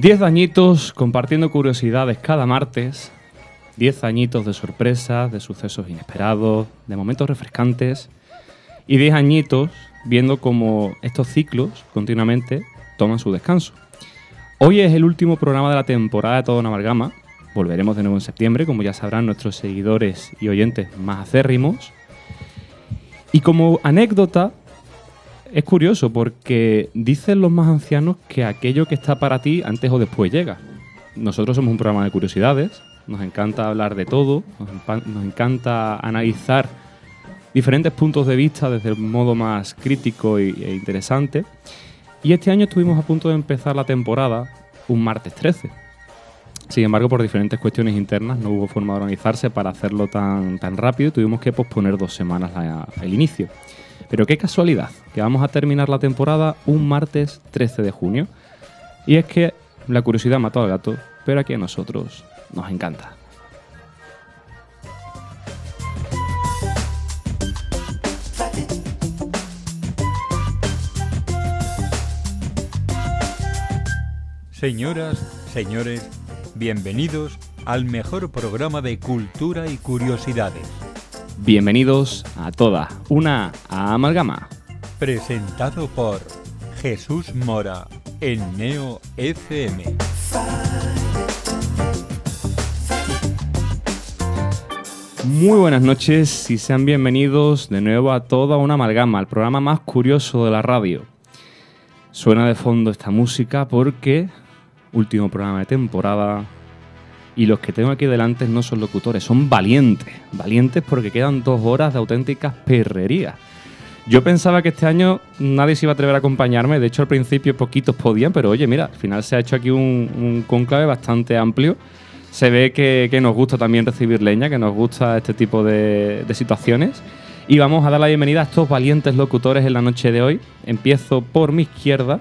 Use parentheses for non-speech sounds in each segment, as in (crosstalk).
Diez añitos compartiendo curiosidades cada martes. Diez añitos de sorpresas, de sucesos inesperados, de momentos refrescantes. Y diez añitos viendo cómo estos ciclos continuamente toman su descanso. Hoy es el último programa de la temporada de Todo una Amalgama. Volveremos de nuevo en septiembre, como ya sabrán nuestros seguidores y oyentes más acérrimos. Y como anécdota, es curioso porque dicen los más ancianos que aquello que está para ti antes o después llega. Nosotros somos un programa de curiosidades, nos encanta hablar de todo, nos, encanta analizar diferentes puntos de vista desde el modo más crítico e interesante. Y este año estuvimos a punto de empezar la temporada un martes 13. Sin embargo, por diferentes cuestiones internas no hubo forma de organizarse para hacerlo tan, tan rápido y tuvimos que posponer dos semanas la- el inicio. Pero qué casualidad, que vamos a terminar la temporada un martes 13 de junio. Y es que la curiosidad mató al gato, pero aquí a nosotros nos encanta. Señoras, señores, bienvenidos al mejor programa de cultura y curiosidades, Bienvenidos a toda una amalgama. presentado por Jesús Mora en Neo FM. Muy buenas noches y sean bienvenidos de nuevo a toda una amalgama, el programa más curioso de la radio. Suena de fondo esta música porque último programa de temporada y los que tengo aquí delante no son locutores, son valientes. Valientes porque quedan dos horas de auténticas perrerías. Yo pensaba que este año nadie se iba a atrever a acompañarme, de hecho al principio poquitos podían, pero oye, mira, al final se ha hecho aquí un, un cónclave bastante amplio. Se ve que, nos gusta también recibir leña, que nos gusta este tipo de situaciones. Y vamos a dar la bienvenida a estos valientes locutores en la noche de hoy. Empiezo por mi izquierda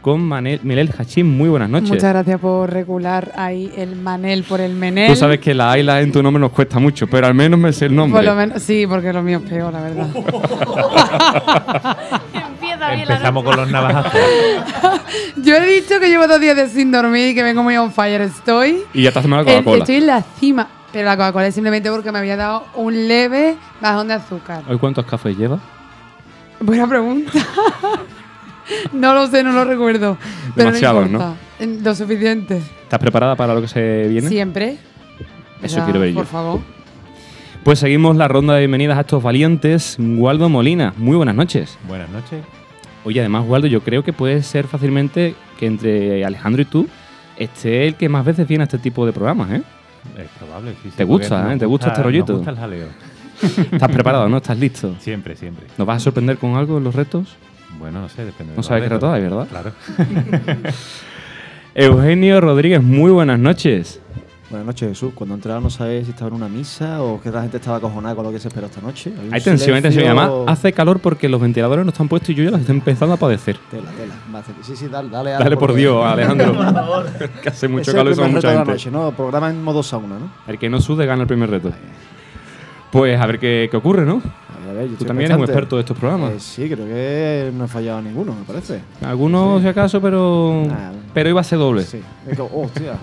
con Manel, Milel Hachim. Muy buenas noches. Muchas gracias por regular ahí el Manel por el Menel. Tú sabes que la A y la E en tu nombre nos cuesta mucho, pero al menos me sé el nombre. Por lo menos, sí, porque lo mío es peor, la verdad. (laughs) Empieza bien la Empezamos con los navajazos. (laughs) Yo he dicho que llevo dos días de sin dormir y que vengo muy on fire. Estoy, Y ya la en- Coca-Cola. estoy en la cima. Pero la Coca-Cola es simplemente porque me había dado un leve bajón de azúcar. ¿Hoy cuántos cafés llevas? Buena pregunta. (laughs) (laughs) no lo sé, no lo recuerdo. Pero Demasiados, no Lo suficiente. ¿Estás preparada para lo que se viene? Siempre. Eso Ya, quiero ver yo. Por favor. Pues seguimos la ronda de bienvenidas a estos valientes. Waldo Molina, muy buenas noches. Buenas noches. Oye, además, Waldo, yo creo que puede ser fácilmente que entre Alejandro y tú esté el que más veces viene a este tipo de programas, ¿eh? Es probable, sí, sí, ¿Te gusta, eh? ¿Te gusta este rollito? Gusta el jaleo. (laughs) ¿Estás preparado, no? ¿Estás listo? Siempre, siempre. ¿Nos vas a sorprender con algo en los retos? Bueno, no sé, depende de No sabes qué retos. reto hay, ¿verdad? Claro. (laughs) Eugenio Rodríguez, muy buenas noches. Buenas noches, Jesús. Cuando entraba no sabes si estaba en una misa o que la gente estaba acojonada con lo que se esperó esta noche. Hay tensión, hay tensión. Además hace calor porque los ventiladores no están puestos y yo ya los estoy empezando a padecer. Tela, tela. Sí, sí, dale, dale. Dale por Dios, (laughs) Alejandro. (laughs) que hace mucho es calor y primer mucha reto de la gente. noche, ¿no? Programa en modo sauna, ¿no? El que no sude gana el primer reto. Pues a ver qué, qué ocurre, ¿no? A ver, a ver, yo Tú también eres un experto de estos programas. Eh, sí, creo que no he fallado ninguno, me parece. Algunos, si acaso, pero. Nah. Pero iba a ser doble. Sí. Oh, hostia. (laughs)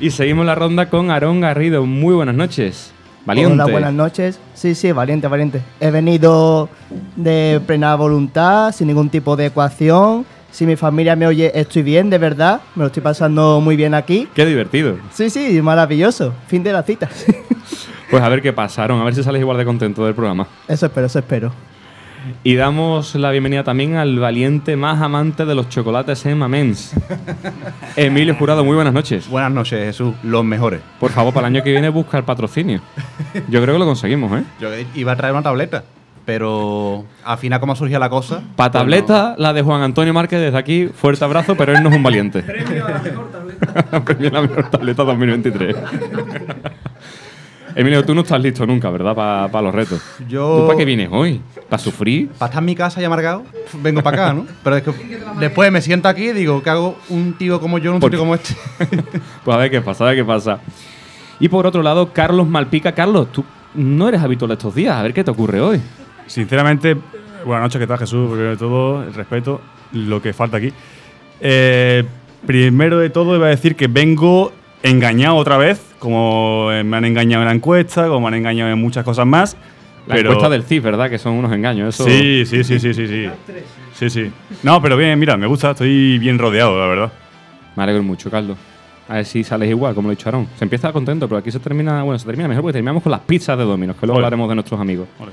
Y seguimos la ronda con Aarón Garrido. Muy buenas noches. Valiente. Hola, buenas noches. Sí, sí, valiente, valiente. He venido de plena voluntad, sin ningún tipo de ecuación. Si mi familia me oye, estoy bien, de verdad. Me lo estoy pasando muy bien aquí. Qué divertido. Sí, sí, maravilloso. Fin de la cita. (laughs) Pues a ver qué pasa, Aarón. A ver si sales igual de contento del programa. Eso espero, eso espero. Y damos la bienvenida también al valiente más amante de los chocolates en Mamens. (laughs) Emilio Jurado, muy buenas noches. Buenas noches, Jesús. Los mejores. Por favor, para el año que viene busca el patrocinio. Yo creo que lo conseguimos, ¿eh? Yo iba a traer una tableta, pero al final, como surgía la cosa. Para pues tableta, la de Juan Antonio Márquez, desde aquí, fuerte abrazo, pero él no es un valiente. Premio a la mejor tableta. (laughs) Premio a la mejor tableta 2023. Emilio, tú no estás listo nunca, ¿verdad? Para los retos. Yo- ¿Tú para qué vienes hoy? ¿Para sufrir? Para estar en mi casa y amargado, vengo para acá, ¿no? Pero es que después me siento aquí y digo, ¿qué hago un tío como yo en un ¿Por sitio como este? (laughs) Pues a ver qué pasa, a ver qué pasa. Y por otro lado, Carlos Malpica. Carlos, tú no eres habitual estos días. A ver qué te ocurre hoy. Sinceramente, buenas noches, ¿qué tal Jesús? Primero de todo, el respeto, lo que falta aquí. Eh, primero de todo, iba a decir que vengo engañado otra vez, como eh, me han engañado en la encuesta, como me han engañado en muchas cosas más. La pero encuesta del CIF, ¿verdad? Que son unos engaños. Eso... Sí, sí, sí, sí, sí, sí. Sí, sí. No, pero bien, mira, me gusta, estoy bien rodeado, la verdad. Me alegro mucho, Carlos. A ver si sales igual, como lo ha dicho Aarón. Se empieza contento, pero aquí se termina, bueno, se termina mejor porque terminamos con las pizzas de Domino's, que luego hablaremos de nuestros amigos. Ole.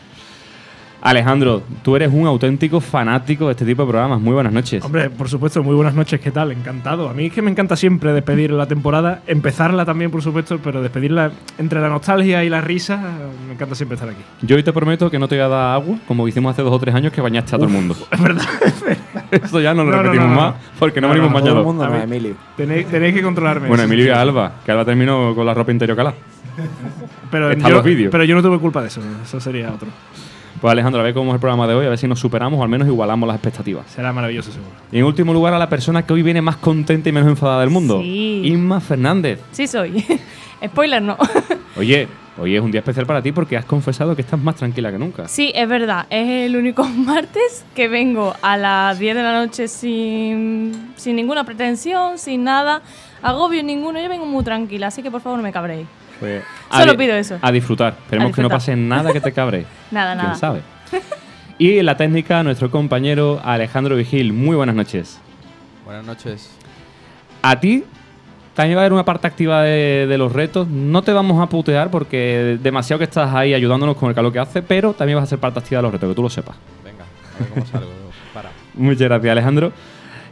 Alejandro, tú eres un auténtico fanático de este tipo de programas. Muy buenas noches. Hombre, por supuesto, muy buenas noches, ¿qué tal? Encantado. A mí es que me encanta siempre despedir la temporada, empezarla también, por supuesto, pero despedirla entre la nostalgia y la risa, me encanta siempre estar aquí. Yo hoy te prometo que no te voy a dar agua, como hicimos hace dos o tres años que bañaste a todo el mundo. (laughs) Es verdad. Esto ya no lo No, repetimos no, no, más, no. porque no, No, venimos no, Todo el bañados. mundo A. Emilio. Tenéis, tenéis que controlarme. Bueno, Emilio y. Alba, que Alba terminó con la ropa interior calada. Pero yo, los vídeos. pero yo no tuve culpa de eso, eso sería otro. Pues Alejandro, a ver cómo es el programa de hoy, a ver si nos superamos o al menos igualamos las expectativas. Será maravilloso, seguro. Y en último lugar, a la persona que hoy viene más contenta y menos enfadada del mundo. Sí. Inma Fernández. Sí soy. (laughs) Spoiler no. (laughs) Oye, hoy es un día especial para ti porque has confesado que estás más tranquila que nunca. Sí, es verdad. Es el único (laughs) martes que vengo a las 10 de la noche sin, sin ninguna pretensión, sin nada, agobio ninguno. Yo vengo muy tranquila, así que por favor no me cabréis. Pues, Solo pido eso. A disfrutar. Esperemos que no pase nada que te cabre. (laughs) Nada, ¿Quién nada. sabe? Y en la técnica, nuestro compañero Alejandro Vigil. Muy buenas noches. Buenas noches. A ti también va a haber una parte activa de, de los retos. No te vamos a putear porque demasiado que estás ahí ayudándonos con el calor que hace, pero también vas a ser parte activa de los retos, que tú lo sepas. Venga, a ver cómo salgo. (laughs) Para. Muchas gracias, Alejandro.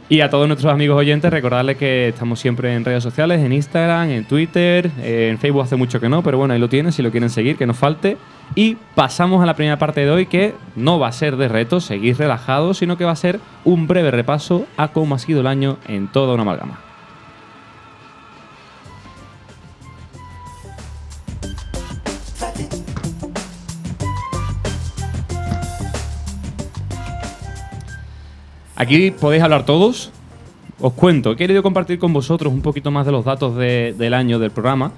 Y a todos nuestros amigos oyentes, recordarles que estamos siempre en redes sociales, en Instagram, en Twitter, en Facebook hace mucho que no, pero bueno, ahí lo tienen, si lo quieren seguir, que nos falte. Y pasamos a la primera parte de hoy, que no va a ser de retos, seguir relajados, sino que va a ser un breve repaso a cómo ha sido el año en toda una amalgama. Aquí podéis hablar todos. Os cuento, he querido compartir con vosotros un poquito más de los datos de- del año del programa.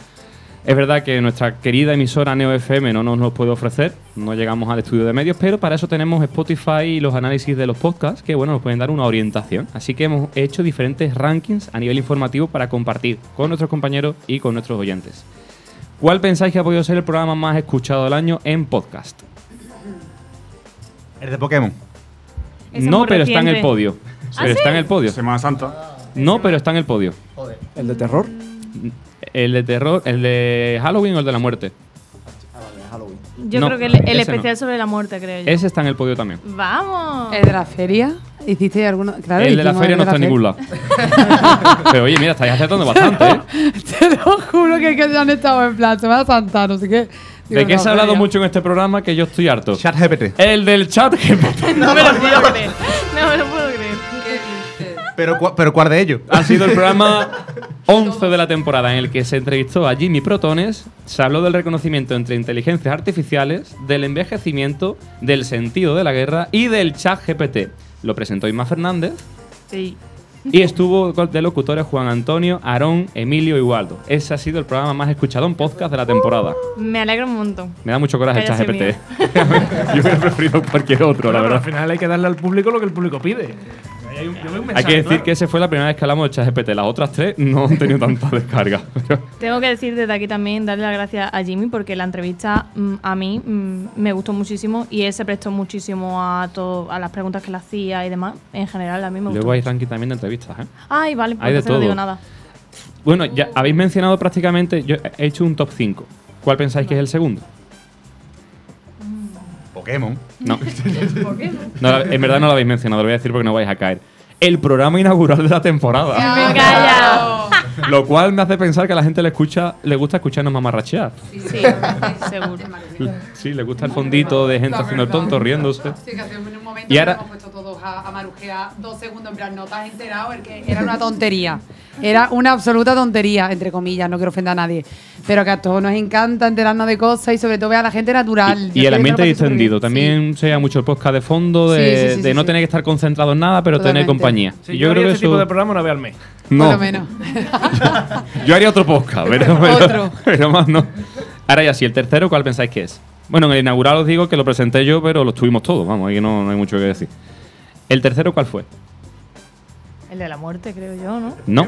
Es verdad que nuestra querida emisora Neo FM no nos los puede ofrecer, no llegamos al estudio de medios, pero para eso tenemos Spotify y los análisis de los podcasts que bueno, nos pueden dar una orientación. Así que hemos hecho diferentes rankings a nivel informativo para compartir con nuestros compañeros y con nuestros oyentes. ¿Cuál pensáis que ha podido ser el programa más escuchado del año en podcast? El de Pokémon. No, muy pero está en el podio. ¿Ah, pero sí? está en el podio. Semana Santa. No, pero está en el podio. ¿El de terror? ¿El de terror, el de Halloween o el de la muerte? Ah, vale, de Halloween. Yo No, creo que el, el ese no. especial sobre la muerte, creo yo. Ese está en el podio también. ¡Vamos! ¿El de la feria? ¿Hiciste alguno? Claro, el de la feria no está en ningún lado. Pero oye, mira, estáis acertando bastante, ¿eh? (laughs) Te lo juro que, que ya han estado en plan, se va a Santa, no sé qué. ¿De qué no, se ha hablado mucho en este programa que yo estoy harto? Chat GPT. El del chat GPT. (laughs) No me lo puedo (laughs) creer. No me lo puedo creer. Pero, pero ¿cuál de ellos? Ha sido el (laughs) programa 11 de la temporada en el que se entrevistó a Jimmy Protones, se habló del reconocimiento entre inteligencias artificiales, del envejecimiento, del sentido de la guerra y del chat GPT. Lo presentó Isma Fernández Sí. Y estuvo de locutores Juan Antonio, Aarón, Emilio y Waldo. Ese ha sido el programa más escuchado en podcast de la temporada. Me alegro un montón. Me da mucho coraje el Pero chat ese GPT. Yo hubiera preferido cualquier otro, la Bueno, verdad. al final hay que darle al público lo que el público pide. Hay un- yo veo un Hay mensaje que decir claro. que ese fue la primera vez que hablamos del chat GPT. Las otras tres no han tenido tanta descarga. (laughs) Tengo que decir desde aquí también, darle las gracias a Jimmy porque la entrevista mm, a mí mm, me gustó muchísimo y él se prestó muchísimo a, todo, a las preguntas que le hacía y demás. En general, a mí me gustó. Luego hay ranking también de entrevistas, ¿eh? Ay, vale, pues hay de entonces no todo. digo nada. Bueno, ya habéis mencionado prácticamente, yo he hecho un top 5. ¿Cuál pensáis que es el segundo? Pokémon. No. (laughs) No, la- en verdad no lo habéis mencionado, lo voy a decir porque no vais a caer. El programa inaugural de la temporada. Venga ya. (laughs) Lo cual me hace pensar que a la gente le escucha, le gusta escucharnos mamarrachear. Sí, (laughs) seguro. Sí, le gusta el fondito de gente haciendo el tonto, riéndose. Sí, que hace un momento Y ahora- hemos puesto todos a, a Marujea dos segundos, en plan, no te has enterado, el que era una tontería. Era una absoluta tontería, entre comillas, no quiero ofender a nadie. Pero que a todos nos encanta enterarnos de cosas y sobre todo ver a la gente natural. Y Yo el creo que ambiente distendido. También se llama mucho el podcast de fondo, de, Sí, sí, sí, de sí, no sí. tener que estar concentrado en nada, pero tener Totalmente. compañía. Sí, y yo, yo creo haría que este tipo eso. de programa una vez al mes. Por No, lo menos. (laughs) yo haría otro podcast, pero, pero- (laughs) Otro. (laughs) pero más no. Ahora ya sí, el tercero, ¿cuál pensáis que es? Bueno, en el inaugural os digo que lo presenté yo, pero lo tuvimos todos, vamos, ahí no, no hay mucho que decir. ¿El tercero cuál fue? El de la muerte, creo yo, ¿no? No,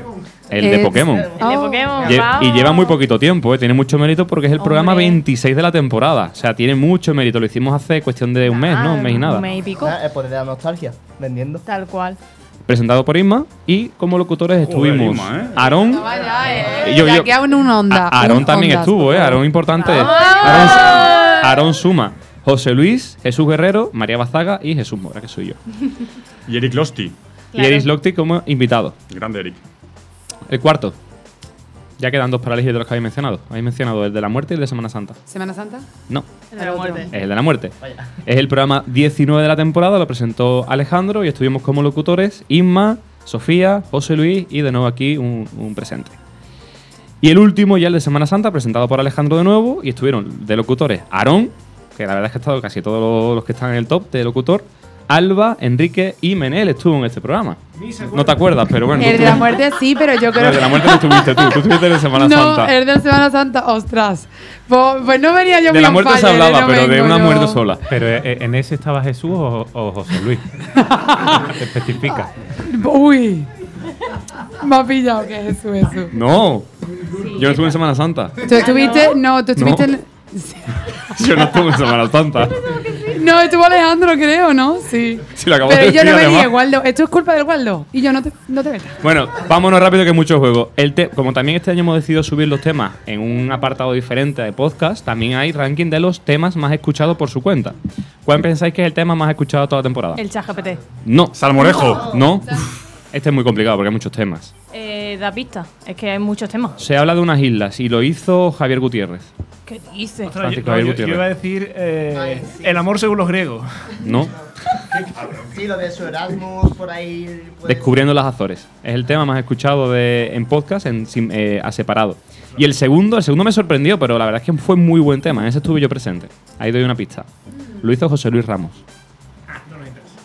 el de Es- Pokémon. El de Oh. Pokémon. Lle- y lleva muy poquito tiempo, ¿eh? tiene mucho mérito porque es el programa Hombre. 26 de la temporada. O sea, tiene mucho mérito. Lo hicimos hace cuestión de un mes, ¿no? Un mes y nada. Un mes y pico. Ah, poder de la nostalgia, vendiendo. Tal cual. Presentado por Isma y como locutores estuvimos Isma, ¿eh? Aarón. No vaya, eh. Yo- yo- queda en una onda. Aarón también ondas, estuvo, por ¿eh? Aarón importante. ¡Ah! Aarón, Aarón Suma, José Luis, Jesús Guerrero, María Bazaga y Jesús Mora, que soy yo. Y Eric. Claro. Y Eris Locti como invitado. Grande Eric. El cuarto. Ya quedan dos para elegir de los que habéis mencionado. Habéis mencionado el de la muerte y el de Semana Santa. ¿Semana Santa? No, El de la muerte. es el de la muerte. Es el programa 19 de la temporada, lo presentó Alejandro y estuvimos como locutores Isma, Sofía, José Luis y de nuevo aquí un, un presente. Y el último, ya el de Semana Santa, presentado por Alejandro de nuevo y estuvieron de locutores Aarón, que la verdad es que ha estado casi todos los, que están en el top de locutor, Alba, Enrique y Menel estuvo en este programa. No te acuerdas, pero bueno. El de la muerte sí, pero yo No, creo el de la muerte no estuviste tú, tú estuviste de Semana (laughs) No, Santa. el de Semana Santa, ostras. Pues, pues no venía yo De la muerte se hablaba, no pero de una yo. muerte sola. Pero eh, ¿en ese estaba Jesús o, o José Luis? (laughs) Especifica. Uy. Me ha pillado que es eso, eso. No, yo no estuve en Semana Santa. ¿Tú estuviste? No, tú estuviste No. en... (laughs) Yo no estuve en Semana Santa. No, estuvo Alejandro, creo, ¿no? Sí. Si lo acabo Pero de yo decir, no venía, además. Waldo. Esto es culpa del Waldo. Y yo no te, no te metas. Bueno, vámonos rápido que hay mucho juego. El te- como también este año hemos decidido subir los temas en un apartado diferente de podcast, también hay ranking de los temas más escuchados por su cuenta. ¿Cuál pensáis que es el tema más escuchado toda la temporada? El ChatGPT. No. Salmorejo. No. Este es muy complicado porque hay muchos temas. Eh, da pista. Es que hay muchos temas. Se habla de unas islas y lo hizo Javier Gutiérrez. ¿Qué dices? Ostras, Francisco yo, Javier yo- yo Gutiérrez. iba a decir eh, el amor según los griegos. ¿No? Sí, lo de su Erasmus por ahí. pues- Descubriendo las Azores. Es el tema más escuchado de, en podcast en, eh, a separado. Y el segundo, el segundo me sorprendió, pero la verdad es que fue muy buen tema. En ese estuve yo presente. Ahí doy una pista. Lo hizo José Luis Ramos.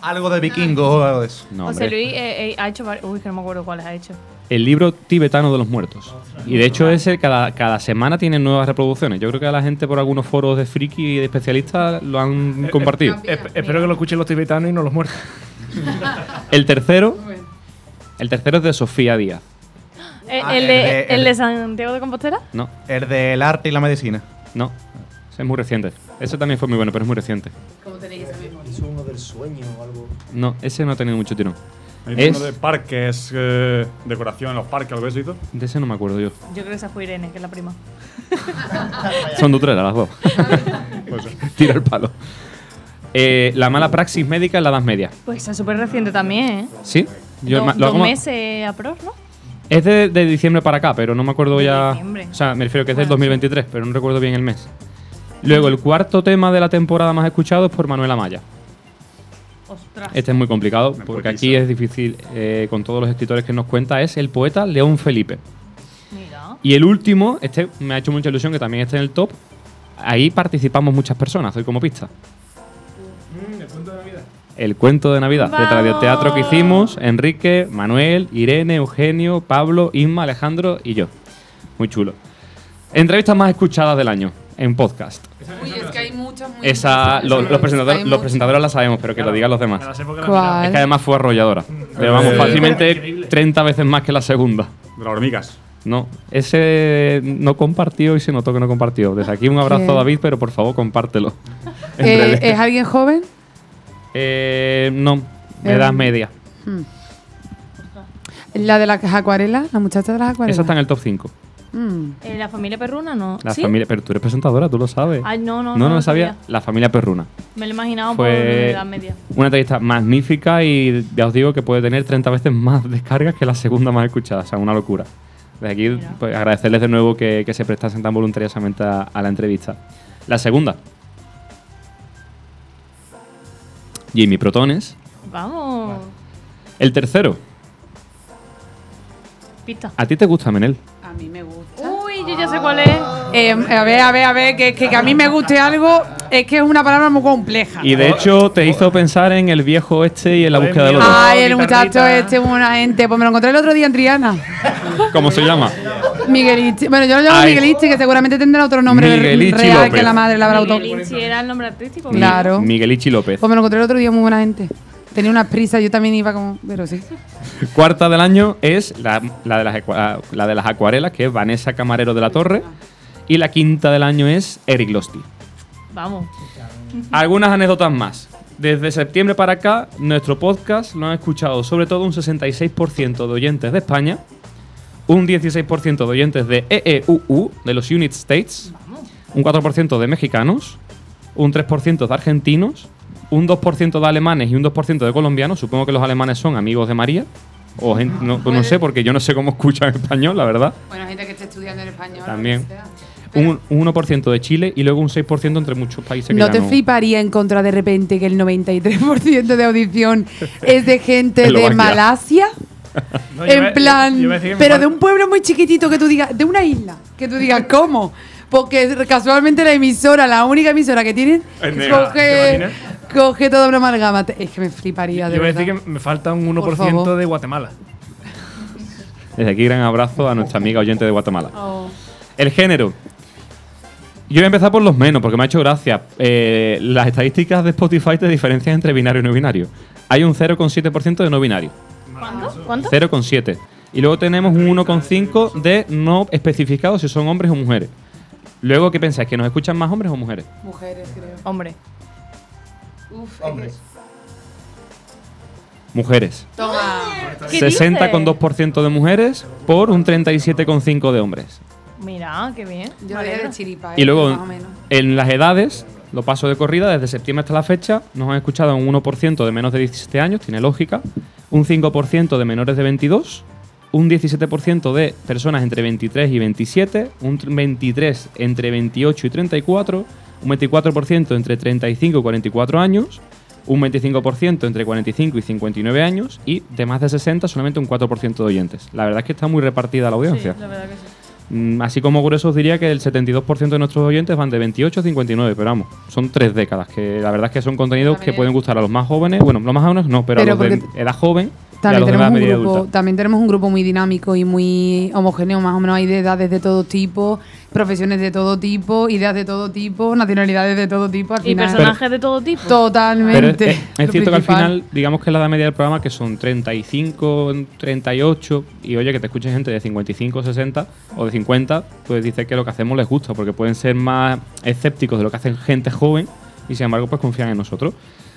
Algo de vikingo o algo de eso. No, José hombre. Luis eh, eh, ha hecho. Uy, que no me acuerdo cuáles ha hecho. El libro tibetano de los muertos. Y de hecho ese cada, cada semana tiene nuevas reproducciones. Yo creo que a la gente por algunos foros de friki y de especialistas lo han compartido. Esp- espero que lo escuchen los tibetanos y no los muertos. (laughs) El tercero, el tercero es de Sofía Díaz. Eh, Ah, el, el de, de- el el- de Santiago de Compostela? No, El del arte y la medicina. no. Ese es muy reciente. Ese también fue muy bueno, pero es muy reciente. Es uno del sueño o algo. No, ese no ha tenido mucho tirón. Hay Es- uno de parques, eh, decoración en los parques, algo todo. De ese no me acuerdo yo. Yo creo que esa fue Irene, que es la prima. (laughs) Son de Utrera las dos. (laughs) Tira el palo. Eh, la mala praxis médica en la Edad Media. Pues esa es súper reciente también, ¿eh? ¿Sí? Yo Do- lo dos meses a pros, ¿no? Es de, de diciembre para acá, pero no me acuerdo De ya. diciembre. O sea, me refiero que es del Bueno, sí. 2023, pero no recuerdo bien el mes. Luego, el cuarto tema de la temporada más escuchado es por Manuela Maya. Ostras. Este es muy complicado, Me porque aquí es difícil, eh, con todos los escritores que nos cuenta, es el poeta León Felipe. Y el último, este me ha hecho mucha ilusión que también esté en el top. Ahí participamos muchas personas, doy como pista. El cuento de Navidad, del ¡Vamos! radioteatro que hicimos, Enrique, Manuel, Irene, Eugenio, Pablo, Isma, Alejandro y yo. Muy chulo. Entrevistas más escuchadas del año en podcast. Uy, es que hay muchas muy Esa, lo- los, presentadores, Hay los presentadores la sabemos, pero que lo digan los demás. Es que además fue arrolladora. Pero vamos, Eh, fácilmente increíble. 30 veces más que la segunda. De las hormigas. No, ese no compartió y se notó que no compartió. Desde aquí un abrazo ¿Qué? a David, pero por favor compártelo. (laughs) En Eh, redes. ¿Es alguien joven? Eh, no, Eh, edad media. La de las acuarelas, la muchacha de las acuarelas. Esa está en el top 5. Mm. Eh, ¿La familia perruna no? La ¿Sí? familia, pero tú eres presentadora, tú lo sabes. Ay, no, no, no, no no lo sabía. sabía. La familia Perruna. Me lo he imaginado por Fue edad media. una entrevista magnífica y ya os digo que puede tener 30 veces más descargas que la segunda más escuchada. O sea, una locura. Desde aquí, Mira. pues, agradecerles de nuevo que, que se prestasen tan voluntariosamente a, a la entrevista. La segunda. Jimmy Protones. Vamos. El tercero. Pista. ¿A ti te gusta, Menel? A mí me gusta. Yo ya sé cuál es. Eh, a ver, a ver, a ver, que, que, que a mí me guste algo es que es una palabra muy compleja. Y de hecho te hizo pensar en el viejo este y en la búsqueda del mío. oro. Ay, el muchacho este es buena gente. Pues me lo encontré el otro día en Triana. ¿Cómo se llama? Miguelichi. Bueno, yo lo llamo. Miguelichi, que seguramente tendrá otro nombre Miguelichi real López. que la madre la habrá auto. Miguel Inchi era el nombre artístico. Claro. Miguelichi López. Pues me lo encontré el otro día muy buena gente. Tenía unas prisas, yo también iba como. Pero sí. Cuarta del año es la, la de las, ecua- la de las acuarelas, que es Vanessa Camarero de la Torre. Y la quinta del año es Eric Losty. Vamos. Algunas anécdotas más. Desde septiembre para acá, nuestro podcast lo han escuchado sobre todo un 66% de oyentes de España, un 16% de oyentes de EEUU, de los United States, un 4% de mexicanos, un 3% de argentinos, un 2% de alemanes y un 2% de colombianos. Supongo que los alemanes son amigos de María. O gente, no, pues no sé, porque yo no sé cómo escuchan (laughs) español, la verdad. Bueno, gente que esté estudiando en español. También. Un, un 1% de Chile y luego un 6% entre muchos países que ¿No te no- fliparía en contra de repente que el 93% de audición (laughs) es de gente de Malasia? (laughs) No, yo iba- en plan, yo pero de un pueblo muy chiquitito que tú digas, de una isla, que tú digas, ¿cómo? Porque casualmente la emisora, la única emisora que tienen, Es negra. coge. Coge toda una amalgama. Es que me fliparía, de Yo iba a verdad. decir que me falta un Por 1% favor. de Guatemala. Desde aquí, gran abrazo a nuestra amiga oyente de Guatemala. Oh. El género. Yo voy a empezar por los menos, porque me ha hecho gracia. Eh, las estadísticas de Spotify te diferencian entre binario y no binario. Hay un 0,7% de no binario. ¿Cuánto? ¿Cuánto? 0,7. Y luego tenemos un 1,5 de no especificados si son hombres o mujeres. Luego, ¿qué pensáis? ¿Que nos escuchan más hombres o mujeres? Mujeres, creo. Hombre. Uf, Hombres. Mujeres. Toma. ¿Qué 60,2% de mujeres por un 37,5% de hombres. Mira, qué bien. Yo de chiripa, Y eh, luego, más o menos. en las edades, lo paso de corrida, desde septiembre hasta la fecha, nos han escuchado un 1% de menos de 17 años, tiene lógica, un 5% de menores de 22, un 17% de personas entre 23 y 27, un 23% entre 28 y 34, un 24% entre 35 y 44 años, un 25% entre 45 y 59 años y de más de 60 solamente un 4% de oyentes. La verdad es que está muy repartida la Sí, audiencia. la verdad que sí. Mm, Así como grueso os diría que el 72% de nuestros oyentes van de 28 a 59, pero vamos, son tres décadas, que la verdad es que son contenidos que pueden gustar a los más jóvenes, bueno, los más jóvenes no, pero, Pero a los de edad joven También tenemos, un grupo, adulta. también tenemos un grupo muy dinámico y muy homogéneo, más o menos hay de edades de todo tipo, profesiones de todo tipo, ideas de todo tipo, nacionalidades de todo tipo. Al Y final, personajes de todo tipo. Pero Totalmente. es, cierto que al final, digamos que la edad media del programa, que son 35, 38, y oye, que te escuche gente de 55, 60 o de 50, pues dice que lo que hacemos les gusta, porque pueden ser más escépticos de lo que hacen gente joven y sin embargo, pues confían en nosotros.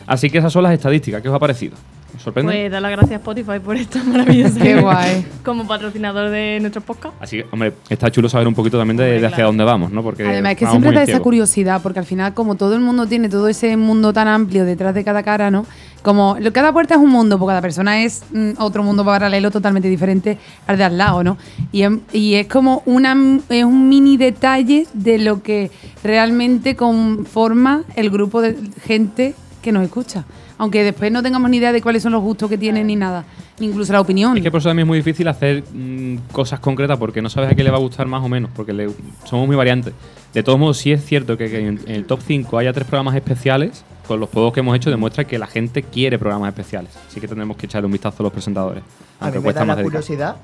Así que esas son las estadísticas. ¿Qué os ha parecido? ¿Os sorprende? Pues dar las gracias a Spotify por esta maravillosa. (laughs) Qué guay. Como patrocinador de nuestros podcasts. Así que, hombre, está chulo saber un poquito también de, de hacia dónde vamos, ¿no? Porque Además, es que siempre da esa curiosidad, porque al final, como todo el mundo tiene todo ese mundo tan amplio detrás de cada cara, ¿no? Como lo- cada puerta es un mundo, porque cada persona es mm, otro mundo paralelo totalmente diferente al de al lado, ¿no? Y, em- y es como una, es un mini detalle de lo que realmente conforma el grupo de gente que nos escucha. Aunque después no tengamos ni idea de cuáles son los gustos que tienen ni nada, ni incluso la opinión. Es que por eso también es muy difícil hacer mm, cosas concretas porque no sabes a qué le va a gustar más o menos, porque le- somos muy variantes. De todos modos, sí es cierto que, que en, en el top 5 haya tres programas especiales, con los juegos que hemos hecho demuestra que la gente quiere programas especiales. Así que tendremos que echarle un vistazo a los presentadores. A Aunque mí me cuesta da más la dedicar. curiosidad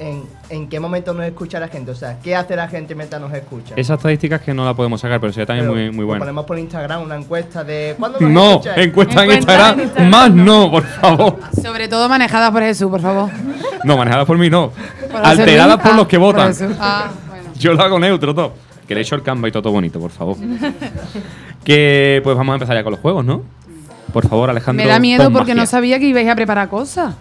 en, en qué momento nos escucha la gente. O sea, ¿qué hace la gente mientras nos escucha? Esa estadística es que no la podemos sacar, pero sería también Pero, muy, muy buena. Ponemos por Instagram una encuesta de ¿cuándo nos No, escucháis? encuesta en Instagram, en Instagram, más no. no, por favor. Sobre todo manejada por Jesús, por favor. No, manejada por mí no. Por Alterada hacer- por Ah, los que votan. Ah, bueno. Yo lo hago neutro todo. Que le he hecho el Canva y todo bonito, por favor. (laughs) que pues vamos a empezar ya con los juegos, ¿no? Por favor, Alejandro. Me da miedo porque no sabía que ibais a preparar cosas.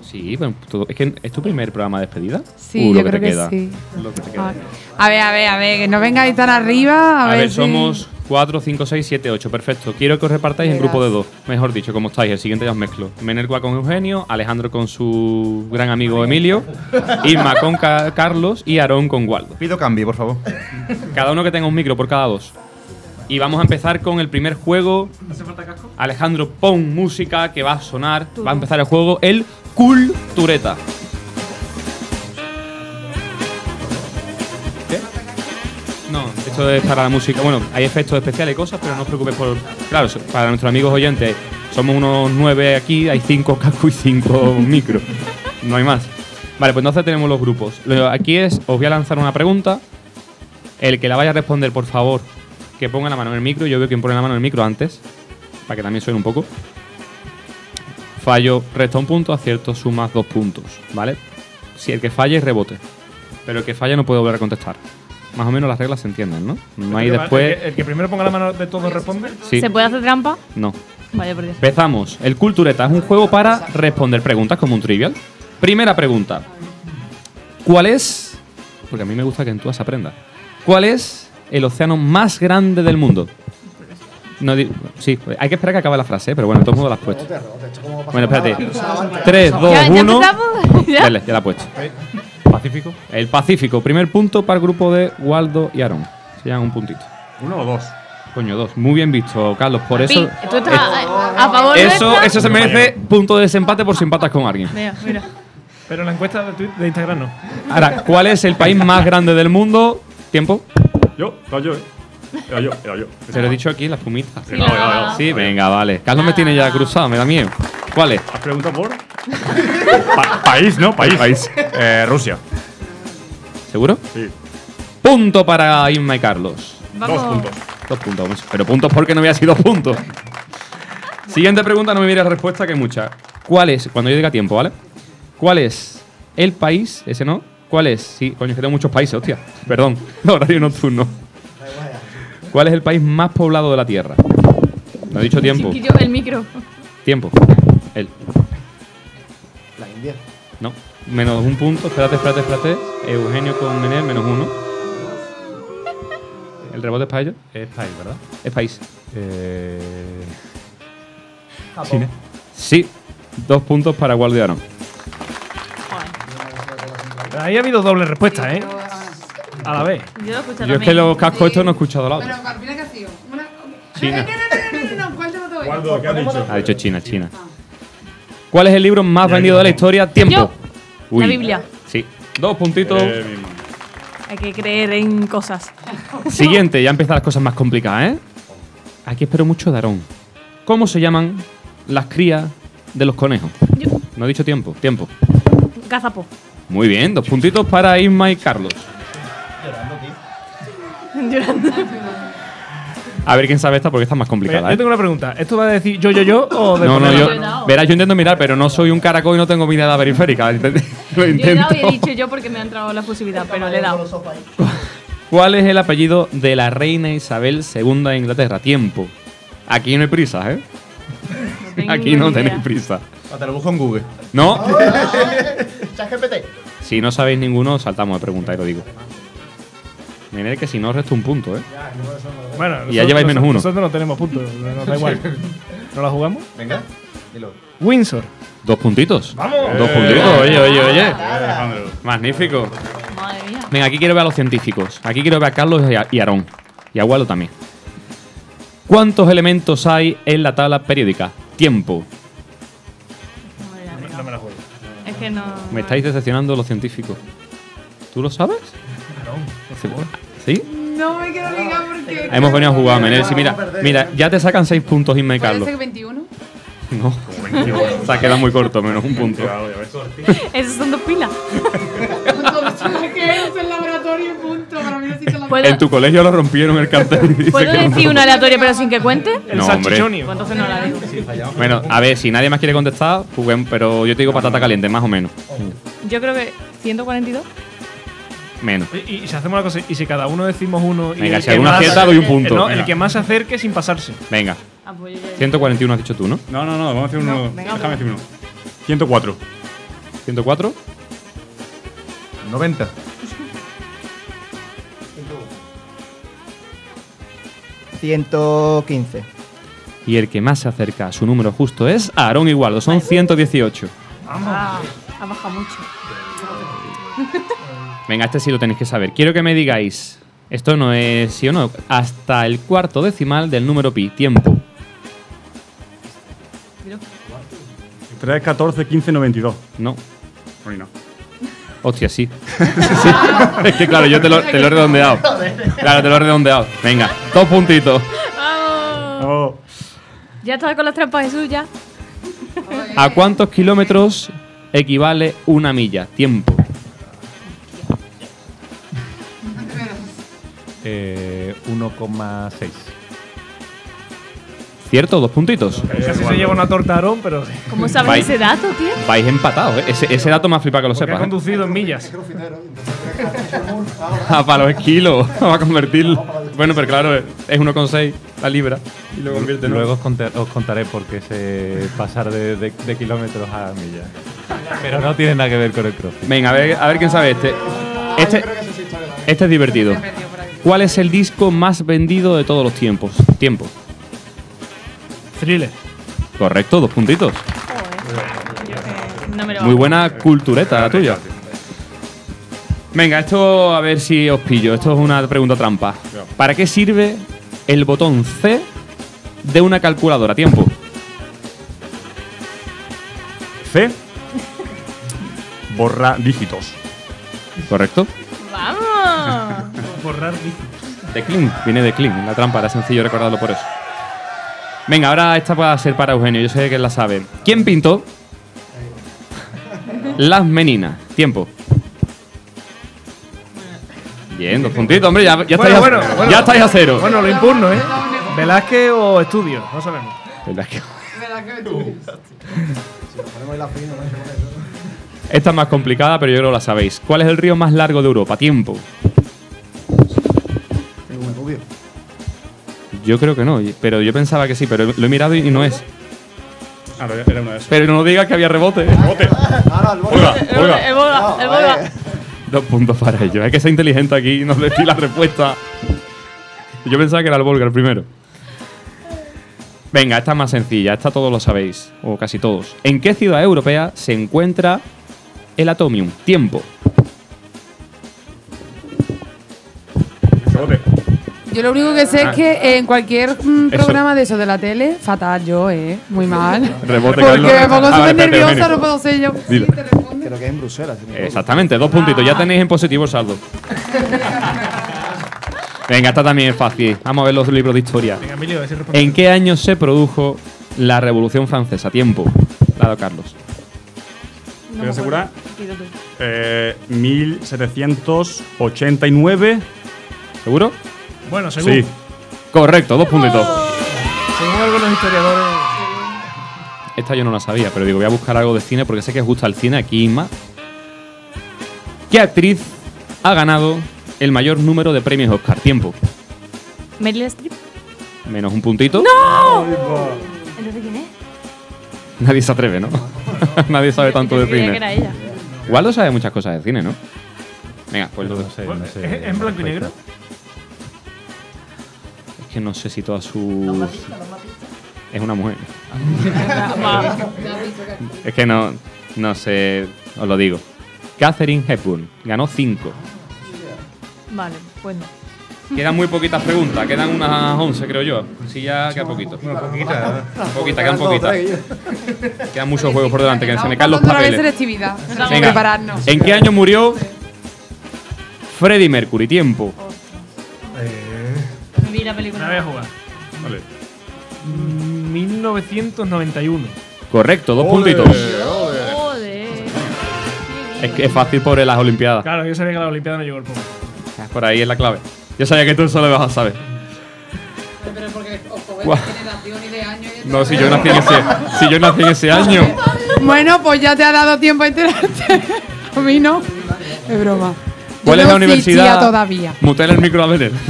Sí, bueno, todo- es que es tu primer programa de despedida. Sí, Uh, lo que creo te que queda. sí. Lo que te queda. A ver, a ver, a ver, que no vengáis tan arriba. A, A, ver, si- somos 4, 5, 6, 7, 8. Perfecto. Quiero que os repartáis en grupo de dos. Mejor dicho, como estáis. El siguiente ya os mezclo. Menergua con Eugenio, Alejandro con su gran amigo Emilio, Irma con Ca- Carlos y Aarón con Waldo. Pido cambio, por favor. Cada uno que tenga un micro por cada dos. Y vamos a empezar con el primer juego. Alejandro, pon música que va a sonar. Va a empezar el juego, el Cultureta. ¿Qué? No, esto es para la música. Bueno, hay efectos especiales y cosas, pero no os preocupéis por. Claro, para nuestros amigos oyentes, somos unos nueve aquí, hay cinco cascos y cinco (laughs) micros. No hay más. Vale, pues entonces tenemos los grupos. Lo- Aquí es, os voy a lanzar una pregunta. El que la vaya a responder, por favor, que ponga la mano en el micro. Yo veo quién pone la mano en el micro antes, para que también suene un poco. Fallo, resta un punto, acierto, sumas dos puntos, ¿vale? Si el que falla es rebote. Pero el que falla no puede volver a contestar. Más o menos las reglas se entienden, ¿no? No hay después. El que, el que primero ponga la mano de todos responde. Sí. ¿Se puede hacer trampa? No. Vaya por Dios. Empezamos. El Cultureta es un juego para responder preguntas como un trivial. Primera pregunta. ¿Cuál es? Porque a mí me gusta que en tú aprendas. ¿Cuál es el océano más grande del mundo? No sí, hay que esperar que acabe la frase, ¿eh? pero bueno, de todos modos la has puesto. Bueno, espérate. 3, 2, ¿Ya, ya 1. empezamos? ¿Ya? Dale, ya la he puesto. ¿Pacífico? El Pacífico. Primer punto para el grupo de Waldo y Aarón. Se llaman un puntito. ¿Uno o dos? Coño, dos. Muy bien visto, Carlos. Por eso. ¿Tú estás a, a favor Eso, nuestra? eso se merece punto de desempate por si empatas con alguien. Mira, mira. Pero la encuesta de, Twitter- de Instagram no. Ahora, ¿cuál es el país más grande del mundo? ¿Tiempo? Yo, era yo, eh. Era yo, era yo. Se lo he dicho aquí en la espumita. Sí, no, venga, vale. Carlos me tiene ya cruzado, me da miedo. ¿Cuál es? ¿Has preguntado por? Pa- país, ¿no? País. País. Eh, Rusia. ¿Seguro? Sí. Punto para Inma y Carlos. Vamos. Dos puntos. Dos puntos. vamos. Pero puntos porque no había sido dos puntos. Siguiente pregunta, no me mires la respuesta, que hay muchas. ¿Cuál es, cuando yo diga tiempo, ¿vale? ¿Cuál es el país, ese no? ¿Cuál es? Sí, coño, es que tengo muchos países, hostia. Perdón, (laughs) horario nocturno. ¿Cuál es el país más poblado de la Tierra? No he dicho tiempo. Chiquillo, el micro. Tiempo. Él. La India. No. Menos un punto. Espérate, espérate, espérate. Eugenio con Menel, menos uno. ¿El rebote es para ellos? Es país, ¿verdad? Es país. Eh, Japón. Sí. Dos puntos para Aaron. Ahí ha habido doble respuesta, ¿eh? A la vez. Yo lo he escuchado Yo es que los cascos estos no he escuchado la otra. Al final, ¿qué ha sido? Una- China. No, no, no, no, no, no, ¿cuál te? Waldo, ¿qué has dicho? Ha dicho China, China. ¿Cuál es el libro más vendido de la historia? Tiempo. Yo. Uy. La Biblia. Sí. Dos puntitos. Eh. Hay que creer en cosas. (laughs) Siguiente, ya empiezan las cosas más complicadas, ¿eh? Aquí espero mucho de Aarón. ¿Cómo se llaman las crías de los conejos? Yo. No he dicho tiempo. Tiempo. Gazapo. Muy bien, dos puntitos para Isma y Carlos. (laughs) Llorando. A ver quién sabe esta porque esta es más complicada. yo ¿eh? tengo una pregunta. ¿Esto va a decir yo, yo, yo o de No, no, yo. Yo he dado. Verás, yo intento mirar, pero no soy un caracol y no tengo mirada periférica. (laughs) Lo Yo he intento. dado y he dicho yo porque me ha entrado la posibilidad, pero le he dado. (laughs) ¿Cuál es el apellido de la reina Isabel II de Inglaterra? Tiempo. Aquí no hay prisa, ¿eh? No Aquí no idea. tenéis prisa. Ah, Te lo busco en Google. ¿No? Si no sabéis ninguno, saltamos de pregunta, y lo digo. Mirad que si no, resto un punto, ¿eh? Bueno, Y ya nosotros- lleváis menos uno. Nosotros no tenemos puntos, nos da igual. ¿No la jugamos? Venga, dilo. Windsor. Dos puntitos. ¡Vamos! Dos puntitos, oye, oye, oye. Alejandro. Magnífico. Madre mía. Venga, aquí quiero ver a los científicos. Aquí quiero ver a Carlos y a, Aarón. Y a Waldo también. ¿Cuántos elementos hay en la tabla periódica? Tiempo. No me la juego. Es que no. Me estáis decepcionando los científicos. ¿Tú lo sabes? ¿Sí? No me quiero ligar porque. Hemos venido a jugar, Menel. Sí, mira, mira, ya te sacan seis puntos, Isma y ¿Puede Carlos. ser 21? No. (laughs) Se ha quedado muy corto, menos un punto. Esas son dos pilas. ¿Qué es el laboratorio? Punto. Para mí necesito la ¿Puedo, En tu colegio lo rompieron el cartel y dice ¿puedo que no. decir una aleatoria pero sin que cuente? El No, hombre. Pues entonces no la digo. Bueno, a ver, si nadie más quiere contestar, juguemos, pero yo te digo patata caliente, más o menos. Yo creo que 142. Menos. Y, y si hacemos una cosa, y si cada uno decimos uno. y Venga, el si que alguno acierta, doy un punto. no, el que más se acerque sin pasarse. Venga, Ah, pues yo ya- 141 has dicho tú, ¿no? No, no, no, vamos a hacer uno. venga, Déjame decir uno. 104. 104. 90. ¿115? Y el que más se acerca a su número justo es Aarón Igualdo, son 118. Ah, ha bajado mucho. Venga, este sí lo tenéis que saber. Quiero que me digáis Esto no es sí o no. Hasta el cuarto decimal del número pi. Tiempo. 3, 14, 15, 92. No. Uy, no. Hostia, sí. (laughs) Sí. Es que claro, yo te lo, te lo he redondeado. Claro, te lo he redondeado. Venga, dos puntitos. ¡Vamos! Oh, Ya está con las trampas Jesús, ya. ¿A cuántos kilómetros equivale una milla? Tiempo. Eh, 1,6. ¿Cierto? Dos puntitos. Casi se lleva una torta Aarón, pero. ¿Cómo sabes ese dato, tío? Vais empatados. ¿eh? Ese, ese dato me ha flipado que lo Porque ha sepas. ¿eh? conducido en millas. (laughs) Ah, para los kilos. (laughs) Va a convertirlo. Bueno, pero claro, es 1,6 la libra. Y lo convierte en Luego os, conté- os contaré por qué se pasar de, de- de kilómetros a millas. Pero no tiene nada que ver con el crossfit. Venga, a ver, a ver quién sabe este. Este, este es divertido. ¿Cuál es el disco más vendido de todos los tiempos? Tiempo. Thriller. Correcto, dos puntitos. Muy buena cultureta la tuya. Venga, esto a ver si os pillo. Esto es una pregunta trampa. ¿Para qué sirve el botón C de una calculadora? Tiempo. C. Borra dígitos. ¿Correcto? ¡Vamos! Borrar. De Clean. Viene de Clean. La trampa era sencillo recordarlo por eso. Venga, ahora esta va a ser para Eugenio. Yo sé que él la sabe. ¿Quién pintó las meninas? Tiempo. Bien, dos puntitos, hombre. Ya, ya, Bueno, estáis, a, bueno, bueno. ya estáis a cero. Bueno, lo impugno, ¿eh? Velázquez o Estudio, no sabemos. ¿Verdad que- Esta es más complicada, pero yo creo que la sabéis. ¿Cuál es el río más largo de Europa? Tiempo. Yo creo que no, pero yo pensaba que sí, pero lo he mirado y no es. Ah, no, era una de esas. Pero no digas que había rebote. ¡Bote! Oiga, El, oiga. el boga, el boga. Dos puntos para ellos. Es que sea inteligente aquí y nos decís la respuesta. Yo pensaba que era el Volga el primero. Venga, esta es más sencilla. Esta todos lo sabéis, o casi todos. ¿En qué ciudad europea se encuentra el Atomium? Tiempo. Yo lo único que sé Ah. es que en cualquier mm, programa de eso de la tele, fatal yo, ¿eh? Muy mal. Rebote, Porque Carlos. me pongo Ah, vale, súper nerviosa, no puedo ser yo. Dilo. Creo que es en Bruselas. si no me equivoco. Exactamente, dos puntitos. Ya tenéis en positivo el saldo. (laughs) Venga, esta también es fácil. Vamos a ver los libros de historia. Venga, Emilio, ese responde. ¿En qué año se produjo la Revolución Francesa? Tiempo. Dado Carlos. No ¿Quieres me asegurar? acuerdo. Pido tú. Eh, 1789. ¿Seguro? Bueno, según, Sí. Correcto, dos puntitos. según algunos historiadores. Esta yo no la sabía, pero digo, voy a buscar algo de cine porque sé que os gusta el cine aquí Inma. ¿Qué actriz ha ganado el mayor número de premios Oscar? Tiempo. Meryl Streep. Menos un puntito. ¿Entonces quién es? Nadie se atreve, ¿no? (laughs) Nadie sabe tanto de cine. que era ella. Waldo sabe muchas cosas de cine, ¿no? Venga, pues No sé, no sé. ¿Es en blanco y negro? Que no sé si todas sus. Es una mujer. (laughs) Es que no, no sé, os lo digo. Catherine Hepburn ganó 5. Vale, pues no. Quedan muy poquitas preguntas, quedan unas 11 creo yo. Sí, ya queda poquito. Poquita. Poquita, quedan poquitas. Quedan muchos juegos por delante, que se me caen los papeles. Venga. ¿en qué año murió Freddie Mercury? Tiempo. Eh, la película. la voy a jugar. Vale. Mm, 1991. Correcto, dos puntitos. Joder. Es que es fácil por las Olimpiadas. Claro, yo sabía que a la Olimpiada no llegó el poco. Por ahí es la clave. Yo sabía que tú eso lo vas a saber. Pero porque Guau. generación y de año No, si yo nací en ese, si yo nací en ese año. Bueno, pues ya te ha dado tiempo a enterarte. a mí no. Es broma. ¿Cuál es la universidad? todavía. Mutela el micro a ver. (laughs)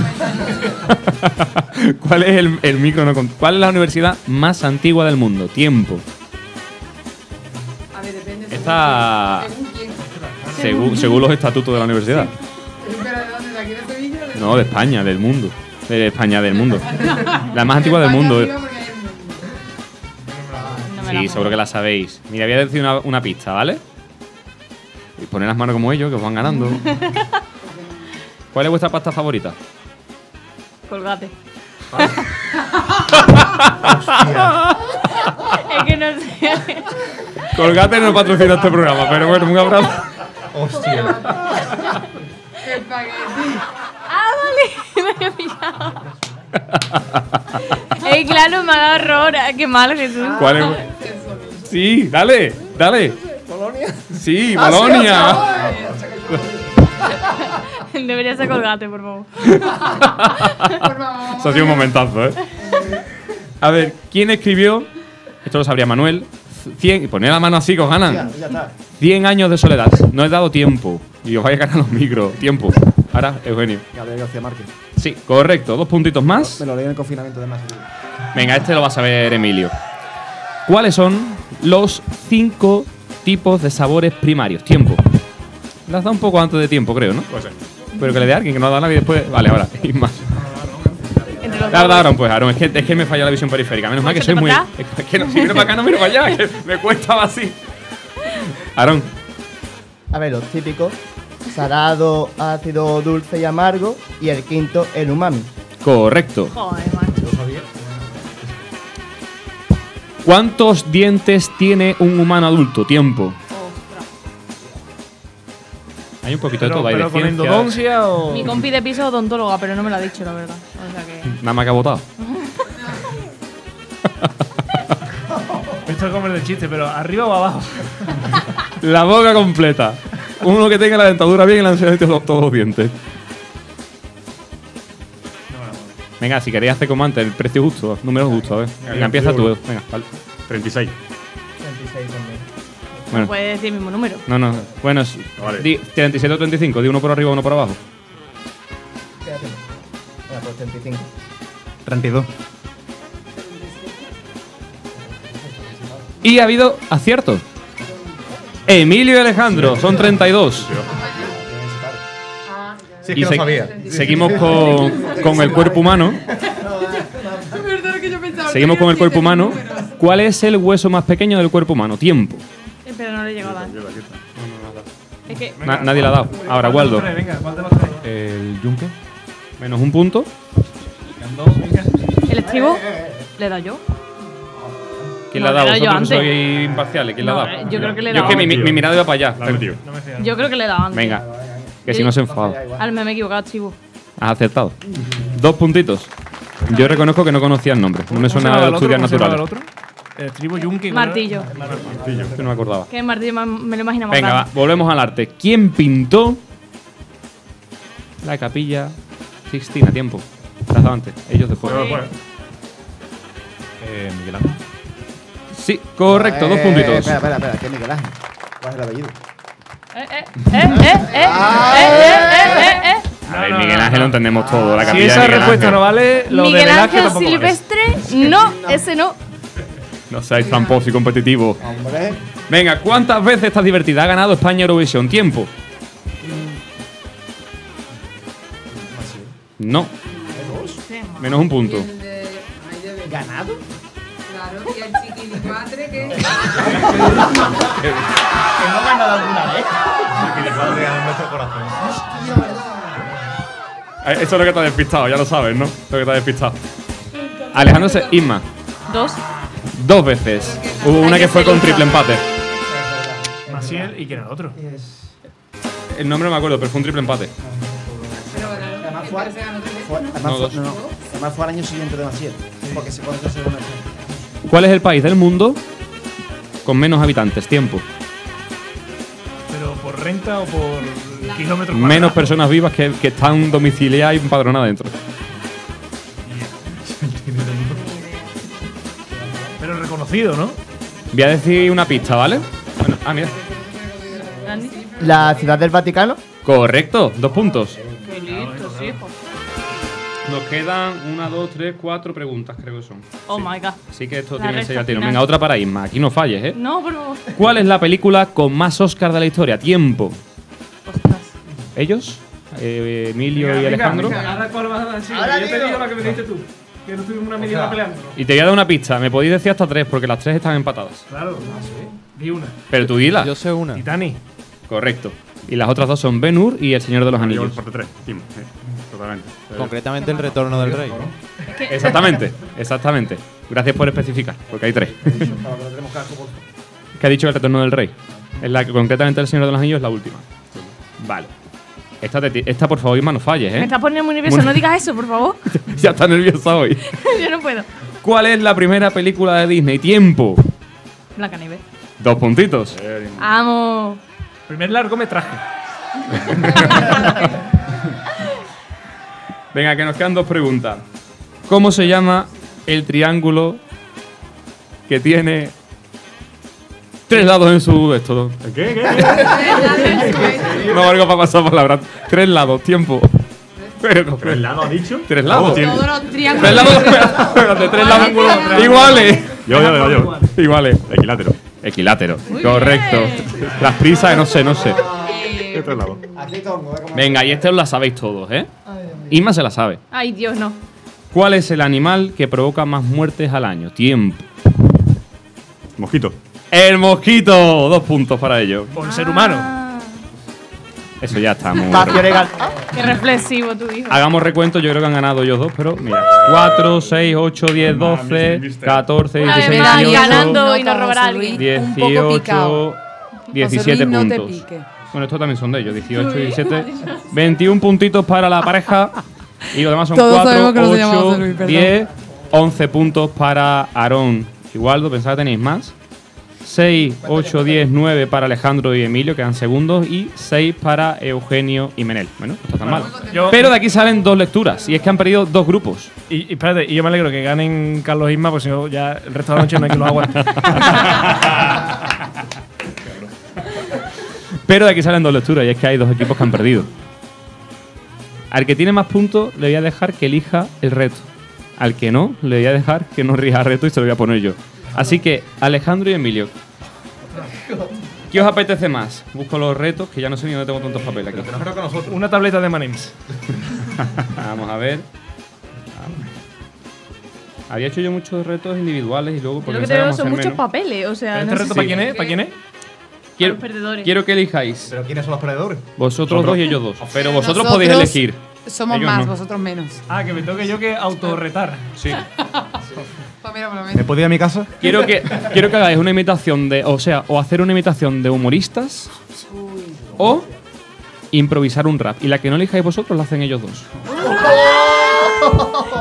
¿Cuál es el, el micro? No, ¿Cuál es la universidad más antigua del mundo? Tiempo. A ver, depende. Esta, quién. según, según los estatutos de la universidad. ¿Pero de dónde? ¿De aquí de Sevilla? ¿De No, de España, del mundo. De España, del mundo. (laughs) La más antigua del mundo. Sí, seguro que la sabéis. Mira, voy a decir una, una pista, ¿vale? Y poner las manos como ellos, que os van ganando. (laughs) ¿Cuál es vuestra pasta favorita? Colgate. (laughs) es que no sé. Colgate no patrocina este programa, pero bueno, un abrazo. Hostia. Ah, vale. (laughs) Me había pillado. Eh, claro, me ha dado error. Ah, Qué mal, Jesús. ¿Cuál es? Sí, dale, dale. ¿Polonia? Sí, Ah, sí, Bolonia. (laughs) Debería ser colgate, por favor. (laughs) Eso ha sido un momentazo, ¿eh? A ver, ¿quién escribió? Esto lo sabría Manuel. 100, y poned la mano así que os ganan. Ya, ya está. 100 años de soledad. No he dado tiempo. Y os vais a ganar los micros. Tiempo. Ahora, Eugenio. Gabriel García Márquez. Sí, correcto. Dos puntitos más. Me lo leí en el confinamiento de más. Venga, este lo va a saber Emilio. ¿Cuáles son los cinco tipos de sabores primarios? Tiempo. Le has dado un poco antes de tiempo, creo, ¿no? Puede ser. Pero que le dé a alguien que no ha dado nadie después. Vale, ahora. (laughs) Y más. Aaron, pues, Aaron. Es que, es que me falla la visión periférica. Menos mal que soy Échate muy. acá. (laughs) Es que no, si miro para acá, no miro para allá. (laughs) Que me cuesta así. Aaron, A ver, los típicos. Salado, ácido, dulce y amargo. Y el quinto, el umami. correcto. Joder, macho. ¿Cuántos dientes tiene un humano adulto? Tiempo. Ostras. Hay un poquito de todo. Hay de con ciencia. endodoncia o. Mi compi de piso es odontóloga, pero no me lo ha dicho, la verdad. O sea que. Nada más que ha votado. (laughs) Esto es comer de chiste, pero arriba o abajo. La boca completa. Uno que tenga la dentadura bien y la todos, todos los dientes. Venga, si queréis hacer como antes, el precio justo, número justo, a ver. Venga, empieza tú. Venga, vale. 36. 36 también. Bueno, Puede decir el mismo número. no, no. Bueno, es- Vale. di 37 o 35, di uno por arriba, uno por abajo. Quédate. Venga, pues 35. 32. Y ha habido aciertos. Emilio y Alejandro, son 32. Sí, es Y que se- no sabía. seguimos con, con el cuerpo humano. Seguimos con el cuerpo humano. ¿Cuál es el hueso más pequeño del cuerpo humano? Tiempo. Eh, Pero no le he llegado a dar. Es que. Na- nadie la ha dado. Ahora, Waldo. Tres, Venga, ¿cuál de los tres? El yunque. Menos un punto. ¿El estribo? ¿Le he dado yo? ¿Quién No, la ha dado? era yo Vosotros que antes. sois imparciales. ¿Quién la No, ha dado? eh, yo creo que le he Yo es que dado. mi, mi mirada iba para allá. La he metido. No me fío. Yo creo que le he dado antes. Venga. Que si no se enfada. Al me he equivocado, estribo. Has acertado. Dos puntitos. Yo reconozco que no conocía el nombre. No me ¿Cómo se suena a llamaba el naturales. otro? El estribo yunque. ¿cuál era? Martillo. Que no me acordaba. Que martillo me, lo imaginaba. Venga, va, volvemos al arte. ¿Quién pintó la capilla Sixtina? Tiempo. Dado antes. Ellos después. Bueno, Eh, Miguel Ángel. Sí, correcto. Dos Eh, puntitos. Espera, espera, espera. ¿Qué es Miguel Ángel? ¿Cuál es el apellido? A ver, Miguel Ángel lo entendemos todo. La Si esa de respuesta no vale, lo de Miguel Velázquez Ángel. Silvestre, no, ese no. No seáis tramposos y competitivos. Hombre. Venga, ¿cuántas veces estás divertida? Ha ganado España Eurovisión. Tiempo. No. Menos un punto. ¿Ganado? Claro, chiquilicuatre que... (laughs) ¿Que no me han dado alguna vez? Eh, Eso es lo que te ha despistado, ya lo sabes, ¿no? Lo que te ha despistado. Alejandro Se- Isma, Dos. dos veces. Hubo una que fue con triple empate. Maciel y quién era el otro. El nombre no me acuerdo, pero fue un triple empate. Además fue, fue- además No, fue- dos. no, no. Además fue al año siguiente de Maciel. Porque se pone tercero en el ¿Cuál es el país del mundo con menos habitantes? Tiempo. Pero por renta o por kilómetros Menos cuadrados. personas vivas que, que están domiciliadas y empadronadas dentro. Pero reconocido, ¿no? Voy a decir una pista, ¿vale? Bueno, ah, mira. La ciudad del Vaticano. Correcto, dos puntos. Qué listo, sí, hijo. Nos quedan una, dos, tres, cuatro preguntas, creo que son. Oh my god. Así que esto La tiene que ser tiro. Venga, otra para Isma. Aquí no falles, ¿eh? No, por favor. ¿Cuál es la película con más Oscar de la historia? Tiempo. Ostras. ¿Ellos? Eh, Emilio Venga, y Alejandro. venga, ahora Yo te digo. la que me diste tú. Que no tuvimos una media hora peleando. Y te voy a dar una pista. Me podéis decir hasta tres porque las tres están empatadas. Claro. Di una. Pero tú dila. Yo sé una. Titanic. Correcto. Y las otras dos son Ben Hur y El Señor de los Yo Anillos. 3, Timo, sí, totalmente. Concretamente el retorno del rey. Exactamente, exactamente. Gracias por especificar, porque hay tres. ¿Qué ha dicho el retorno del rey? Es la que concretamente el Señor de los Anillos es la última. Vale. Esta, te esta por favor, Isma, no falles, Me ¿eh? estás poniendo muy nervioso. No digas eso, por favor. (laughs) ya está nerviosa hoy. (laughs) Yo no puedo. ¿Cuál es la primera película de Disney? Tiempo. Blancanieves. Dos puntitos. Amo. Primer largometraje. (laughs) Venga, que nos quedan dos preguntas. ¿Cómo se llama el triángulo que tiene tres lados en su esto? ¿Qué? ¿Qué? (laughs) No valgo para pasar palabras. Tres lados, tiempo. Pero, ¿Tres lados ha dicho? Tres lados. Todos los Tres lados. (laughs) Espérate, tres lados. Iguales. Yo, yo, yo, yo. Iguales. Equilátero. Equilátero. Correcto. Las prisas, no sé, no sé. ¿Qué tres lados? Venga, y este os la sabéis todos, ¿eh? Isma se la sabe. Ay, Dios, no. ¿Cuál es el animal que provoca más muertes al año? Tiempo. Mosquito. El mosquito. Dos puntos para ello. Por ser humano. Ah, Eso ya está muy. Espacio legal. qué reflexivo tu hijo. Hagamos recuento, yo creo que han ganado ellos dos, pero mira. 4, 6, 8, 10, 12, 14, Una vez 16, me da 18, ganando y nos robará Luis, alguien. un poco 18, picado. 17 Luis, no te puntos. Bueno, estos también son de ellos, 18, 17. 21 puntitos para la pareja. Y los demás son Todos 4, sabemos que no se llama 8, José Luis, perdón. 10, 11 puntos para Aarón. Igualdo, pensaba que tenéis más. 6, 8, 10, 9 para Alejandro y Emilio, que dan segundos. Y 6 para Eugenio y Menel. Bueno, no está tan mal. Yo- Pero de aquí salen dos lecturas. Y es que han perdido dos grupos. Y, y espérate, y yo me alegro que ganen Carlos Isma, porque si no, ya el resto de la noche no hay que los aguante. (laughs) Pero de aquí salen dos lecturas. Y es que hay dos equipos que han perdido. Al que tiene más puntos, le voy a dejar que elija el reto. Al que no, le voy a dejar que no rija el reto y se lo voy a poner yo. Así que, Alejandro y Emilio. ¿Qué os apetece más? Busco los retos, que ya no sé ni dónde tengo tantos papeles aquí. Una tableta de Manims. (laughs) Vamos a ver. Había hecho yo muchos retos individuales y luego lo que te pensar veo que son muchos menos. papeles. O sea, ¿Este no reto para quién es? ¿Para quién es? Quiero, los perdedores. quiero que elijáis. ¿Pero quiénes son los perdedores? Vosotros dos y ellos dos. Pero vosotros Nosotros podéis elegir. Somos Ellos más, no. vosotros menos. Ah, que me toque yo que autorretar. Sí. (laughs) Pues mira, por lo ¿Me puedo ir a mi casa? Quiero que, quiero que hagáis una imitación de. O sea, o hacer una imitación de humoristas. O improvisar un rap. Y la que no elijáis vosotros la hacen ellos dos.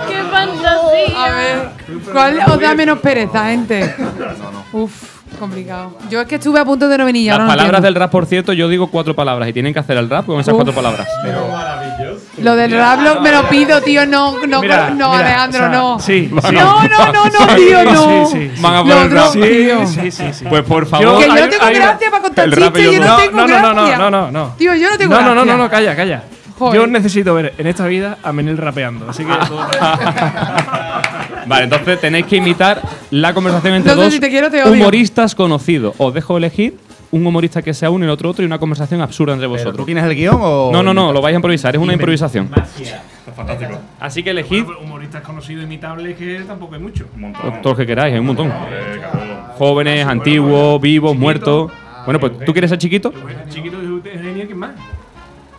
¡Qué fantasía! A ver, ¿cuál os da menos pereza, gente? Uf, complicado. Yo es que estuve a punto de no venir Las no palabras entiendo. del rap, por cierto, yo digo cuatro palabras y tienen que hacer el rap con esas Uf. cuatro palabras. Lo del rap lo- me lo pido, tío. No, no, Mira, no, mira, Alejandro, o sea, no. Sí, (laughs) sí. No, no, no, no, tío, no. Sí, sí, Van a poner otro, rap. sí, sí, sí. Pues por favor. Que yo no tengo gracia para contar chistes, yo yo no, no. tengo No, no, no, no, gracia. no, no, no. Tío, yo no tengo No, no, no, gracia. no, no, calla, calla. Joder. Yo necesito ver en esta vida a Menel rapeando, así que (laughs) (laughs) Vale, entonces tenéis que imitar la conversación entre sé dos si te quiero, te odio. humoristas conocidos. Os dejo elegir un humorista que sea uno y el otro otro y una conversación absurda entre ¿Tú vosotros. tienes el guion o.? No, no, no, lo vais a improvisar, es una improvisación. Fantástico. Así que elegid humoristas conocidos imitables que tampoco hay mucho. Un montón. todo lo que queráis, hay un montón. Eh, cabrón. Jóvenes, antiguos, vivos, muertos. Bueno, pues ¿tú quieres ser chiquito? Chiquito de Eugenio, ¿quién más?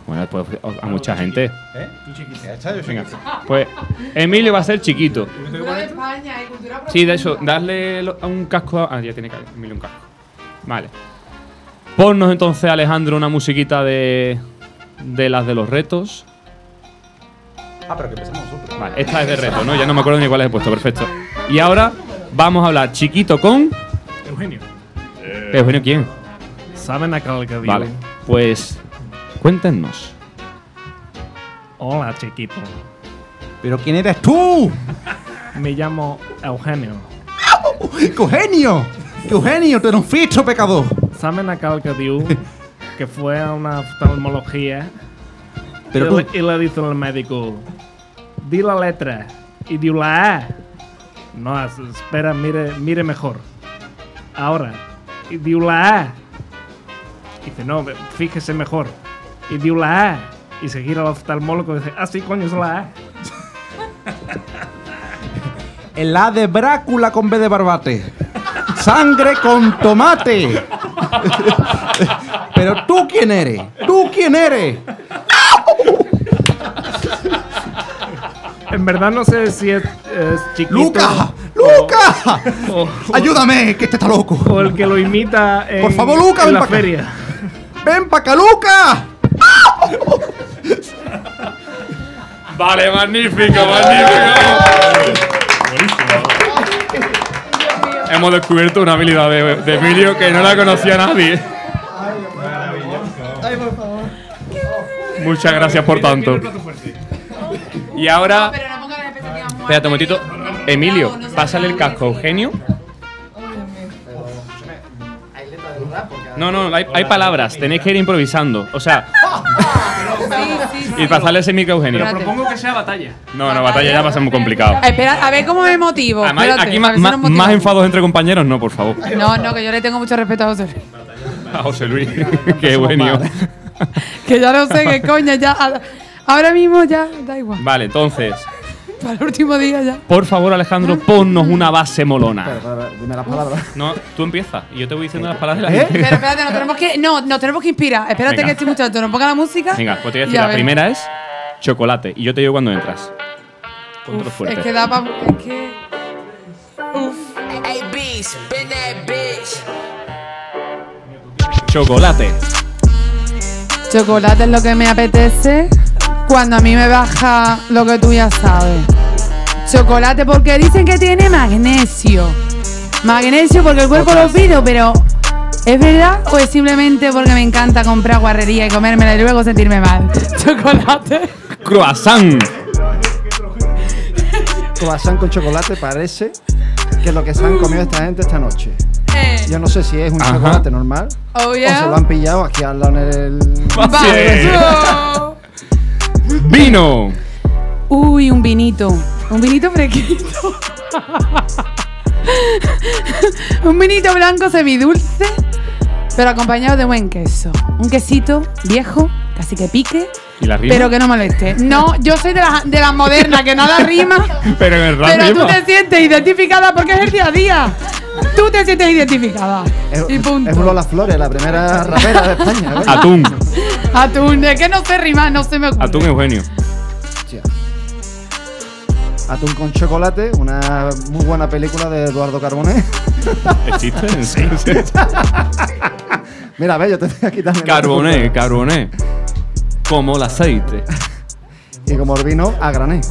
Bueno, pues a mucha gente. ¿Eh? Tú chiquito. Venga, pues Emilio va a ser chiquito. Cultura de España y cultura Sí, de eso, darle lo- a un casco. a- Ah, ya tiene que Emilio un casco. Vale. Ponnos entonces, Alejandro, una musiquita de. de las de los retos. Ah, pero que empezamos nosotros. Vale, esta es de reto, ¿no? Ya no me acuerdo ni cuál he puesto, perfecto. Y ahora vamos a hablar chiquito con. Eugenio. Eugenio, ¿quién? ¿Saben a qué digo? Vale, pues. Cuéntenos. Hola, chiquito. ¿Pero quién eres tú? Me llamo Eugenio. ¡Eugenio! ¡Eugenio, tú eres un ficho pecador! ¿Saben a qué digo? que fue a una oftalmología Pero y, tú- le, y le dice al médico, di la letra y dio la A. No, es- espera, mire, mire mejor. Ahora, y dio la A. Dice, no, fíjese mejor. Y dio la A. Y se gira al oftalmólogo y dice, ah, sí, coño, es la A. (laughs) El A de Brácula con B de barbate. Sangre con tomate. (laughs) Pero tú quién eres? ¿Tú quién eres? (laughs) En verdad no sé si es, es chiquito. ¡Luca! ¡Luca! o- Ayúdame, que este está loco. O el que lo imita en, Por favor, Luca, en ven la acá. feria. ¡Ven pa' acá, Luca! Vale, magnífico, magnífico. Hemos descubierto una habilidad de, de Emilio que no la conocía nadie. Muchas gracias por tanto. Y ahora, espérate un momentito. Emilio, pásale el casco a Eugenio. No, no, hay, hay palabras, tenéis que ir improvisando. O sea, (laughs) y pasarle ese micro a Eugenio. Espérate. Propongo que sea batalla. No, no, batalla ya va a ser muy complicado. Espera, a ver cómo me motivo. Además, Espérate, aquí a más, ver si más- motivamos. más enfados entre compañeros, no, por favor. No, no, que yo le tengo mucho respeto a José. (laughs) A José Luis, (laughs) qué bueno. (laughs) Que ya no sé qué coña, ya. Ahora mismo ya, da igual. Vale, entonces, Para el último día ya. por favor, Alejandro, ponnos una base molona. Dime las palabras. No, tú empiezas y yo te voy diciendo las palabras de la Pero gente. espérate, nos tenemos que. No, nos tenemos que inspirar. Espérate Venga. que este muchacho nos ponga la música. Venga, pues te voy a decir, la ver. primera es chocolate. Y yo te digo cuando entras. Control Es fuerte. que da pa. Es que. Chocolate. Chocolate es lo que me apetece cuando a mí me baja lo que tú ya sabes. Chocolate porque dicen que tiene magnesio. Magnesio porque el cuerpo lo pide, pero ¿es verdad o es simplemente porque me encanta comprar guarrería y comérmela y luego sentirme mal? (laughs) Chocolate. Croissant. Croissant con chocolate parece que es lo que se han comido esta gente esta noche. Eh, Yo no sé si es un Ajá. chocolate normal oh o se lo han pillado aquí al lado en el... Vino. Uy, un vinito. Un vinito fresquito. un vinito blanco semidulce, pero acompañado de buen queso. Un quesito viejo, casi que pique, ¿Y la rima? pero que no moleste. No, yo soy de las de las modernas, que nada rima, (laughs) Pero en el pero tú te sientes identificada porque es el día a día. Tú te sientes identificada. Es, Y punto. es un Lola Flores, la primera rapera de España. Atún. Atún, es que no sé rimar, no se me ocurre. Atún Eugenio. Atún con chocolate, una muy buena película de Eduardo Carbonet. ¿Existe? (laughs) ¿En serio? (laughs) Mira, ve, yo te estoy aquí también. Carboné, carboné. Como el aceite. Y como el vino, a grané.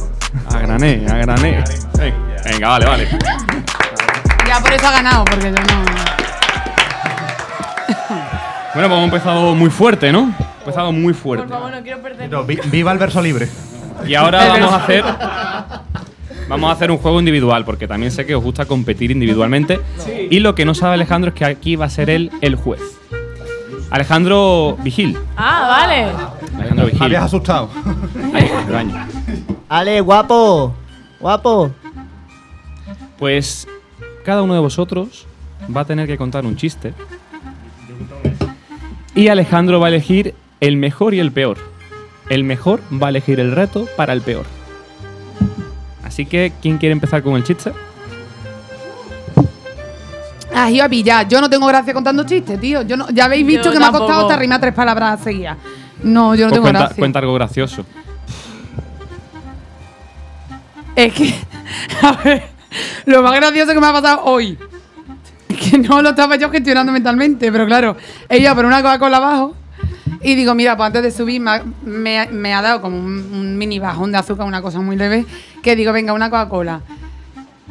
A grané, a grané. Venga, vale, vale. Ya por eso ha ganado, porque yo no. Bueno, pues hemos empezado muy fuerte, ¿no? Hemos empezado muy fuerte. Por favor, no quiero perder. No, vi- viva el verso libre. Y ahora vamos a hacer. Vamos a hacer un juego individual, porque también sé que os gusta competir individualmente. Y lo que no sabe Alejandro es que aquí va a ser él el juez. Alejandro Vigil. Ah, vale. Alejandro Me Vigil. habías asustado. Ahí, baño. Ale, guapo. Guapo. Pues cada uno de vosotros va a tener que contar un chiste. Y Alejandro va a elegir el mejor y el peor. El mejor va a elegir el reto para el peor. Así que, ¿quién quiere empezar con el chiste? Ah, iba a pillar. Yo no tengo gracia contando chistes, tío. Yo no, ya habéis visto Yo que me ha costado hasta rimar tres palabras seguidas. No, yo no Pues tengo cuenta, gracia. cuenta algo gracioso. Es que, (laughs) a ver, lo más gracioso que me ha pasado hoy. Que no lo estaba yo gestionando mentalmente, pero claro, ido por una Coca-Cola abajo y digo, mira, pues antes de subir me me ha- dado como un, mini bajón de azúcar, una cosa muy leve, que digo, venga, una Coca-Cola.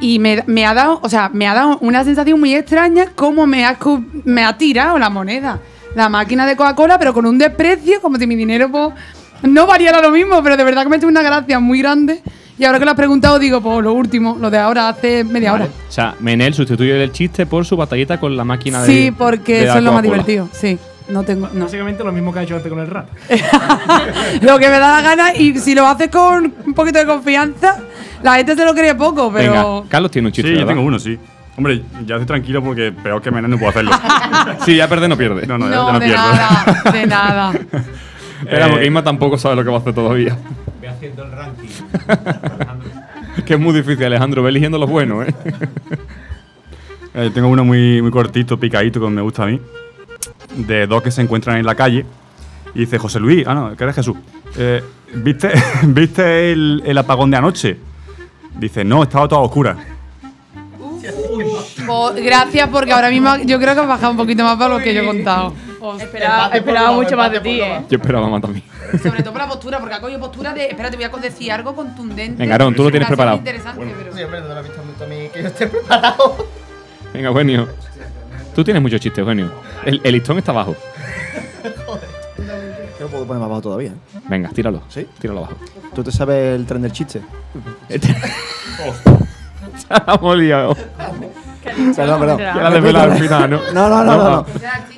Y me, me ha dado, o sea, me ha dado una sensación muy extraña como me ha, me ha tirado la moneda, la máquina de Coca-Cola, pero con un desprecio, como si mi dinero pues, no valiera lo mismo, pero de verdad que me ha hecho una gracia muy grande. Y ahora que lo has preguntado, digo, pues lo último, lo de ahora, hace media hora. O sea, Menel sustituye el chiste por su batallita con la máquina de. Sí, porque eso es lo más divertido. Sí, no tengo. No. Básicamente lo mismo que ha hecho antes con el rap. (laughs) lo que me da la gana y si lo haces con un poquito de confianza, la gente se lo cree poco, pero. Venga, Carlos tiene un chiste. Sí, yo tengo uno, sí. Hombre, ya estoy tranquilo porque peor que Menel no puedo hacerlo. (laughs) Sí, ya pierde, no pierde. No, no, ya- No, ya no de pierdo. nada, de (laughs) nada. Espera, Eh, porque Isma tampoco sabe lo que va a hacer todavía. Voy haciendo el ranking. que es muy difícil, Alejandro. Ve eligiendo los buenos, ¿eh? (laughs) Eh, tengo uno muy, muy cortito, picadito, como me gusta a mí. de dos que se encuentran en la calle. Y dice, José Luis, ah, no, que eres Jesús. eh, ¿Viste, (laughs) ¿viste el, el apagón de anoche? Dice, no, estaba toda oscura. Pues, gracias, porque ahora mismo yo creo que has bajado un poquito más para lo que yo he contado. Esperaba, esperaba mucho más de ti, ¿eh? Yo esperaba más también. Sobre todo por la postura, porque ha cogido postura de. Espérate, voy a decir algo contundente. Venga, Aaron, tú lo tienes preparado. interesante, pero- Sí, hombre, no lo has visto mucho a mí que yo esté preparado. Venga, Eugenio. Tú tienes muchos chistes, Eugenio. El, el listón está abajo. Yo lo puedo poner más abajo todavía. ¿eh? Venga, tíralo. ¿Sí? Tíralo abajo. ¿Tú te sabes el tren del chiste? (laughs) (laughs) Se la hemos liado. Perdón, perdón. Ya la desvelado al final, ¿no? No, no, no, no.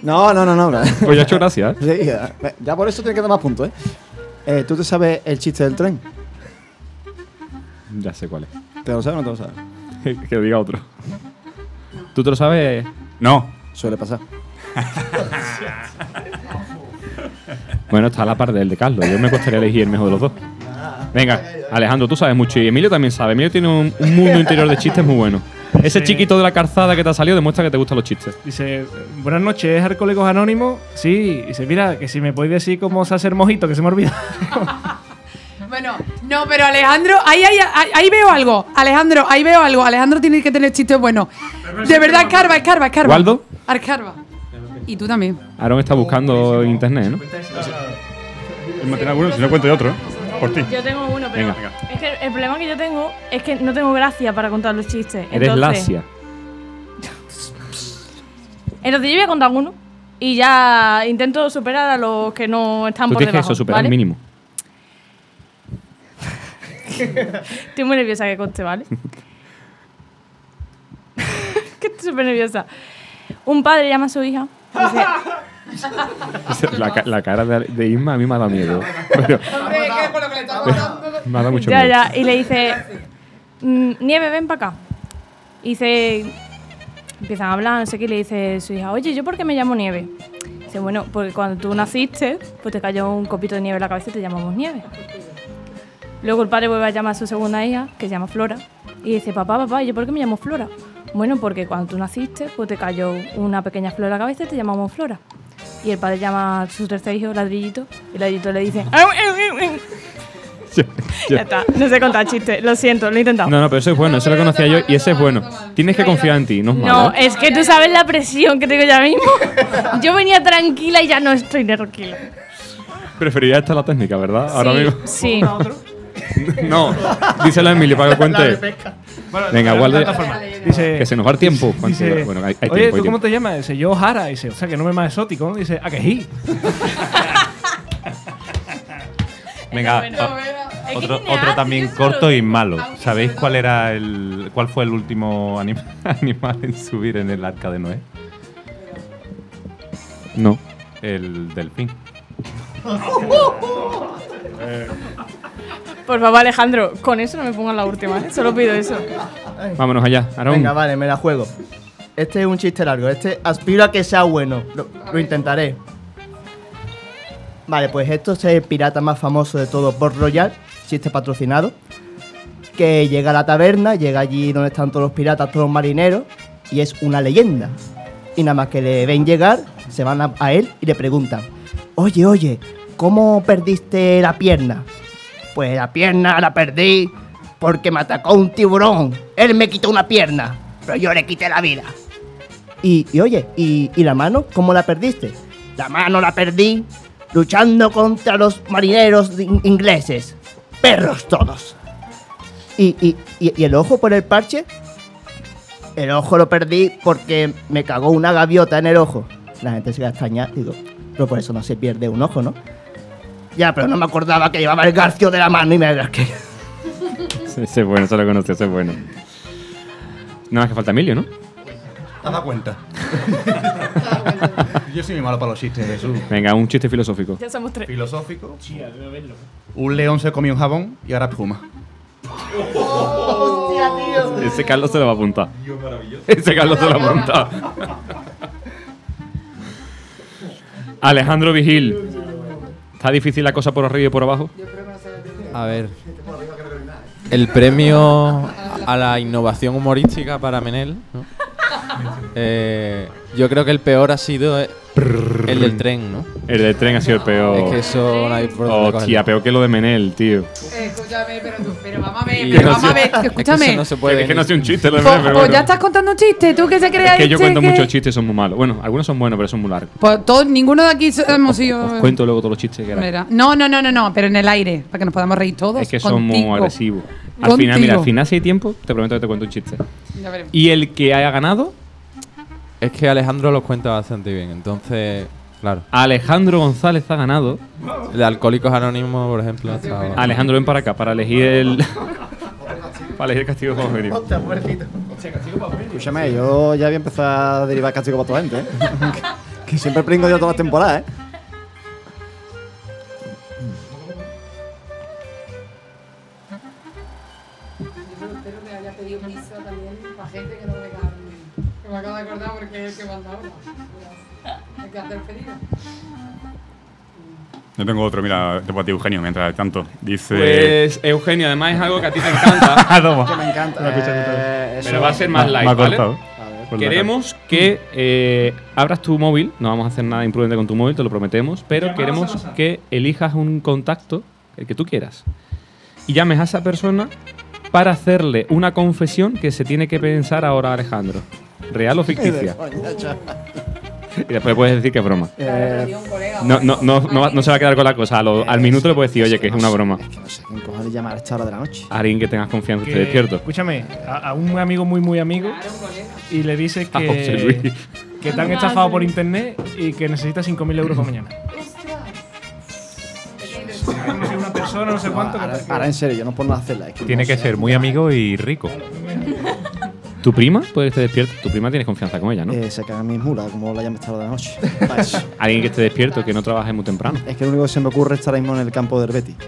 No, no, no, no. no. Pues ya ha hecho gracia, ¿eh? Sí, ya, ya por eso tiene que dar más puntos, ¿eh? Eh, ¿Tú te sabes el chiste del tren? Ya sé cuál ¿Te lo sabes o no te lo sabes? es. (laughs) que lo diga otro. ¿Tú te lo sabes? No. Suele pasar. Bueno, está a la par del de Carlos. Yo me costaría elegir el mejor de los dos. Venga, Alejandro, tú sabes mucho y Emilio también sabe. Emilio tiene un, un mundo interior de chistes muy bueno. Ese Sí. chiquito de la calzada que te ha salido demuestra que te gustan los chistes. Dice, buenas noches, ¿es Alcohólicos Anónimos? Sí. Dice, mira, que si me podéis decir cómo se hace el mojito, que se me olvida. (laughs) Bueno, no, pero Alejandro, ahí, ahí, ahí, ahí veo algo. Alejandro, ahí veo algo. Alejandro tiene que tener chistes buenos. De verdad, escarba, escarba, escarba. ¿Waldo? Escarba. Y tú también. Aaron está buscando en internet, ¿no? El material bueno, si no cuento de otro, ¿eh? Por ti. Yo tengo uno, pero Venga. es que el problema que yo tengo es que no tengo gracia para contar los chistes. Eres entonces, lacia. (laughs) Entonces yo voy a contar uno y ya intento superar a los que no están Tú por debajo. eso, superar ¿vale? el mínimo. (laughs) Estoy muy nerviosa que conste, ¿vale? (laughs) que estoy súper nerviosa. Un padre llama a su hija. dice, La, la cara de, de Isma a mí me ha dado miedo. Pero me ha dado mucho ya, miedo. ya. Y le dice, "Mm, Nieve, ven para acá. Y dice, empiezan a hablar, no sé qué, y le dice su hija, oye, ¿yo por qué me llamo Nieve? Dice, bueno, porque cuando tú naciste, pues te cayó un copito de nieve en la cabeza y te llamamos Nieve. Luego el padre vuelve a llamar a su segunda hija, que se llama Flora, y dice, papá, papá, ¿y yo por qué me llamo Flora? Bueno, porque cuando tú naciste, pues te cayó una pequeña flor en la cabeza y te llamamos Flora. Y el padre llama a su tercer hijo, Ladrillito, y Ladrillito le dice, "Au, au, au, au". (laughs) ya está, no sé contar chistes, lo siento, lo he intentado. No, no, pero eso es bueno, eso lo conocía yo y ese es bueno. Tienes que confiar en ti, no es malo. No, ¿eh? es que tú sabes la presión que tengo ya mismo. (laughs) Yo venía tranquila y ya no estoy tranquila. Preferiría esta la técnica, ¿verdad? Ahora sí, mismo. Sí. (laughs) (laughs) No, díselo a Emilio para que cuente. Venga, de Waldo, otra forma. Dice, que se nos va el tiempo. ¿Cuánto- dice, bueno, hay, hay Oye, tiempo, hay ¿tú cómo tiempo. te llamas? Dice, yo Jara. Dice, o sea, que no me más exótico. ¿no? Dice, ¿a que sí? (laughs) Venga, o- otro, otro también corto y malo. ¿Sabéis cuál era el cuál fue el último anim- (laughs) animal en subir en el arca de Noé? No. El delfín. Por favor, Alejandro, con eso no me pongas la última, ¿eh? Solo pido eso. Vámonos allá. Aarón. Venga, vale, me la juego. Este es un chiste largo. Este aspiro a que sea bueno. Lo, lo intentaré. Vale, pues esto es el pirata más famoso de todo, Port Royal, chiste patrocinado. Que llega a la taberna, llega allí donde están todos los piratas, todos los marineros, y es una leyenda. Y nada más que le ven llegar, se van a, a él y le preguntan: Oye, oye, ¿cómo perdiste la pierna? Pues la pierna la perdí porque me atacó un tiburón. Él me quitó una pierna, pero yo le quité la vida. Y, oye, ¿y, la mano? ¿Cómo la perdiste? La mano la perdí luchando contra los marineros in- ingleses. Perros todos. ¿Y, y, y- el ojo por el parche? El ojo lo perdí porque me cagó una gaviota en el ojo. La gente se queda extrañada. Digo, pero por eso no se pierde un ojo, ¿no? Ya, pero no me acordaba que llevaba el garfio de la mano y me que Sí, (laughs) Ese es bueno, eso lo conocí, ese es bueno. Nada más que falta Emilio, ¿no? ¿Te has dado cuenta? (laughs) Yo soy muy malo para los chistes, Jesús. Venga, un chiste filosófico. Ya somos tres. Filosófico. Un león se comió un jabón y ahora espuma. Ese Carlos se lo va a apuntar. Ese Carlos se lo va a apuntar. (laughs) Alejandro Vigil. ¿Está difícil la cosa por arriba y por abajo? A ver. El premio a la innovación humorística para Menel. Eh, yo creo que el peor ha sido El del tren, ¿no? El del tren ha sido el peor. Es que eso no hay por dónde Hostia, cogerlo. peor que lo de Menel, tío. Escúchame, pero tú, pero vamos a ver, Y pero a sé- ver, Es que escúchame. eso no se puede Es que no hace un chiste lo de Menel, pero pues ya estás contando un chiste, tú que se creía Es que yo cuento muchos chistes y son muy malos. Bueno, algunos son buenos, pero son muy largos. Pues todos, ninguno de aquí hemos sido. Cuento luego todos los chistes que eran. No, no, no, no, no, pero en el aire, para que nos podamos reír todos. Es que son muy agresivos. Al final, mira, al final si hay tiempo, te prometo que te cuento un chiste. Ya veremos. Y el que haya ganado, Es que Alejandro los cuenta bastante bien, entonces, claro. Alejandro González ha ganado. El de Alcohólicos Anónimos, por ejemplo, ha estado- Alejandro, ven para acá para elegir el. (laughs) para elegir el castigo como venimos. Escúchame, yo ya voy a empezar a derivar castigo para toda gente, ¿eh? (laughs) que siempre pringo yo todas las temporadas, ¿eh? Yo espero que haya pedido pizza también para gente que no me carne. Que me acabo de acordar porque es el que manda ahora. Hay que hacer pedido. Yo tengo otro, mira, te puedo decir Eugenio, mientras tanto. Dice. Pues, Eugenio, además es algo que a ti te encanta. (laughs) Toma. Me encanta. Eh, eso- pero va a ser más Me- light, me ha ¿vale? Queremos que eh, abras tu móvil, no vamos a hacer nada imprudente con tu móvil, te lo prometemos, pero queremos que elijas un contacto, el que tú quieras, y llames a esa persona para hacerle una confesión que se tiene que pensar ahora Alejandro. ¿Real o (laughs) ficticia? (laughs) Y después puedes decir que es broma. Eh, No, no, no, no, no se va a quedar con la cosa. a lo- al minuto le puedes decir, oye, que es una broma. Es que no sé quién cojones llamar a esta hora de la noche. A alguien que tengas confianza, Que- esté despierto. Escúchame, a, a un amigo muy, muy amigo y le dices A José que, Luis. que te han estafado por internet y que necesitas 5.000 euros para mañana. No sé, una persona, no sé cuánto. que Ahora, te- ahora en serio, yo no puedo hacerla. Es que Tiene no que sé. ser muy amigo y rico. (laughs) ¿Tu prima puede que esté despierta? Tu prima tienes confianza con ella, ¿no? Eh, se cagan mis mulas, como la llame esta hora de la noche. (laughs) Eso. Alguien que esté despierto, que no trabaje muy temprano. Es que lo único que se me ocurre es estar ahí mismo en el campo del Betty. (laughs)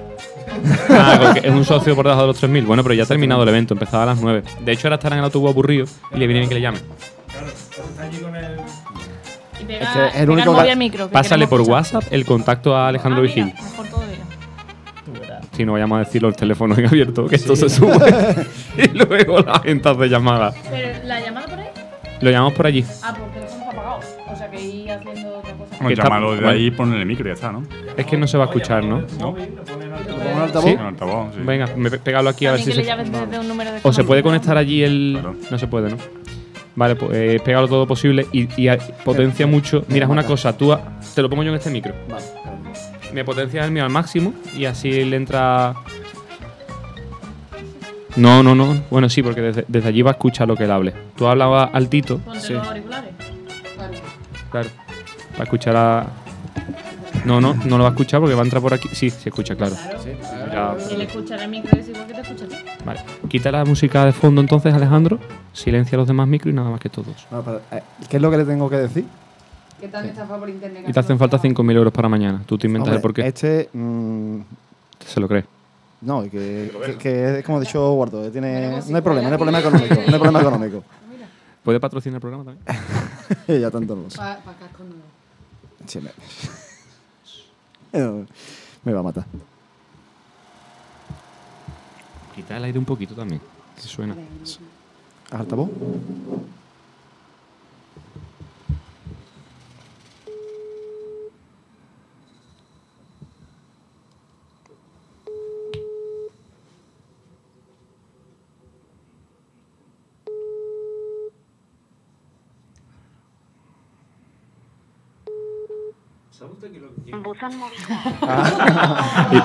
Ah, es un socio por debajo de los 3.000. Bueno, pero ya ha terminado el evento, empezaba a las 9. De hecho, ahora estará en el autobús aburrido y le viene bien que le llame. Está allí con el- Y pega, Es que es el pega único móvil que- al micro, que Pásale por escuchar. WhatsApp el contacto a Alejandro Ah, mira, Vigil. Si no vayamos a decir los teléfonos en abierto, que esto se sube. (laughs) y luego la gente hace llamada. Pero la llamada por ahí. Lo llamamos por allí. Ah, porque el teléfono está apagado. O sea que ir haciendo otra cosa. Bueno, llámalo de ahí y ponle el micro y ya está, ¿no? Es que no se va a escuchar, ¿no? ¿No? ¿Pongo un altavoz? ¿Sí? Con altavoz, sí. Venga, me, pégalo aquí a ver si se... llames desde un número de O se puede teléfono. conectar allí el... Claro. No se puede, ¿no? Vale, pues eh, pégalo todo posible y, y potencia mucho. Mira, es una cosa, tú... a- te lo pongo yo en este micro. Vale. Me potencia el mío al máximo y así le entra... No, no, no. Bueno, sí, porque desde, desde allí va a escuchar lo que él hable. Tú hablabas altito. Ponte Sí, los auriculares. claro. Va a escuchar a... No, no, no lo va a escuchar porque va a entrar por aquí. Sí, se escucha, claro. Ya, Y le escuchará el micro y es igual que te escucha a ti. Vale. Quita la música de fondo entonces, Alejandro. Silencia los demás micros y nada más que todos. Bueno, pero, eh, ¿Qué es lo que le tengo que decir? ¿Qué tal estafa por internet? Y te hacen falta 5.000 euros para mañana. Tú te inventas Hombre, el porqué. Este. mm, Se lo cree. no, que, que, que es como ha dicho Guardo, que tiene, no hay problema, no hay problema económico. No hay problema (laughs) económico. ¿Puede patrocinar el programa también? (laughs) ya tanto no lo sé. Para casco nuevo. Sí, me, (laughs) me va a matar. Quita el aire un poquito también. Que suena. ¿Altavoz?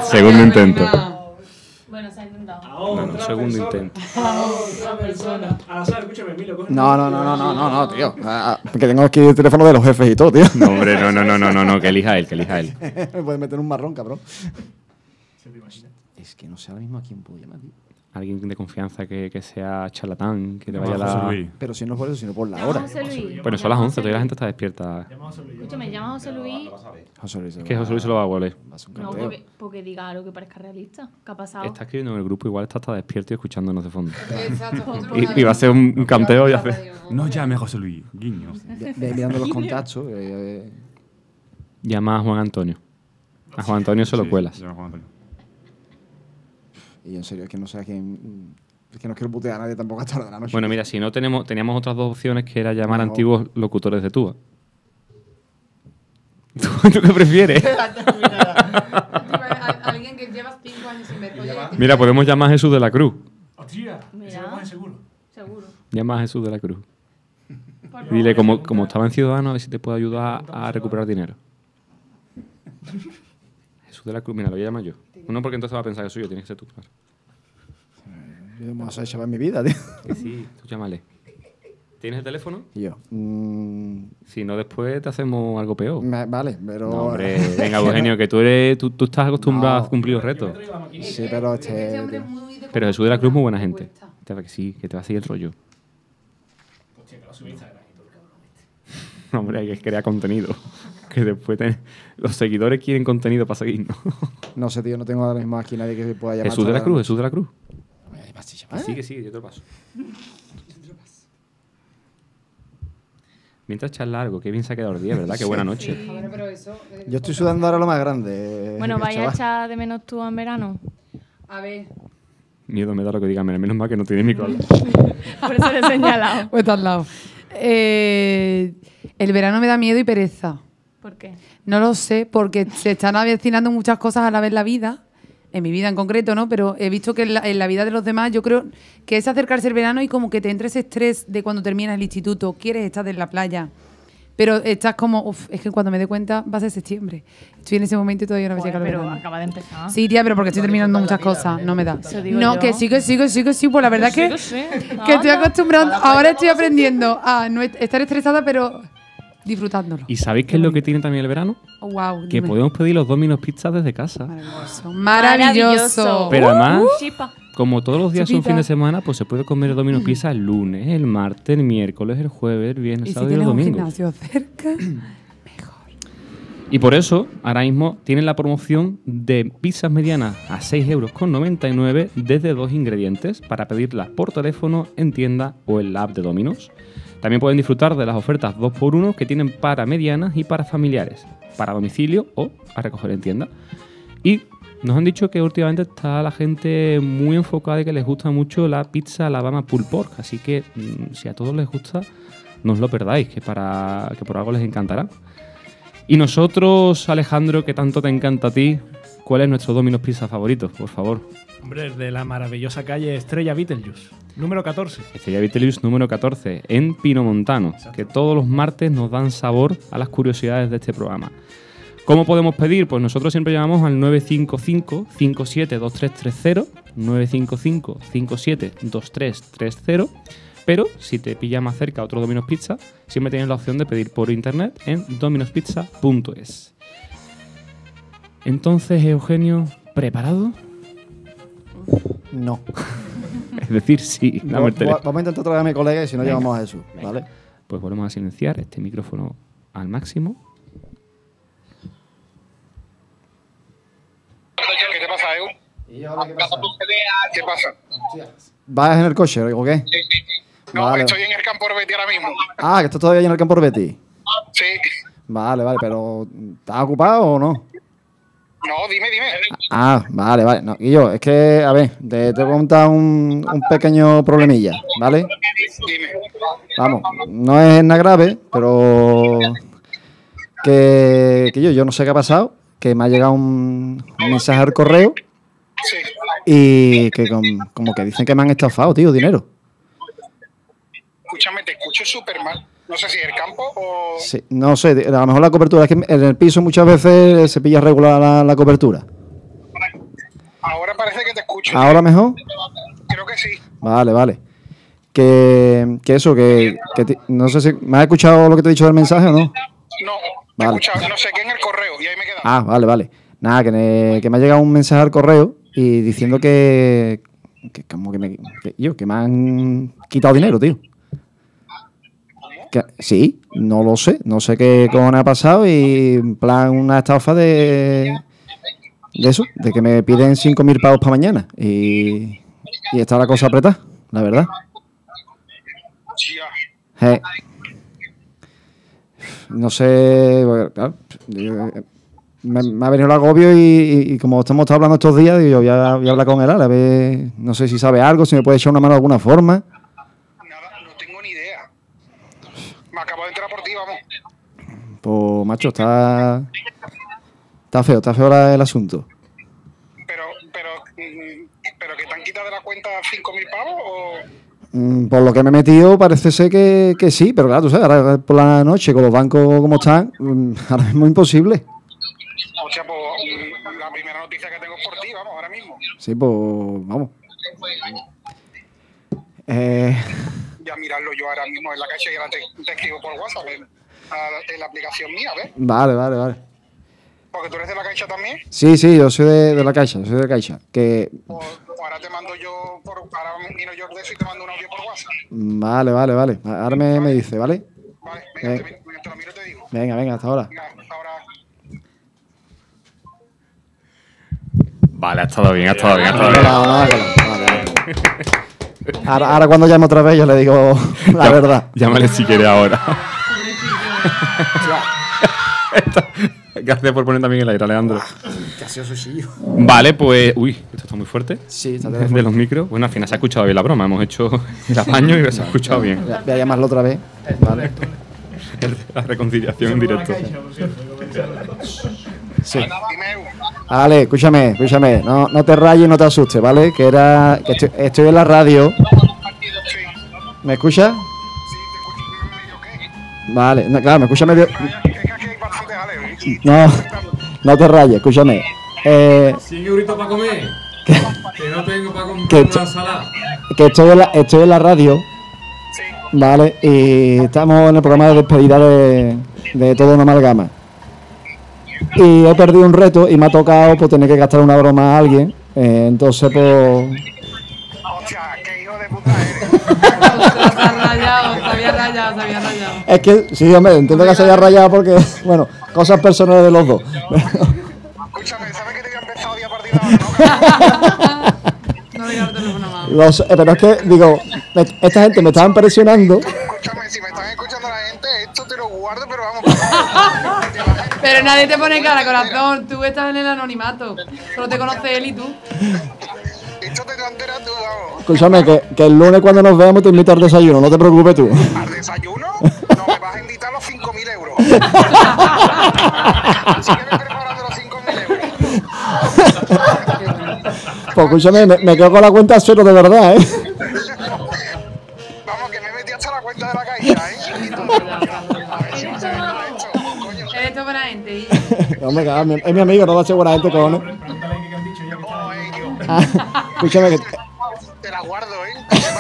Segundo intento. Bueno, se ha intentado. No, no, segundo intento. Otra persona. Al azar, escúchame, Milo. No, no, no, no, no, no, no, tío. Ah, ah, que tengo aquí el teléfono de los jefes y todo, tío. No, hombre, no, no, no, no, no, no, que elija él, que elija él. Me puede meter un marrón, cabrón. Es que no sé ahora mismo a quién puedo llamar, tío. Alguien de confianza que, que sea charlatán, que te vaya a José la. Luis. Pero si no es por eso, sino por la hora. José Luis. Bueno, son las 11, todavía la gente está despierta. Escúchame, llama a José Luis. José Luis. Es que José Luis se lo va a. Va un No, canteo. porque, porque diga algo que parezca realista. ¿Qué ha pasado? Está escribiendo en el grupo, igual está hasta despierto y escuchándonos de fondo. Exacto. (laughs) Y, y va a ser un, un canteo y hace. No llame a José Luis, guiño. Ve- ve mirando los contactos. eh, eh, Llama a Juan Antonio. A Juan Antonio se lo Sí, cuelas. llama a Juan Antonio. Y en serio, es que no sé a quién. Es que no quiero putear a nadie tampoco hasta la hora de la noche. Bueno, mira, si no tenemos, teníamos otras dos opciones que era llamar a No. antiguos locutores de tuba. (laughs) ¿Tú, tú qué prefieres? (laughs) Alguien que lleva cinco años sin ver. Mira, podemos llamar a Jesús de la Cruz. Hostia, Mira. se lo ponen seguro. Seguro. Llama a Jesús de la Cruz. Dile, como, como estaba en Ciudadanos, a ver si te puedo ayudar a recuperar dinero. (laughs) Jesús de la Cruz, mira, lo voy a llamar yo. No, porque entonces va a pensar que soy yo, tienes que ser tú, claro. Yo me vas a mi vida, tío. Que sí, tú llámale. ¿Tienes el teléfono? Y yo. mm, Si no, después te hacemos algo peor. me- vale, pero. No, hombre, venga, Eugenio, que tú eres, tú, tú estás acostumbrado No. a cumplir los retos. Sí, pero este. tío. Pero Jesús de la Cruz es muy buena gente. Te va que sí, que te va a seguir el rollo. No, (laughs) hombre, hay que crear contenido. Que después te- los seguidores quieren contenido para seguirnos. No sé, tío, no tengo ahora mismo aquí nadie que pueda llamar. Jesús de la Cruz. Jesús de la Cruz. Que llamar. sí, que sí, yo te lo paso. Mientras charla algo, qué bien se ha quedado el día, ¿verdad? Qué buena noche. Yo estoy sudando ahora lo más grande. Bueno, eh, (laughs) ¿vaya a echar de menos tú en verano? A ver. Miedo me da lo que digan, menos mal que no tiene micro. (laughs) Por eso le he señalado. (laughs) Pues está al lado. Eh, el verano me da miedo y pereza. ¿Por qué? No lo sé, porque se están avecinando muchas cosas a la vez en la vida. En mi vida en concreto, ¿no? Pero he visto que en la, en la vida de los demás, yo creo que es acercarse el verano y como que te entra ese estrés de cuando terminas el instituto, quieres estar en la playa. Pero estás como, uff, es que cuando me dé cuenta va a ser septiembre. Estoy en ese momento y todavía no me llega el pero verano. acaba de empezar. Sí, tía, pero porque estoy terminando muchas cosas, no me da. Eso digo No, yo. que sí, que sí, que sí, que sí, pues la verdad que, Sí, que sí. que estoy acostumbrando, ahora estoy aprendiendo a no est- estar estresada, pero disfrutándolo. ¿Y sabéis qué es lo que tiene también el verano? Oh, wow, Que dime. podemos pedir los Domino's Pizzas desde casa. Maravilloso. Maravilloso. Pero además, Chipa. como todos los días son fin de semana, pues se puede comer Domino's Pizza el lunes, el martes, el miércoles, el jueves, el viernes, y el si sábado y el tienes un domingo. gimnasio cerca, (clears throat) Y por eso, ahora mismo tienen la promoción de pizzas medianas a 6,99 euros desde dos ingredientes para pedirlas por teléfono, en tienda o en la app de Domino's. También pueden disfrutar de las ofertas 2x1 que tienen para medianas y para familiares, para domicilio o a recoger en tienda. Y nos han dicho que últimamente está la gente muy enfocada y que les gusta mucho la pizza Alabama Pulled Pork. Así que mm, si a todos les gusta, no os lo perdáis, que, para, que por algo les encantará. Y nosotros, Alejandro, que tanto te encanta a ti, ¿cuál es nuestro Domino's Pizza favorito, por favor? Hombre, de la maravillosa calle Estrella Beetlejuice. Número 14. Estrella Vitelius número 14, en Pino Montano, que todos los martes nos dan sabor a las curiosidades de este programa. ¿Cómo podemos pedir? Pues nosotros siempre llamamos al 955-572330, 955-572330, pero si te pilla más cerca otro Domino's Pizza, siempre tienes la opción de pedir por internet en dominospizza.es. Entonces, Eugenio, ¿preparado? No. (laughs) Es decir, sí, Vamos a intentar traer a mi colega y si no Venga, llamamos a Jesús, venga. ¿vale? Pues volvemos a silenciar este micrófono al máximo. ¿Qué te pasa, Edu? ¿Qué pasa? ¿Vas en el coche o qué? No, Vale. estoy en el campo Betty ahora mismo. Ah, que estás todavía en el campo de Betty. Sí. Vale, vale, pero ¿estás ocupado o no? No, dime, dime. Ah, vale, vale. No, y yo, es que, a ver, te, te voy a contar un, un pequeño problemilla, ¿vale? Dime. Vamos, no es nada grave, pero que, que yo, yo no sé qué ha pasado, que me ha llegado un, un mensaje al correo y que com- como que dicen que me han estafado, tío, dinero. Escúchame, te escucho súper mal. No sé si el campo o... Sí, no sé, a lo mejor la cobertura, es que en el piso muchas veces se pilla regular la, la cobertura. Ahora parece que te escucho. ¿Ahora mejor? Creo que sí. Vale, vale. Que, que eso, que, que ti- no sé si me has escuchado lo que te he dicho del mensaje o no. No, te he Vale. escuchado. No sé qué en el correo y ahí me he quedado. Ah, vale, vale. Nada, que me, que me ha llegado un mensaje al correo y diciendo que, que como que me, yo, que me han quitado dinero, tío. Sí, no lo sé. No sé qué cojones ha pasado y en plan una estafa de, de eso, de que me piden 5.000 pavos para mañana. Y, y está la cosa apretada, la verdad. Eh, no sé, claro, me, ha venido el agobio y, como estamos hablando estos días, digo, voy a, voy a hablar con él, a ver, no sé si sabe algo, si me puede echar una mano de alguna forma. Me acabo de entrar por ti, vamos. Pues, macho, está. Está feo, está feo la- el asunto. Pero, pero, mm, pero que te han quitado de la cuenta 5.000 pavos o. Mm, Por lo que me he metido, parece ser que, que sí, pero claro, tú sabes, ahora por la noche, con los bancos como están, mm, (laughs) ahora mismo es imposible. O sea, pues la primera noticia que tengo es por ti, vamos, ahora mismo. Sí, pues, vamos. Eh, Ya mirarlo yo ahora mismo en la calle y ahora te, te escribo por WhatsApp en, en la aplicación mía, ¿ves? vale, vale, vale. Porque tú eres de la caixa también. Sí, sí, yo soy de, de la Caixa, soy de la Caixa. Que, O, ahora te mando yo por. Ahora miro yo de eso y te mando un audio por WhatsApp. vale, vale, vale. Ahora me, me dice, ¿vale? Vale, venga, venga, te, te lo miro y te digo. Venga, venga, hasta ahora. Venga, hasta ahora. Vale, ha estado bien, ha estado bien, ha estado bien. no, (laughs) vale, vale. Ahora, ahora cuando llame otra vez yo le digo la verdad. Llámale si quiere ahora. (laughs) Gracias por poner también el aire, Alejandro. Casi chillo. Vale, pues. Uy, esto está muy fuerte. Sí, está (laughs) de, fuerte. los micros. Bueno, al final se ha escuchado bien la broma. Hemos hecho (laughs) el apaño y se ha escuchado bien. Voy a- Voy a llamarlo otra vez. Vale. La reconciliación en directo. Sí. Vale, escúchame, escúchame. No, no te rayes, no te asustes, ¿vale? Que era. Que estoy, estoy en la radio. ¿Me escuchas? Vale, no, claro, me escucha medio. No, no te rayes, escúchame. Eh, Sigue ahorita para comer. Que no tengo para comprar Que una esto- ensalada. que estoy en la, estoy en la radio. Vale, y estamos en el programa de despedida de, de todo una amalgama. Y he perdido un reto y me ha tocado pues, tener que gastar una broma a alguien. Eh, entonces, pues. Se había rayado, se había rayado. Es que, sí, hombre, entiendo que se haya rayado porque, bueno, cosas personales de los dos. No digas el teléfono más. Los- eh, pero es que, digo, me- esta gente me estaban presionando. Pero nadie te pone cara, corazón. Tú estás en el anonimato. Solo te conoce él y tú. Escúchame, que, que el lunes cuando nos veamos te invito al desayuno, no te preocupes tú. ¿Al desayuno? No me vas a invitar los 5.000 euros. (laughs) Sígueme preparando los 5.000 euros. Pues escúchame, me, me quedo con la cuenta cero de verdad, ¿eh? Vamos, que me metí hasta la cuenta de la caixa, ¿eh? (laughs) mi- es mi amigo, no va a ser buena gente, cojones. Ah, escúchame, que Te la guardo, ¿eh?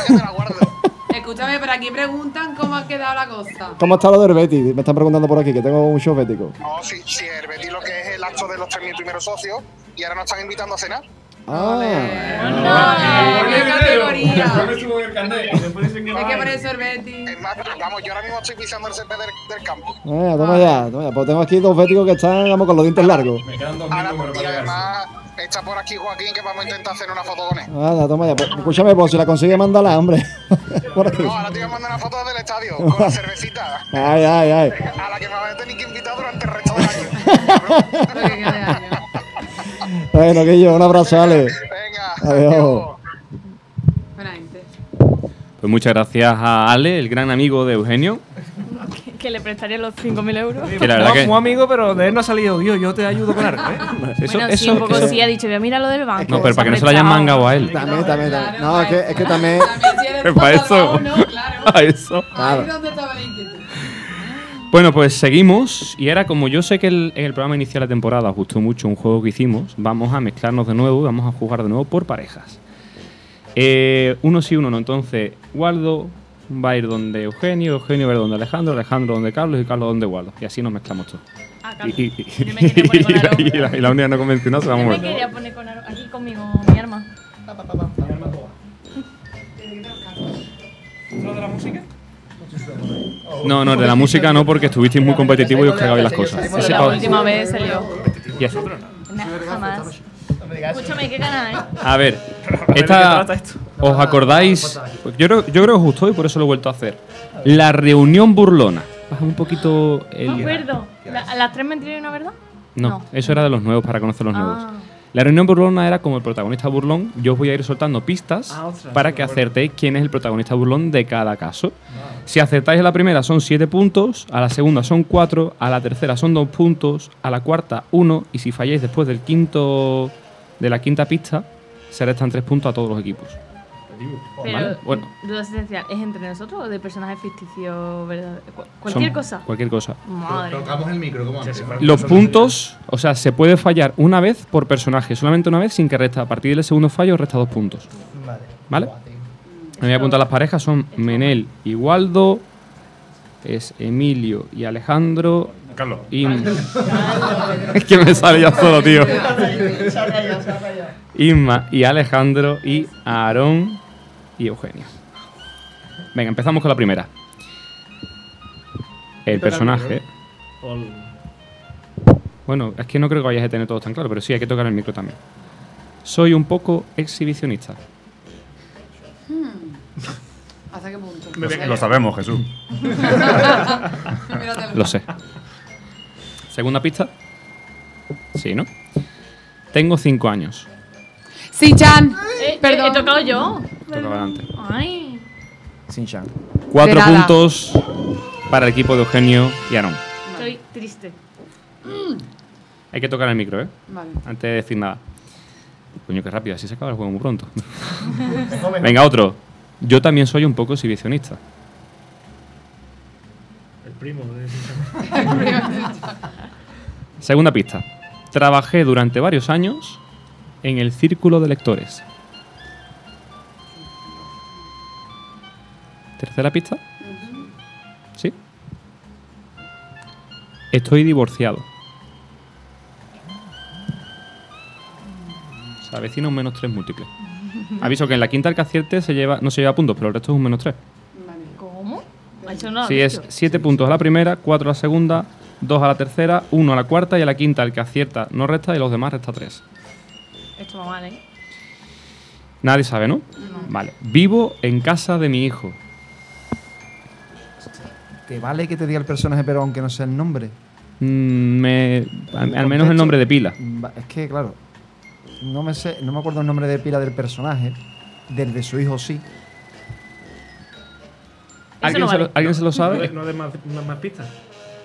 Te la guardo. (laughs) Escúchame, pero aquí preguntan cómo ha quedado la cosa. ¿cómo está lo del Betis? Me están preguntando por aquí, que tengo un show bético. No, sí, sí, el Betis lo que es el acto de los 3.000 primeros socios y ahora nos están invitando a cenar. Ah, ¡Qué categoría! Es que el Betis. Es más, vamos, yo ahora mismo estoy pisando el césped del, del campo. eh, toma ya, toma ya. Pues tengo aquí dos béticos que están, vamos, con los dientes largos. Ahora, y además está por aquí Joaquín que vamos a intentar hacer una foto con él. Nada, toma ya. Pues, escúchame, pues si la consigue, mándala, hombre. (laughs) por aquí. No, ahora te voy a mandar una foto del estadio con la cervecita Ay, ay, ay. a la que me vas a tener que invitar durante el resto del año. (laughs) Bueno, que yo, un abrazo, Ale. Venga, Adiós. Buena gente. Pues muchas gracias a Ale, el gran amigo de Eugenio. (laughs) Que le prestaría los 5.000 euros. Que la verdad que- Muy amigo, pero de él no ha salido. Yo, yo te ayudo con algo, ¿eh? Eso, bueno, sí, eso- un poco eso- sí, ha dicho, mira lo del banco. No, pero para que no se lo hayan mangado a él. También, también, también. No, es que, es que también. (laughs) Para eso. (laughs) Para eso. Claro. Ahí donde estaba inquietud. Bueno, pues seguimos. Y ahora, como yo sé que el- en el programa inicial de la temporada os gustó mucho un juego que hicimos, vamos a mezclarnos de nuevo y vamos a jugar de nuevo por parejas. Eh, uno sí, uno no. Entonces, Waldo va a ir donde Eugenio, Eugenio va a ir donde Alejandro, Alejandro donde Carlos y Carlos donde Waldo. Y así nos mezclamos todos. Ah, Y, Carlos. y- y- Yo me quería poner con Aro. y la, y la unidad no convencional se va a Yo me mover. quería poner con Aro- aquí conmigo, mi arma. ¿Lo de la música? No, no, de la música no, porque estuvisteis muy competitivos y os cagabais las cosas. Sí, la última vez se lió. y eso. Jamás. Escúchame, qué ganas, ¿eh? A ver, esta. ¿os acordáis? Yo creo, yo creo que os gustó y por eso lo he vuelto a hacer. La reunión burlona. Baja un poquito No el... ¿A las tres mentiras y una verdad? No, eso era de los nuevos, para conocer los nuevos. Ah. La reunión burlona era como el protagonista burlón. Yo os voy a ir soltando pistas Ah, ostras, para que acertéis quién es el protagonista burlón de cada caso. Si acertáis a la primera son 7 puntos, a la segunda son 4, a la tercera son 2 puntos, a la cuarta 1 y si falláis después del quinto de la quinta pista se restan 3 puntos a todos los equipos. Pero, Vale, bueno. duda existencial, ¿es entre nosotros o de personajes ficticios, verdad? Cu- Cualquier Son cosa. Cualquier cosa. Madre. Tocamos el micro, como antes. Los puntos, o sea, se puede fallar una vez por personaje, solamente una vez sin que resta. A partir del segundo fallo resta dos puntos. Vale. ¿Vale? Me voy a apuntar las parejas, son Menel y Waldo, es Emilio y Alejandro. Carlos. Y... (laughs) es que me sale ya solo, tío. (laughs) Inma y Alejandro y Aarón y Eugenio. Venga, empezamos con la primera. El personaje. Ol- Bueno, es que no creo que vayáis a tener todo tan claro, pero sí hay que tocar el micro también. Soy un poco exhibicionista. ¿Hasta qué punto? Lo sabemos, Jesús. Lo (laughs) sé. Segunda pista. Sí, ¿no? Tengo cinco años. Sí, Chan. Eh, Perdón. He tocado yo. Toca adelante. Ay. Sin chan. Cuatro De nada. puntos para el equipo de Eugenio y Aarón. Estoy triste. Hay que tocar el micro, ¿eh? Vale. Antes de decir nada. Coño, qué rápido, así se acaba el juego muy pronto. (laughs) Venga, otro. Yo también soy un poco exhibicionista. El primo de Segunda pista. Trabajé durante varios años en el círculo de lectores. Tercera pista. Sí. Estoy divorciado. Se avecina un menos tres múltiple. (laughs) Aviso que en la quinta el que acierte se lleva, no se lleva puntos, pero el resto es un menos tres. ¿Cómo? Eso no lo Si es. 7 puntos a la primera, 4 a la segunda, 2 a la tercera, 1 a la cuarta y a la quinta el que acierta no resta y los demás resta 3. Esto va mal, ¿eh? Nadie sabe, ¿no? Vale. Vivo en casa de mi hijo. ¿Te vale que te diga el personaje, pero aunque no sea el nombre? Mm, me- al, ¿El al menos el nombre de pila. Es que, claro, no me sé, no me acuerdo el nombre de pila del personaje. Del de su hijo sí. ¿Alguien, no se vale. lo, ¿Alguien se lo sabe? no de más, más, más pistas.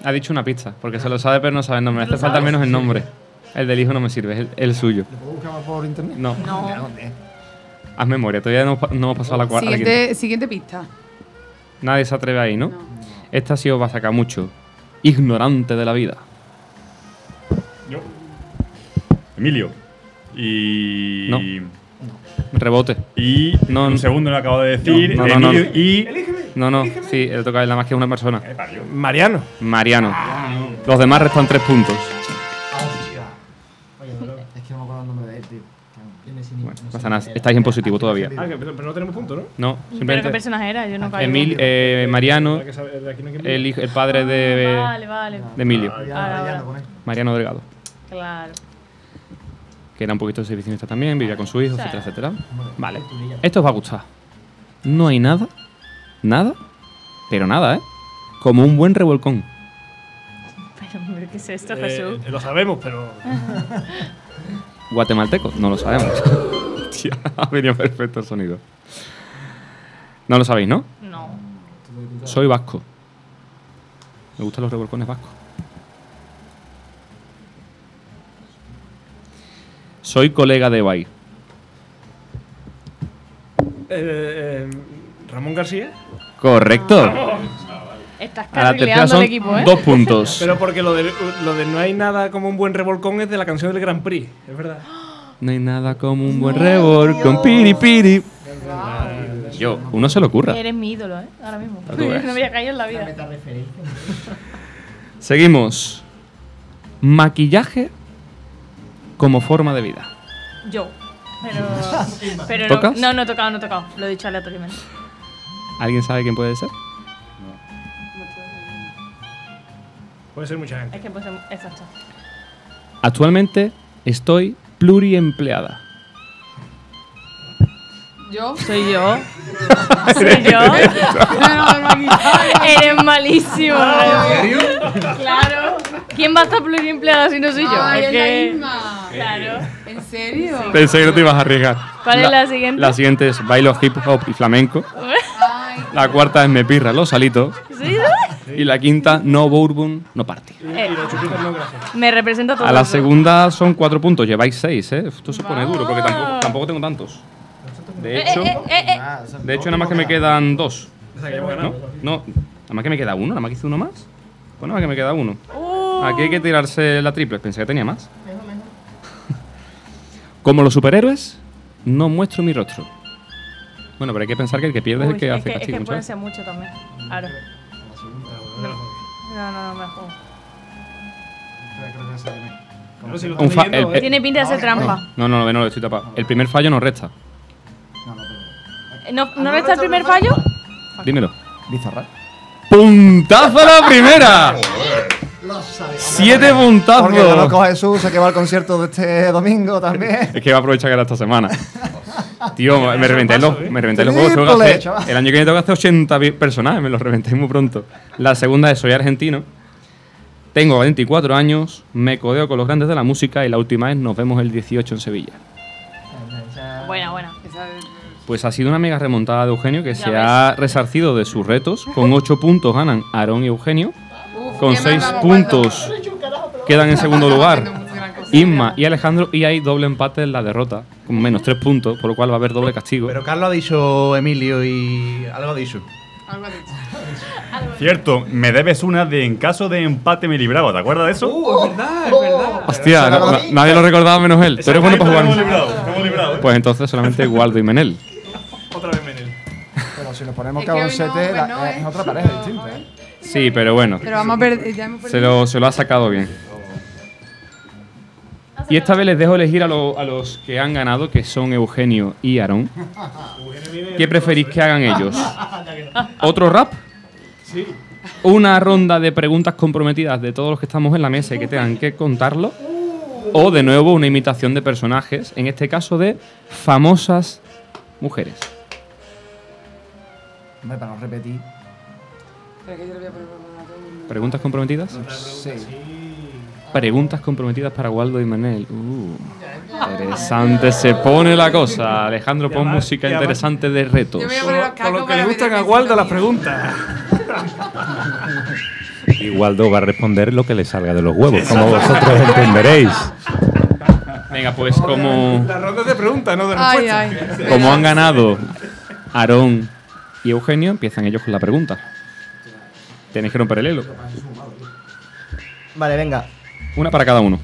Ha dicho una pista, porque se lo sabe pero no sabe el nombre. ¿Lo Hace falta al menos el nombre. El del hijo no me sirve, es el, el suyo. ¿Lo puedo buscar por internet? No. No. Haz memoria, todavía no, no hemos pasado a la cuarta. la. Siguiente, siguiente pista. Nadie se atreve ahí, ¿no? No. Esta sí os va a sacar mucho. Ignorante de la vida. Yo. Emilio. Y. No. Rebote. Y. No, un segundo lo acabo de decir. No, no, no, Emilio no. y. No, no, sí, le toca a él nada más que una persona. Mariano. Mariano. Los demás restan tres puntos. Pasa nada, estáis en positivo todavía. Ah, que- pero, pero no tenemos punto, ¿no? No, ¿Pero qué simplemente. personaje era? Yo no caigo. Emil, eh, Mariano, el, el padre de, Vale, vale. de Emilio, ahora. Mariano Delgado, Claro. que era un poquito exhibicionista también, vivía con su hijo, etcétera, etcétera. Vale, esto os va a gustar. No hay nada, nada, pero nada, ¿eh? Como un buen revolcón. Pero, hombre, ¿qué es esto, Eh, Jesús? lo sabemos, pero. (laughs) Guatemalteco, no lo sabemos. Tía, (laughs) ha venido perfecto el sonido. No lo sabéis, ¿no? No. Soy vasco. Me gustan los revolcones vascos. Soy colega de Bay. Eh, eh, Ramón García. Correcto. Estás A la tercera son el equipo, ¿eh? dos puntos. Pero porque lo de, lo de no hay nada como un buen revolcón es de la canción del Grand Prix, es verdad. No hay nada como un buen revolcón. Piri, piri. Yo, uno se lo ocurra. Eres mi ídolo, ¿eh? Ahora mismo. (laughs) No me voy a caer en la vida. Seguimos. Maquillaje como forma de vida. Yo. Pero. (laughs) pero ¿Tocas? no, no, no he tocado, no he tocado. Lo he dicho aleatoriamente. ¿Alguien sabe quién puede ser? Puede ser mucha gente. Es que pues exacto. Actualmente estoy pluriempleada. ¿Yo? Soy yo. (laughs) Soy yo. Eres malísimo. ¿En serio? Claro. ¿Quién va a estar pluriempleado si no soy yo? Ay, Es la que- Isma. Claro. ¿En serio? Pensé que no te ibas a arriesgar. ¿Cuál es la siguiente? La siguiente es bailo hip hop y flamenco. (laughs) La cuarta es me pirra los salitos. ¿Sí? Y la quinta, no bourbon, no party. Eh, me representa todo. A la segunda son cuatro puntos, lleváis seis, ¿eh? Esto se pone duro porque tampoco, tampoco tengo tantos. De Eh, hecho, eh, eh, eh. de hecho nada más que me quedan dos. ¿No? No, nada más que me queda uno, nada más que hice uno más. Pues nada más que me queda uno. Uh. Aquí hay que tirarse la triple, pensé que tenía más. (laughs) Como los superhéroes, no muestro mi rostro. Bueno, pero hay que pensar que el que pierde es Uy, el que es hace que, es castigo que muchas puede ser mucho también. Claro. No, no, no, me juego. Un fa- el- el- Tiene pinta de ser trampa. No, no, no, no, estoy tapado. El primer fallo no resta. ¿No, ¿no resta el primer fallo? Dímelo. Bizarra. ¡Puntazo a la primera! ¡Siete puntazos! Porque conozco a Jesús, sé que va al concierto de este domingo también. Es que va a aprovechar que era esta semana. (laughs) Tío, me reventé los, me reventé los juegos. Tengo que Triple, hacer- chaval. el año que viene tengo que hacer 80 vi- personajes, me los reventé muy pronto. La segunda es Soy argentino. Tengo 24 años, me codeo con los grandes de la música y la última es Nos vemos el 18 en Sevilla. Buena, buena. Pues ha sido una mega remontada de Eugenio que Ya se ves. ha resarcido de sus retos. Con 8 puntos ganan Aarón y Eugenio. Con qué 6 mal vamos, puntos quedan en segundo lugar (laughs) Inma y Alejandro. Y hay doble empate en la derrota, con menos 3 puntos, por lo cual va a haber doble castigo. Pero Carlos ha dicho Emilio y algo ha dicho. (laughs) Cierto, me debes una de en caso de empate me libraba, ¿te acuerdas de eso? Uh, es verdad, es verdad. Hostia, no- na- nadie lo recordaba menos él. Tú eres bueno para Hemos jugar. librado, hemos librado, ¿eh? Pues entonces solamente Waldo y Menel. (laughs) Otra vez Menel. Pero si nos ponemos hoy no, es ¿eh? otra pareja distinta. ¿eh? Sí, pero bueno. Pero vamos a perder. Ya hemos Se lo, se lo ha sacado bien. Y esta vez les dejo elegir a, lo- a los que han ganado, que son Eugenio y Aarón. ¿Qué preferís que hagan ellos? ¿Otro rap? Sí. ¿Una ronda de preguntas comprometidas de todos los que estamos en la mesa y que tengan que contarlo? ¿O de nuevo una imitación de personajes, en este caso de famosas mujeres? Hombre, para no repetir. ¿Preguntas comprometidas? Sí. Preguntas comprometidas para Waldo y Manel. Uh, interesante se pone la cosa. Alejandro, pon además- música interesante de retos. Yo me voy a poner los Con lo que para le gustan a Waldo las preguntas. Y Waldo va a responder lo que le salga de los huevos, como vosotros entenderéis. Venga, pues como, La ronda de preguntas, no de Ay, respuestas. ay. como han ganado Aarón y Eugenio, empiezan ellos con la pregunta. Tenéis que romper el hilo. Vale, venga. Una para cada uno.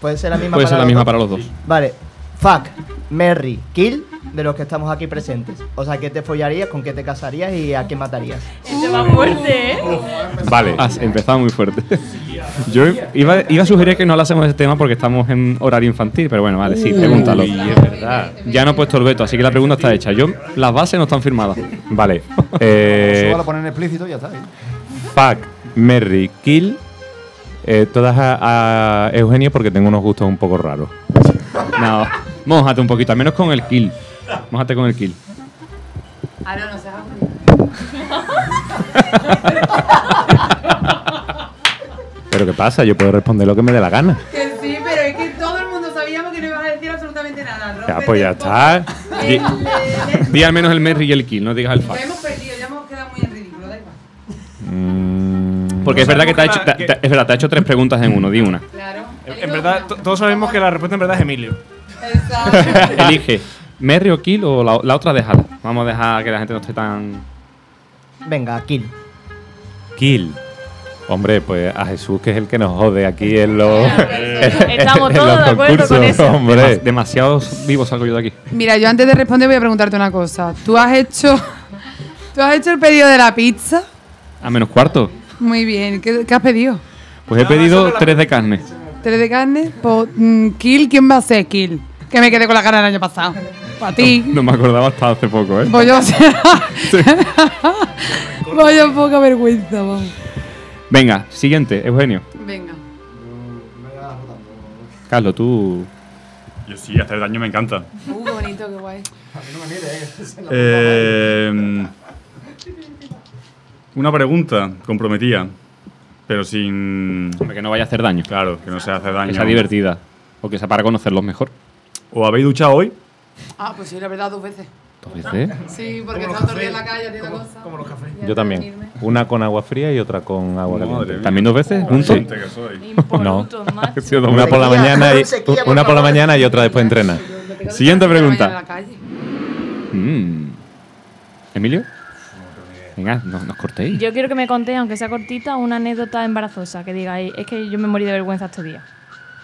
Puede ser la misma Puede para ser la los misma dos? para los dos. Vale. Fuck, Merry, Kill de los que estamos aquí presentes. O sea, ¿qué te follarías, con qué te casarías y a quién matarías? Este va fuerte, ¿eh? Vale. Has empezado muy fuerte. (laughs) Yo iba, iba a sugerir que no hablásemos de ese tema porque estamos en horario infantil, pero bueno, vale, sí, pregúntalo. Uy, es verdad. Ya no he puesto el veto, así que la pregunta está hecha. Yo, las bases no están firmadas. Vale. (laughs) Eso Eh, lo ponen explícito y ya está. ¿eh? fuck, Merry, Kill. Eh, todas a, a Eugenio porque tengo unos gustos un poco raros. No, mójate un poquito, al menos con el kill. Mójate con el kill. Ah, no, no seas Pero ¿qué pasa? Yo puedo responder lo que me dé la gana. Que sí, pero es que todo el mundo sabíamos que no ibas a decir absolutamente nada. Ya, Rómpete pues ya está. Di, di al menos el Merry y el kill, no digas el Lo fuck. hemos perdido, ya hemos quedado muy en ridículo, da igual. Mm, Porque es verdad que te ha hecho, sabemos te- que- te- es verdad, te ha hecho tres preguntas en uno, di una. Claro. En, en verdad, to- todos sabemos que la respuesta en verdad es Emilio. Exacto. (laughs) Elige, Merry o kill o la, la otra déjala. Vamos a dejar que la gente no esté tan... Venga, Kill. Kill. Hombre, pues a Jesús, que es el que nos jode aquí en los. (laughs) Estamos en todos los de acuerdo con eso. Hombre. Demas- demasiado vivo salgo yo de aquí. Mira, yo antes de responder voy a preguntarte una cosa. ¿Tú has hecho, (laughs) ¿tú has hecho el pedido de la pizza? A menos cuarto. Muy bien. ¿Qué, qué has pedido? Pues he pedido tres de carne. ¿Tres de carne? Pues, mm, Kill, ¿quién va a ser Kill? Que me quedé con la cara el año pasado. Para ti. No me acordaba hasta hace poco, ¿eh? Pues yo, (laughs) Vaya poca vergüenza, vamos. Venga, siguiente, Eugenio. Venga. Carlos, tú... Yo sí, hacer daño me encanta. Uh, qué bonito, qué guay. (laughs) Eh, una pregunta comprometida, pero sin. Hombre, que no vaya a hacer daño. Claro, que no se hace daño. Que sea divertida. O que sea para conocerlos mejor. ¿O habéis duchado hoy? Ah, pues sí, la verdad, dos veces. ¿Dos veces? (laughs) Sí, porque Como estaba todo el día en la calle haciendo cosas. Como los cafés. Yo también. Una con agua fría y otra con agua caliente. ¿También dos veces? ¿Juntos? No. (laughs) Una por la mañana y una por la mañana y otra después entrena. Siguiente pregunta. Mm. ¿Emilio? Venga, no nos cortéis. Yo quiero que me contéis, aunque sea cortita, una anécdota embarazosa. Que digáis, es que yo me morí de vergüenza este día.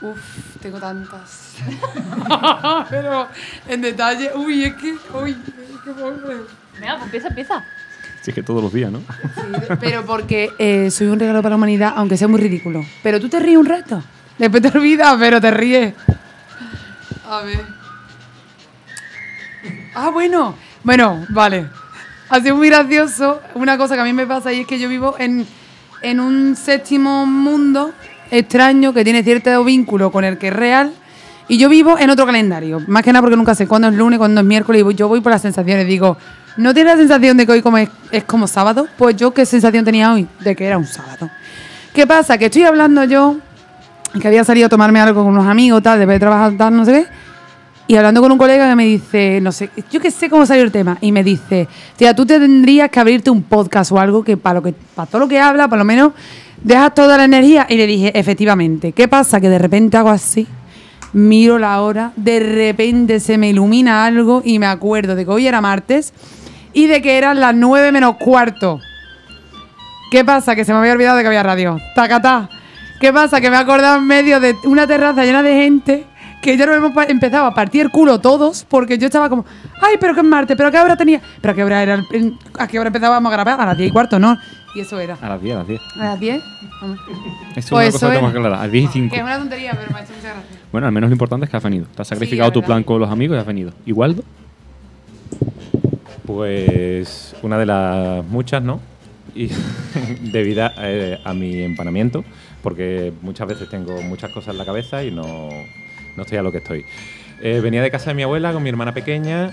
Uf, tengo tantas. (laughs) Pero en detalle, uy, es que, uy, qué pobre. Venga, pues empieza, empieza. Sí, es que todos los días, ¿no? Pero porque eh, soy un regalo para la humanidad, aunque sea muy ridículo. Pero tú te ríes un rato. Después te olvidas, pero te ríes. A ver. Ah, bueno. Bueno, vale. Ha sido muy gracioso. Una cosa que a mí me pasa y es que yo vivo en, en un séptimo mundo extraño que tiene cierto vínculo con el que es real. Y yo vivo en otro calendario. Más que nada porque nunca sé cuándo es lunes, cuándo es miércoles. Y yo voy por las sensaciones. Digo, ¿no tienes la sensación de que hoy es, es como sábado? Pues yo, ¿qué sensación tenía hoy? De que era un sábado. ¿Qué pasa? Que estoy hablando yo, que había salido a tomarme algo con unos amigos, tal, después de trabajar, tal, no sé qué. Y hablando con un colega que me dice, no sé, yo que sé cómo salió el tema, y me dice, tía, tú te tendrías que abrirte un podcast o algo que para lo que para todo lo que habla, por lo menos dejas toda la energía. Y le dije, efectivamente, ¿qué pasa? Que de repente hago así, miro la hora, de repente se me ilumina algo y me acuerdo de que hoy era martes y de que eran las nueve menos cuarto. ¿Qué pasa? Que se me había olvidado de que había radio. Tacatá. ¿Qué pasa? Que me he acordado en medio de una terraza llena de gente que ya nos hemos empezado a partir el culo todos porque yo estaba como, ay, pero que es martes, pero a qué hora tenía, pero a qué hora era, el- a qué hora empezábamos a grabar, a las 10 y cuarto, ¿no? Y eso era. A las 10, a las 10. ¿A las 10? Vamos. Esto es Pues una eso cosa que tenemos era. que aclarar. A las 10 y 5. Que es una tontería, pero me ha hecho mucha gracia. Bueno, al menos lo importante es que has venido. Te has sacrificado la tu plan con los amigos y has venido. ¿Y Waldo? Pues una de las muchas, ¿no? Y (laughs) debido a, eh, a mi empanamiento, porque muchas veces tengo muchas cosas en la cabeza y no, no estoy a lo que estoy. Eh, venía de casa de mi abuela con mi hermana pequeña,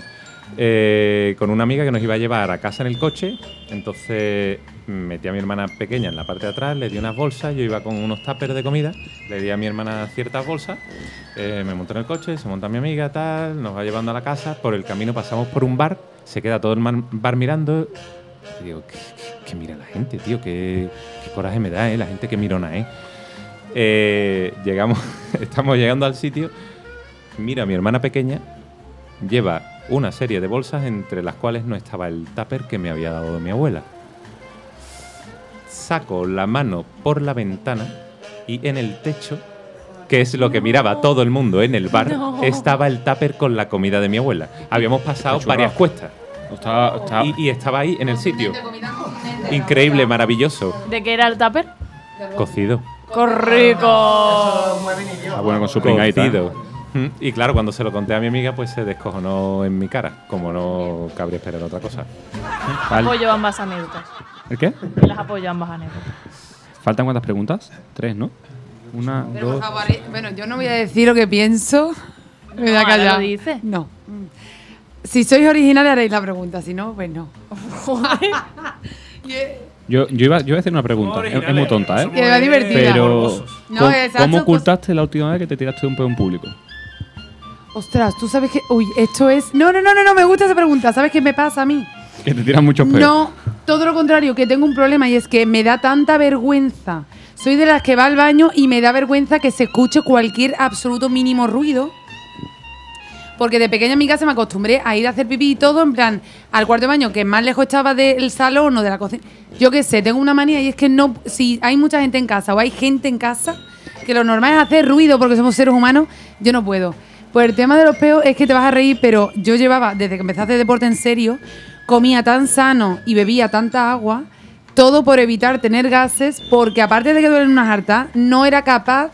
eh, con una amiga que nos iba a llevar a casa en el coche. Entonces metí a mi hermana pequeña en la parte de atrás, le di unas bolsas, yo iba con unos tuppers de comida, le di a mi hermana ciertas bolsas, eh, me monté en el coche, se monta mi amiga, tal, nos va llevando a la casa, por el camino pasamos por un bar, se queda todo el bar mirando y digo, ¿qué, qué- qué mira la gente, tío? ¿Qué, qué coraje me da, ¿eh? La gente que mirona, ¿eh? Eh, llegamos, (laughs) estamos llegando al sitio, mira mi hermana pequeña, lleva una serie de bolsas entre las cuales no estaba el tupper que me había dado mi abuela. Saco la mano por la ventana y en el techo, que es lo que miraba todo el mundo en el bar, No. estaba el tupper con la comida de mi abuela. Habíamos pasado varias cuestas. Está, está- Y, y estaba ahí en el sitio. Increíble, maravilloso. ¿De qué era el tupper? Cocido. ¡Qué rico! está bueno con su pingaita. Y claro, cuando se lo conté a mi amiga, pues se descojonó en mi cara, como no cabría esperar otra cosa. Fal- Apoyo ambas anécdotas. ¿El qué? Las apoyo ambas anécdotas. ¿Faltan cuántas preguntas? Tres, ¿no? Una, Pero, dos. favor, bueno, yo no voy a decir lo que pienso. Me voy a callar. lo dices. No. Si sois originales haréis la pregunta, si no, pues no. (laughs) (laughs) Yo, yo, iba, yo iba a hacer una pregunta. Es, es muy tonta, ¿eh? Que va divertida. Pero, No, ¿cómo, ¿cómo pues- ocultaste la última vez que te tiraste de un pedo en público? Ostras, tú sabes que. Uy, esto es. No, no, no, no, no, me gusta esa pregunta. ¿Sabes qué me pasa a mí? Que te tiras muchos pedos. No, todo lo contrario, que tengo un problema y es que me da tanta vergüenza. Soy de las que va al baño y me da vergüenza que se escuche cualquier absoluto mínimo ruido. Porque de pequeña en mi casa me acostumbré a ir a hacer pipí y todo, en plan, al cuarto de baño, que más lejos estaba del salón o de la cocina. Yo qué sé, tengo una manía y es que no, si hay mucha gente en casa o hay gente en casa, que lo normal es hacer ruido porque somos seres humanos, yo no puedo. Pues el tema de los peos es que te vas a reír, pero yo llevaba, desde que empecé a hacer deporte en serio, comía tan sano y bebía tanta agua, todo por evitar tener gases, porque aparte de que duelen unas hartas, no era capaz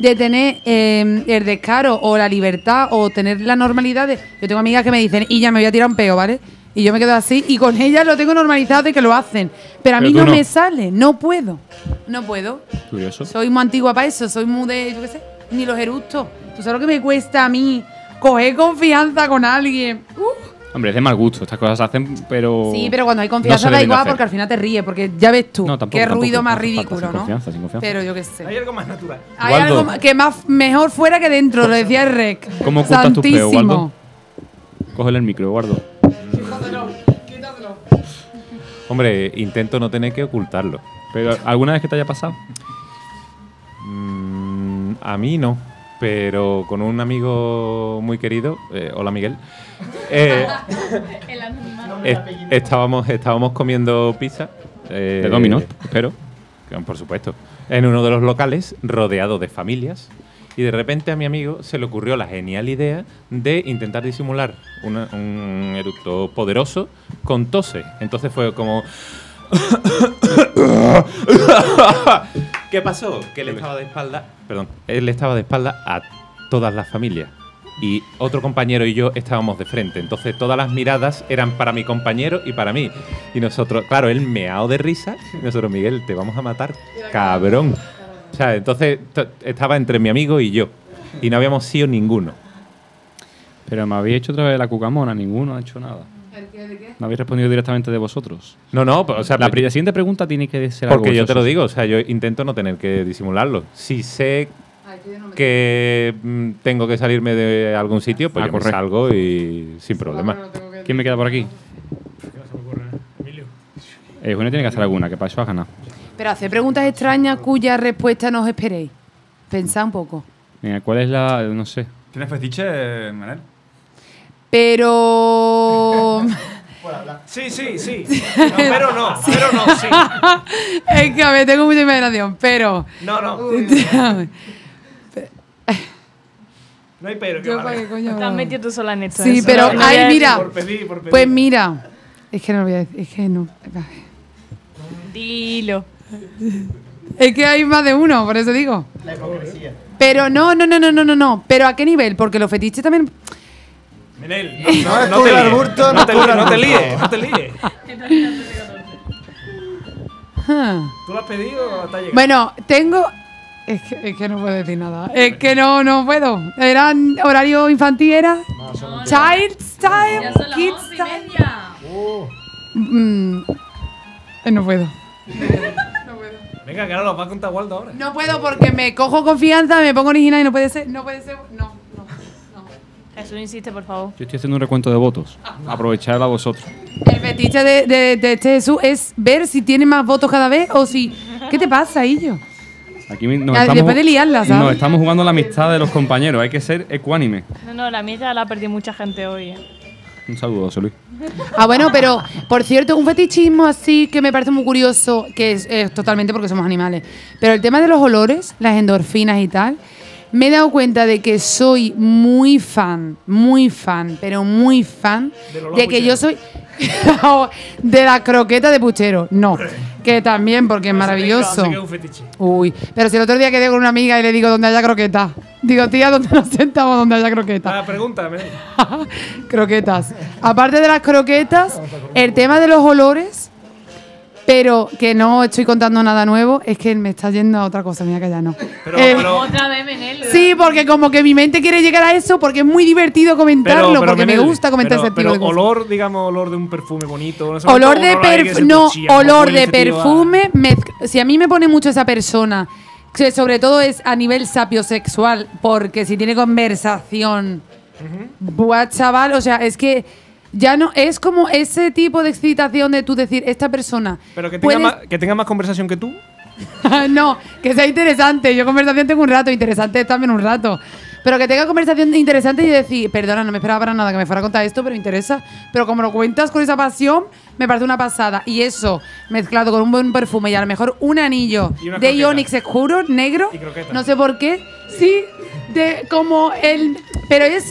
de tener eh, el descaro o la libertad o tener la normalidad de... Yo tengo amigas que me dicen, y ya me voy a tirar un peo, ¿vale? Y yo me quedo así y con ellas lo tengo normalizado de que lo hacen. Pero a Pero mí no, no. me sale, no puedo. No puedo. Curioso. Soy muy antigua para eso, soy muy de, yo qué sé, ni los eructos. ¿Tú sabes lo que me cuesta a mí coger confianza con alguien? Uh, Hombre, es de mal gusto. Estas cosas se hacen, pero. Sí, pero cuando hay no confianza da igual hacer. porque al final te ríes, porque ya ves tú No, tampoco, qué tampoco, ruido no más falta, ridículo, sin ¿no? confianza, sin confianza. Pero yo qué sé. Hay algo más natural. Hay Waldo. algo que más mejor fuera que dentro, lo decía el rec. ¿Cómo ocultas tus peos, Santísimo. Waldo? Cógele el micro, guardo. Hombre, intento no tener que ocultarlo. Pero, ¿alguna vez que te haya pasado? Mm, a mí no, pero con un amigo muy querido, eh, hola Miguel, (laughs) eh, es- estábamos, estábamos comiendo pizza. eh, De Domino's, espero. que, Por supuesto. En uno de los locales, rodeado de familias. Y de repente a mi amigo se le ocurrió la genial idea de intentar disimular una- un eructo poderoso con tose. Entonces fue como... ¿Qué pasó? Que él estaba de espalda, perdón, él estaba de espalda a todas las familias. Y otro compañero y yo estábamos de frente. Entonces todas las miradas eran para mi compañero y para mí. Y nosotros, claro, él meao de risa. Y nosotros, Miguel, te vamos a matar, cabrón. O sea, entonces estaba entre mi amigo y yo. Y no habíamos sido ninguno. Pero me habéis hecho otra vez la cucamona, ninguno ha hecho nada. No habéis respondido directamente de vosotros. No, no, o sea, la pero- siguiente pregunta tiene que ser algo Porque yo te lo digo, o sea, yo intento no tener que disimularlo. Si sé que mm, tengo que salirme de algún sitio, pues A yo me salgo y sin problema. ¿Quién me queda por aquí? Emilio. Eh, Eugenio tiene que hacer alguna, que para eso ha ganado. Pero hace preguntas extrañas cuya respuesta no os esperéis. Pensad un poco. Venga, ¿cuál es la...? no sé. ¿Tienes fetiche, Manel? Pero. Sí, sí, sí. No, pero no, pero no, sí. es que a ver, tengo mucha imaginación, pero. No, no. No hay pero. Yo para qué coño. Has metido tú sola en esto. Sí, eso pero no- ay, mira. Por pedir, por pedir. Pues mira. Es que no lo voy a decir. Es que no. Dilo. Es que hay más de uno, por eso digo. Pero no, no, no, no, no, no, no. Pero ¿a qué nivel? Porque los fetiches también. Menel, No no, no, no te líes. bulto, No no te no te líes, no te líes. ¿Tú lo has pedido o te ha llegado? Bueno, tengo. Es que, es que no puedo decir nada. Es que no, no puedo. Era horario infantil, era. Child's time, kids time. Mm, eh, no puedo. Venga, que ahora lo va a contar Waldo ahora. No puedo porque me cojo confianza, me pongo original y no puede ser. No puede ser. No. Jesús, insiste, por favor. Yo estoy haciendo un recuento de votos. Aprovechadla vosotros. El fetiche de, de, de este Jesús es ver si tiene más votos cada vez o si. ¿Qué te pasa, Illo? Aquí nos Ya, estamos, después de liarla, ¿sabes? Nos estamos jugando la amistad de los compañeros. Hay que ser ecuánime. No, no, la ya la ha perdido mucha gente hoy. Un saludo, José Luis. Ah, bueno, pero por cierto, un fetichismo así que me parece muy curioso, que es, es totalmente porque somos animales. Pero el tema de los olores, las endorfinas y tal, me he dado cuenta de que soy muy fan, muy fan, pero muy fan de que yo soy (laughs) de la croqueta de puchero. No, que también porque es maravilloso. Uy, pero si el otro día quedé con una amiga y le digo donde haya croqueta. Digo, tía, ¿dónde nos sentamos donde haya croqueta? Ah, pregunta, Menel. (laughs) croquetas. Aparte de las croquetas, el tema de los olores, pero que no estoy contando nada nuevo, es que me está yendo a otra cosa, mira que ya no. Pero, Eh, pero, Otra vez, Menel. Sí, porque como que mi mente quiere llegar a eso, porque es muy divertido comentarlo, porque me gusta comentar pero- ese tipo pero de cosas. olor, digamos, olor de un perfume bonito. No sé, Olor de perfume, no, olor de perfume. si a mí me pone mucho esa persona, que sobre todo es a nivel sapiosexual, porque si tiene conversación, buah, chaval, o sea, es que ya no, es como ese tipo de excitación de tú decir, esta persona. Pero que tenga, puedes- más, que tenga más conversación que tú. (laughs) no, que sea interesante. Yo conversación tengo un rato, interesante también un rato. Pero que tenga conversación interesante y decir, perdona, no me esperaba para nada que me fuera a contar esto, pero interesa. Pero como lo cuentas con esa pasión, me parece una pasada. Y eso, mezclado con un buen perfume y a lo mejor un anillo de croqueta. Ionix oscuro, negro, no sé por qué. Sí, de como el. Pero es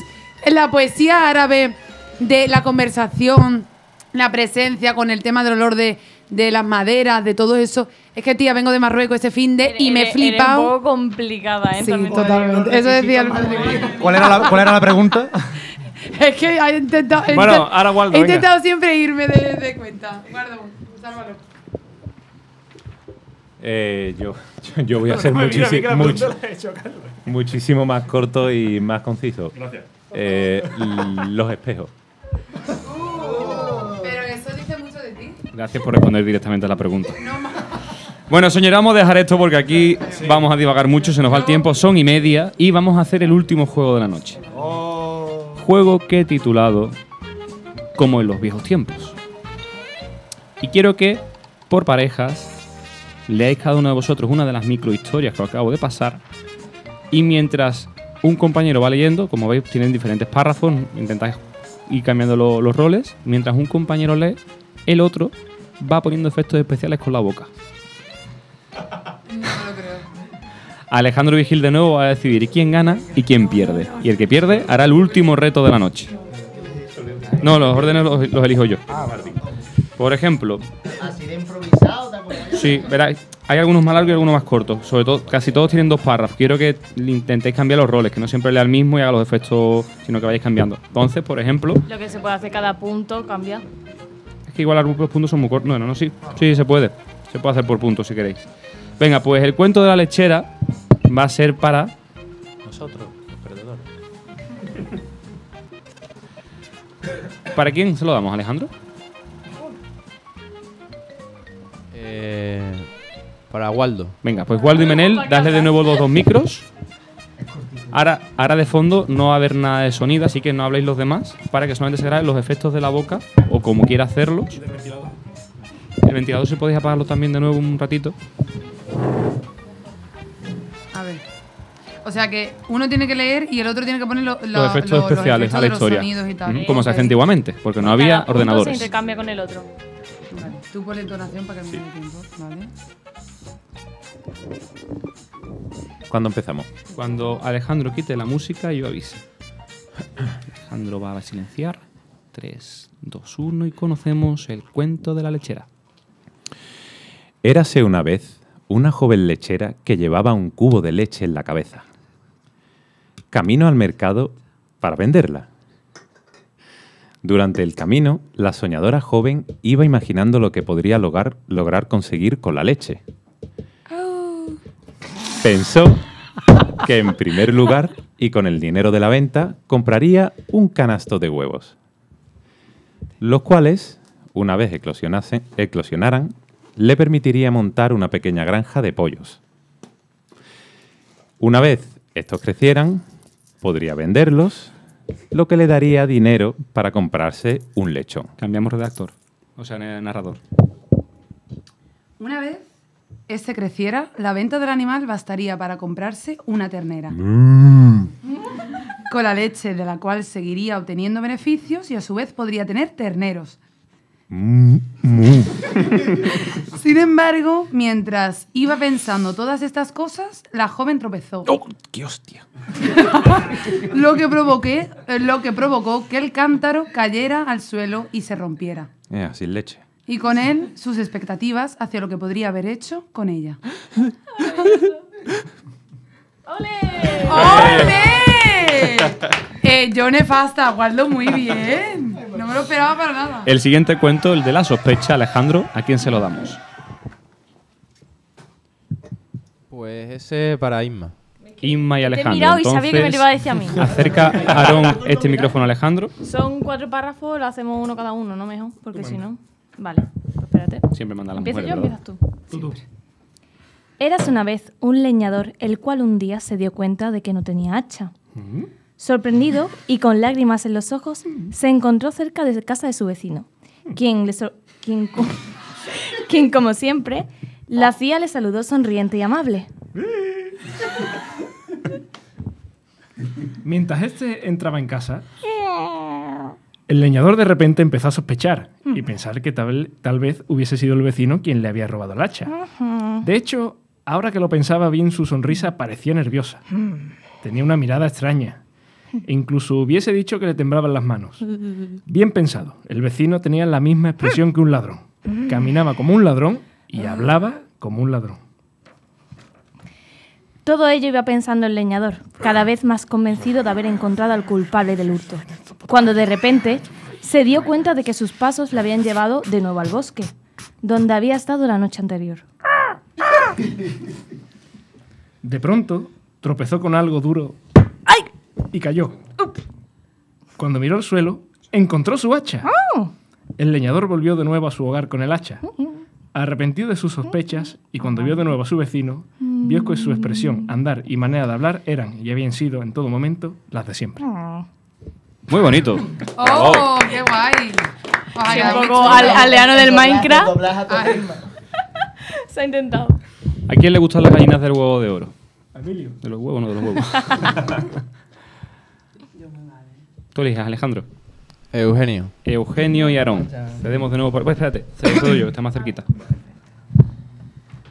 la poesía árabe de la conversación, la presencia con el tema del olor de, de las maderas, de todo eso. Es que, tía, vengo de Marruecos este fin de y me he eres un flipado. poco complicada, ¿eh? Sí, También totalmente. Eso decía el ¿Cuál era la, cuál era la pregunta? (laughs) Es que he intentado. he Bueno, intent- ahora Waldo, He venga. intentado siempre irme de, de cuenta. Guardo, sálvalo. Eh, yo, yo, yo voy a ser muchísimo, Carlos. muchísimo más corto y más conciso. Gracias. Eh, los espejos. Gracias por responder directamente a la pregunta. Bueno, a dejar esto porque aquí vamos a divagar mucho, se nos va el tiempo, son y media y vamos a hacer el último juego de la noche. Juego que he titulado Como en los viejos tiempos. Y quiero que, por parejas, leáis cada uno de vosotros una de las microhistorias que os acabo de pasar y mientras un compañero va leyendo, como veis tienen diferentes párrafos, intentáis ir cambiando lo- los roles, mientras un compañero lee, el otro va poniendo efectos especiales con la boca. (laughs) Alejandro Vigil de nuevo va a decidir quién gana y quién pierde. Y el que pierde hará el último reto de la noche. No, los órdenes los, los elijo yo. Por ejemplo, Así de improvisado, sí, verás, hay algunos más largos y algunos más cortos. Sobre todo, casi todos tienen dos párrafos. Quiero que intentéis cambiar los roles, que no siempre lea el mismo y haga los efectos, sino que vayáis cambiando. Entonces, por ejemplo, Lo que se puede hacer cada punto cambia. Que igual algunos puntos son muy cortos. No, no, sí. Sí, se puede. Se puede hacer por puntos si queréis. Venga, pues el cuento de la lechera va a ser para Nosotros, los perdedores. ¿Para quién se lo damos, Alejandro? Eh, para Waldo. Venga, pues Waldo y Menel, dadle de nuevo los dos micros. Ahora, ahora de fondo no va a haber nada de sonido, así que no habléis los demás, para que solamente se graben los efectos de la boca, o como quiera hacerlos. El ventilador si podéis apagarlo también de nuevo un ratito. A ver. O sea que uno tiene que leer y el otro tiene que poner lo- lo- los efectos lo- los especiales efectos a de la los historia. sonidos y tal. Como se hacía antiguamente, porque no Cada había punto Se ordenadores. intercambia con el otro. Vale. Tú pones entonación para que me dé tiempo. Vale. ¿Cuándo empezamos? Cuando Alejandro quite la música, yo aviso. Alejandro va a silenciar. 3, 2, 1 y conocemos el cuento de la lechera. Érase una vez una joven lechera que llevaba un cubo de leche en la cabeza. Camino al mercado para venderla. Durante el camino, la soñadora joven iba imaginando lo que podría lograr, lograr conseguir con la leche. Pensó que en primer lugar, y con el dinero de la venta, compraría un canasto de huevos, los cuales, una vez eclosionase- eclosionaran, le permitiría montar una pequeña granja de pollos. Una vez estos crecieran, podría venderlos, lo que le daría dinero para comprarse un lechón. Cambiamos redactor, o sea, na- narrador. Una vez este creciera, la venta del animal bastaría para comprarse una ternera. Con la leche de la cual seguiría obteniendo beneficios y a su vez podría tener terneros. (laughs) Sin embargo, mientras iba pensando todas estas cosas, la joven tropezó. ¡Qué hostia! (laughs) Lo que, provoqué, eh, lo que provocó que el cántaro cayera al suelo y se rompiera. Eh, sin leche. Y con él sus expectativas hacia lo que podría haber hecho con ella. (gasps) ¡Ole! Eh, yo nefasta, Waldo, muy bien. No me lo esperaba para nada. El siguiente cuento, el de la sospecha, Alejandro, ¿a quién se lo damos? Pues ese para Isma. Inma y Te he Alejandro. mirado y sabía que me lo iba a decir a mí. Acerca, Aarón, este micrófono a Alejandro. Son cuatro párrafos, lo hacemos uno cada uno, ¿no? Mejor, porque si no. Vale, pues espérate. Siempre manda la ¿Empiezo yo empiezas tú? Eras una vez un leñador el cual un día se dio cuenta de que no tenía hacha. Sorprendido y con lágrimas en los ojos, se encontró cerca de casa de su vecino, quien, le quien, co- (laughs) quien como siempre, la hacía le saludó sonriente y amable. Mientras este entraba en casa, el leñador de repente empezó a sospechar y pensar que tal, tal vez hubiese sido el vecino quien le había robado el hacha. De hecho, ahora que lo pensaba bien, su sonrisa parecía nerviosa. Tenía una mirada extraña. E incluso hubiese dicho que le temblaban las manos. Bien pensado. El vecino tenía la misma expresión que un ladrón. Caminaba como un ladrón y hablaba como un ladrón. Todo ello iba pensando el leñador, cada vez más convencido de haber encontrado al culpable del hurto, cuando de repente se dio cuenta de que sus pasos le habían llevado de nuevo al bosque, donde había estado la noche anterior. De pronto tropezó con algo duro y cayó. Cuando miró al suelo, encontró su hacha. el leñador volvió de nuevo a su hogar con el hacha. Arrepentido de sus sospechas y cuando vio de nuevo a su vecino, vio que su expresión, andar y manera de hablar eran y habían sido en todo momento las de siempre. Muy bonito. ¡Oh, qué guay! Ay, Sí, un qué poco al- aldeano del Minecraft. (laughs) Se ha intentado. ¿A quién le gustan las gallinas del huevo de oro? Emilio. De los huevos, no de los huevos. (laughs) Tú eliges, Alejandro. Eugenio. Eugenio y Aarón. Cedemos de nuevo. Por... Pues espérate, cedo (coughs) yo, está más cerquita.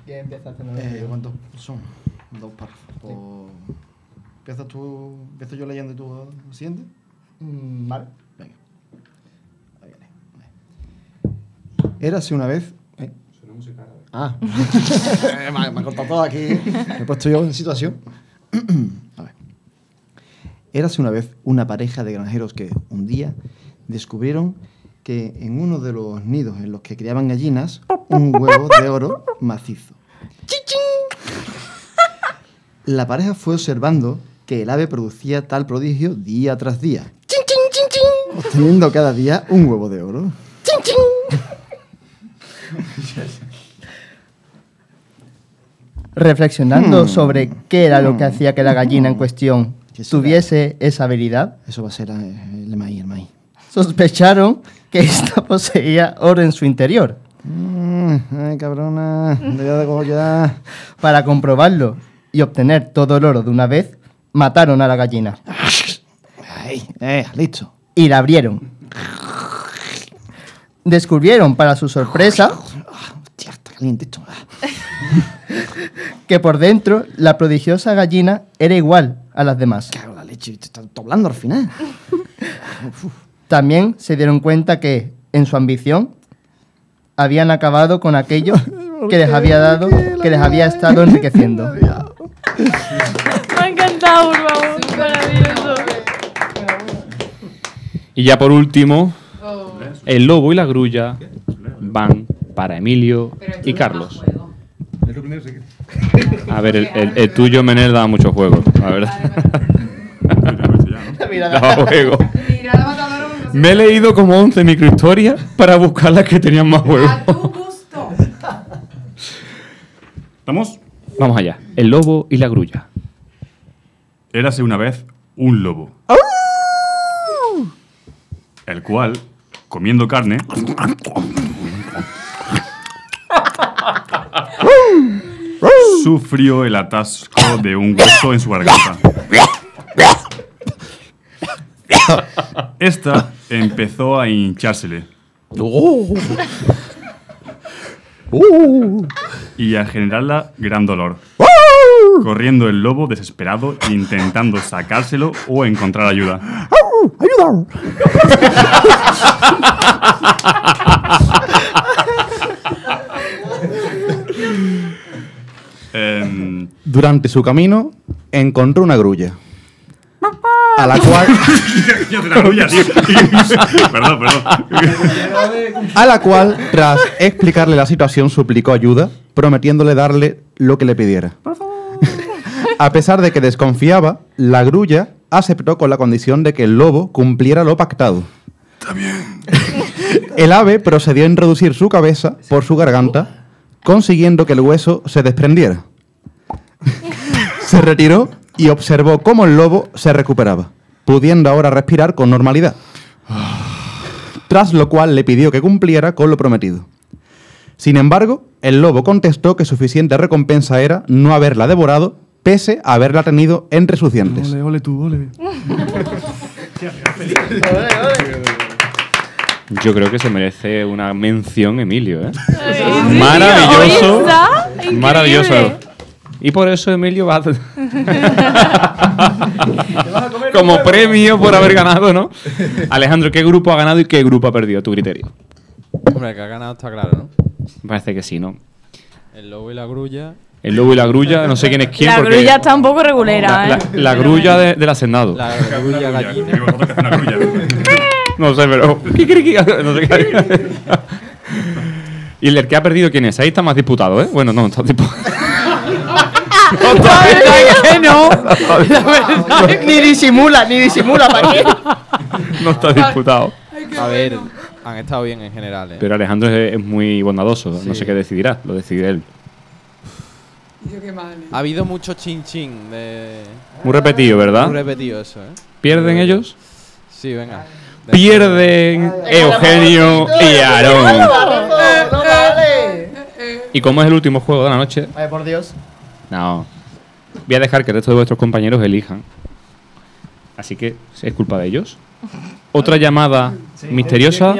¿Quién empieza el Eh? ¿Cuántos son? Dos párrafos. O- ¿Empiezas tú, empiezo yo leyendo y tú siguiente? Mm, Vale. Venga. Ahí viene. Érase una vez. ¿eh? Ah, (laughs) Eh, me, ha- me ha cortado todo aquí. Me he puesto yo en situación. (clears throat) A ver. Érase una vez una pareja de granjeros que un día descubrieron que en uno de los nidos en los que criaban gallinas, un huevo de oro macizo. La pareja fue observando que el ave producía tal prodigio día tras día, obteniendo cada día un huevo de oro. Reflexionando Hmm. sobre qué era lo que hacía que la gallina en cuestión tuviese esa habilidad, Eso va a ser eh, el maíz, el maíz. Sospecharon que ésta poseía oro en su interior. Mm, ay, cabrona, ya. Para comprobarlo y obtener todo el oro de una vez, mataron a la gallina Ay, eh, listo. y la abrieron. Descubrieron, para su sorpresa, Hostia, está caliente esto. Ah. que por dentro la prodigiosa gallina era igual a las demás. Cago en la leche, te está doblando al final. (laughs) También se dieron cuenta que, en su ambición, habían acabado con aquello (laughs) que les había dado, que les había estado enriqueciendo. (laughs) Me ha encantado, por favor. Maravilloso. Y ya por último, el lobo y la grulla van para Emilio y Carlos. A ver, el, el- el (laughs) tuyo, Menel, daba mucho juego, la verdad. Daba juego. Me he leído como 11 microhistorias para buscar las que tenían más juego. A tu gusto. ¿Estamos? Vamos allá. El lobo y la grulla. Érase una vez un lobo. El cual, comiendo carne, sufrió el atasco de un hueso en su garganta. Esta empezó a hinchársele y a generarla gran dolor. Corriendo el lobo desesperado, intentando sacárselo o encontrar ayuda. Em, Durante su camino encontró una grulla. A la cual, (laughs) (laughs) perdón, perdón. a la cual, tras explicarle la situación, suplicó ayuda, prometiéndole darle lo que le pidiera. (laughs) A pesar de que desconfiaba, la grulla aceptó con la condición de que el lobo cumpliera lo pactado. El ave procedió a introducir su cabeza por su garganta, consiguiendo que el hueso se desprendiera. Se retiró y observó cómo el lobo se recuperaba, pudiendo ahora respirar con normalidad. Tras lo cual le pidió que cumpliera con lo prometido. Sin embargo, el lobo contestó que suficiente recompensa era no haberla devorado, pese a haberla tenido entre sus dientes. Ole, ole tú, ole. (laughs) Yo creo que se merece una mención Emilio, ¿eh? Maravilloso. Maravilloso. Y por eso Emilio va (laughs) como premio por haber ganado, ¿no? Alejandro, ¿qué grupo ha ganado y qué grupo ha perdido a tu criterio? Hombre, el que ha ganado está claro, ¿no? Parece que sí, ¿no? El lobo y la grulla. El lobo y la grulla, no sé quién es quién. La porque grulla está un poco regulera, la, ¿eh? la- la grulla de- del hacendado. La grulla gallina. (laughs) No sé, pero. Kikiriki, No sé qué. (laughs) ¿Y el que ha perdido quién es? Ahí está más disputado, ¿eh? Bueno, no, está disputado. Que no. ni disimula, ni disimula, ¿para qué? No está disputado. A ver, Han estado bien en general, ¿eh? Pero Alejandro es, es muy bondadoso, no sé qué decidirá, lo decide él. Ha habido mucho chin chin de... Muy repetido, ¿verdad? Muy repetido eso, ¿eh? ¿Pierden ellos? Sí, venga. Pierden Eugenio y Aarón. ¿Y cómo es el último juego de la noche? Ay, por Dios. No. Voy a dejar que el resto de vuestros compañeros elijan. Así que es culpa de ellos. Otra llamada misteriosa,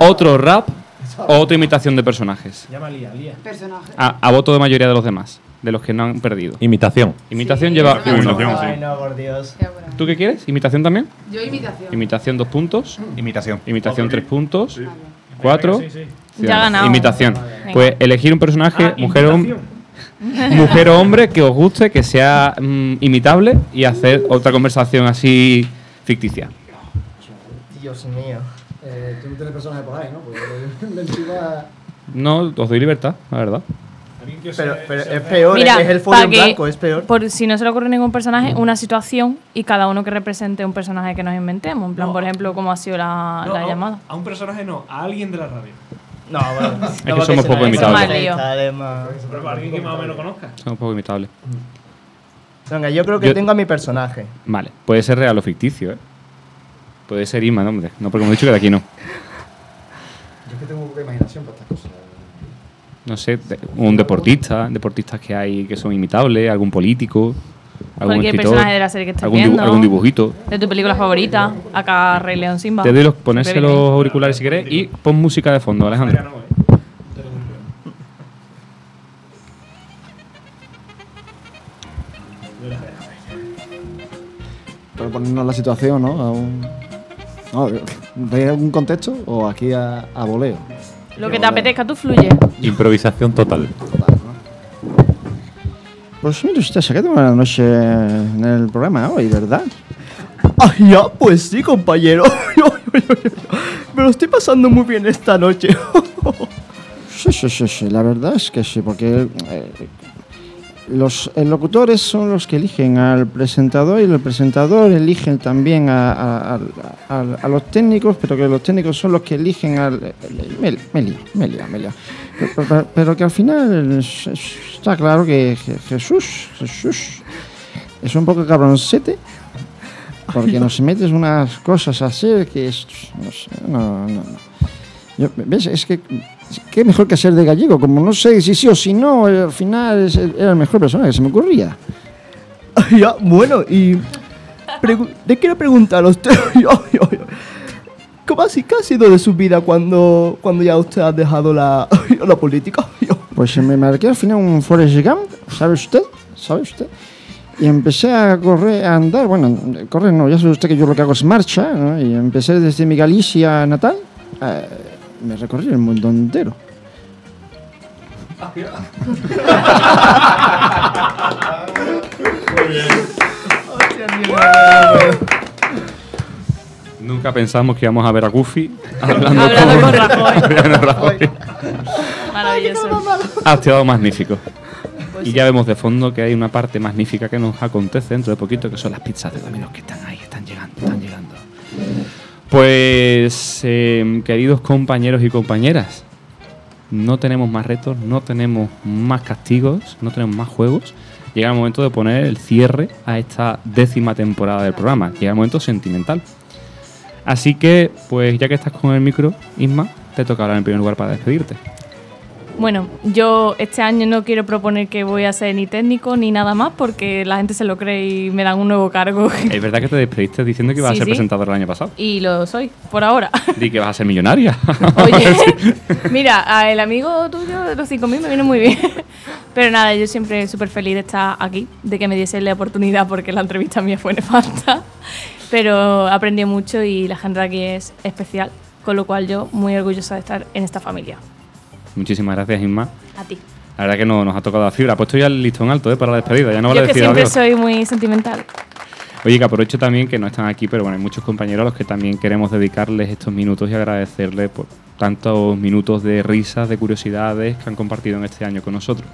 otro rap o otra imitación de personajes. Llama a Lía, Lía. Personaje. A, a voto de mayoría de los demás, de los que no han perdido. Imitación. Imitación lleva uno. Ay, no, por Dios. ¿Tú qué quieres? ¿Imitación también? Yo imitación. Imitación dos puntos. Imitación. Imitación tres puntos. Cuatro. Sí, sí. Ya ha ganado. Imitación. Pues elegir un personaje, Ah, mujer o invitación. (laughs) mujer o hombre que os guste, que sea mm, imitable y hacer otra conversación así ficticia. Dios mío. Eh, tú no tienes personaje por ahí, ¿no? (laughs) Porque encima... No, os doy libertad, la verdad. Pero, pero es peor, Mira, es el folio blanco, es peor. Por si no se le ocurre ningún personaje, una situación y cada uno que represente un personaje que nos inventemos. En plan, No. por ejemplo, como ha sido la, No, la llamada. A un personaje no, a alguien de la radio. No, (laughs) bueno. Es que somos poco imitables. Pero alguien que más o menos conozca. Somos poco imitables. Venga, yo creo que Yo- tengo a mi personaje. Vale, puede ser real o ficticio, ¿eh? Puede ser Ima, no, hombre. No, porque hemos dicho que de aquí no. Yo es que tengo poca imaginación para estas cosas. No sé, de- un deportista, deportistas que hay que son imitables, algún político, algún Cualquier escritor, personaje de la serie que estés algún, dibu- viendo. algún dibujito. De tu película favorita. Acá Rey León Simba. Te doy los, ponerse los auriculares si querés y pon música de fondo, Alejandro. Para ponernos la situación, ¿no? A un... No, ¿Veis algún contexto o aquí a, a voleo? Lo que te apetezca, tú fluye. Improvisación total. Pues mire usted, se queda una noche en el programa hoy, ¿verdad? Ay, ya, pues sí, compañero. (laughs) Me lo estoy pasando muy bien esta noche. (laughs) Sí, sí, sí, sí, la verdad es que sí, porque eh, los eh, locutores son los que eligen al presentador y el presentador eligen también a, a- a- a- los técnicos, pero que los técnicos son los que eligen al... eh, Me, me Pero, pero- que al final es- es- está claro que Je- Jesús, Jesús es un poco cabroncete, porque nos metes unas cosas así que es... No, sé, no, no, no. Yo- ¿Ves? Es que qué mejor que ser de gallego. Como no sé si sí o si no, eh, al final es era el mejor personaje que se me ocurría. Ay, (laughs) ya, bueno, y. le quiero preguntar a usted. (laughs) yo, yo, yo, ¿Cómo así qué ha sido de su vida cuando, cuando ya usted ha dejado la, (laughs) la política? Pues me marqué al final un Forrest Gump, ¿sabe usted? ¿Sabe usted? Y empecé a correr, a andar, bueno, correr no, ya sabe usted que yo lo que hago es marcha, ¿no? Y empecé desde mi Galicia natal, eh, me recorrí el mundo entero. (laughs) Nunca pensamos que íbamos a ver a Goofy (laughs) hablando, Hablando con Rajoy. (laughs) (laughs) Maravilloso. Ha quedado magnífico. Pues y ya vemos de fondo que hay una parte magnífica que nos acontece dentro de poquito, que son las pizzas de Domino's que están ahí, están llegando, están llegando. Pues, eh, queridos compañeros y compañeras, no tenemos más retos, no tenemos más castigos, no tenemos más juegos. Llega el momento de poner el cierre a esta décima temporada del programa. Llega el momento sentimental. Así que, pues ya que estás con el micro, Isma, te toca hablar en primer lugar para despedirte. Bueno, yo este año no quiero proponer que voy a ser ni técnico ni nada más porque la gente se lo cree y me dan un nuevo cargo. Es verdad que te despediste diciendo que ibas Sí, a ser sí. presentador el año pasado. y lo soy, por ahora. (laughs) Di que vas a ser millonaria. (laughs) Oye, (laughs) mira, a el amigo tuyo de los 5.000 me viene muy bien. Pero nada, yo siempre súper feliz de estar aquí, de que me diese la oportunidad porque la entrevista mía fue nefasta. Pero aprendí mucho y la gente de aquí es especial, con lo cual yo muy orgullosa de estar en esta familia. Muchísimas gracias, Isma. A ti. La verdad que no, nos ha tocado la fibra. Ha puesto ya el listón alto ¿eh? para la despedida. Ya no vale yo que decir siempre adiós. soy muy sentimental. Oye, que aprovecho también que no están aquí, pero bueno, hay muchos compañeros a los que también queremos dedicarles estos minutos y agradecerles por tantos minutos de risas, de curiosidades que han compartido en este año con nosotros.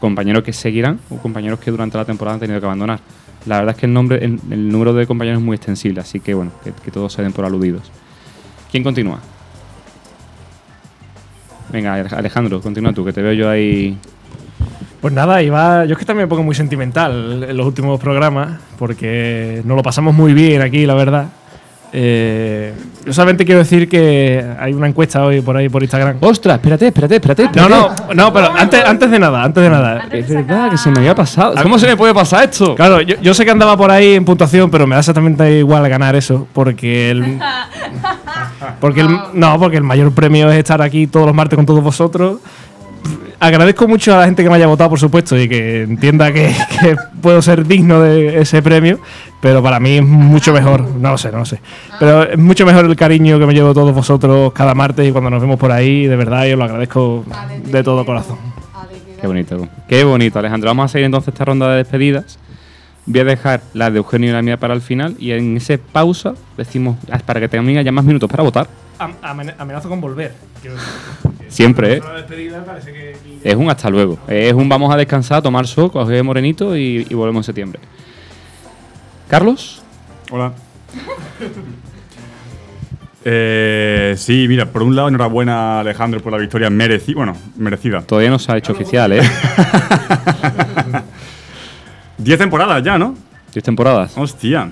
Compañeros que seguirán o compañeros que durante la temporada han tenido que abandonar. La verdad es que el, nombre, el, el número de compañeros es muy extensible, así que bueno, que, todos se den por aludidos. ¿Quién continúa? Venga, Alejandro, continúa tú, que te veo yo ahí. Pues nada, iba, yo es que también me pongo muy sentimental en los últimos programas, porque nos lo pasamos muy bien aquí, la verdad. Eh, yo solamente quiero decir que hay una encuesta hoy por ahí por Instagram. ¡Ostras! Espérate, espérate, espérate. No, no, no, pero antes, antes de nada, antes de nada. Es verdad que se me había pasado. ¿Cómo se me puede pasar esto? Claro, yo, yo sé que andaba por ahí en puntuación, pero me da exactamente igual ganar eso, porque el, (laughs) porque el, no, porque el mayor premio es estar aquí todos los martes con todos vosotros. Agradezco mucho a la gente que me haya votado, por supuesto, y que entienda que, (laughs) que puedo ser digno de ese premio, pero para mí es mucho mejor, no lo sé, no lo sé, pero es mucho mejor el cariño que me llevo todos vosotros cada martes y cuando nos vemos por ahí, de verdad, yo lo agradezco de todo corazón. Qué bonito. Qué bonito, Alejandro. Vamos a seguir entonces esta ronda de despedidas. Voy a dejar la de Eugenio y la mía para el final y en ese pausa decimos, para que tengan ya más minutos para votar. Am- amenazo con volver. quiero decir. Siempre, ¿eh? Es un hasta luego. Es un vamos a descansar, tomar sol, coger morenito y, y volvemos en septiembre. ¿Carlos? Hola. (laughs) Eh, sí, mira, por un lado, enhorabuena Alejandro por la victoria merecida. Bueno, merecida. Todavía no se ha hecho oficial, ¿eh? (laughs) Diez temporadas ya, ¿no? Diez temporadas. Hostia.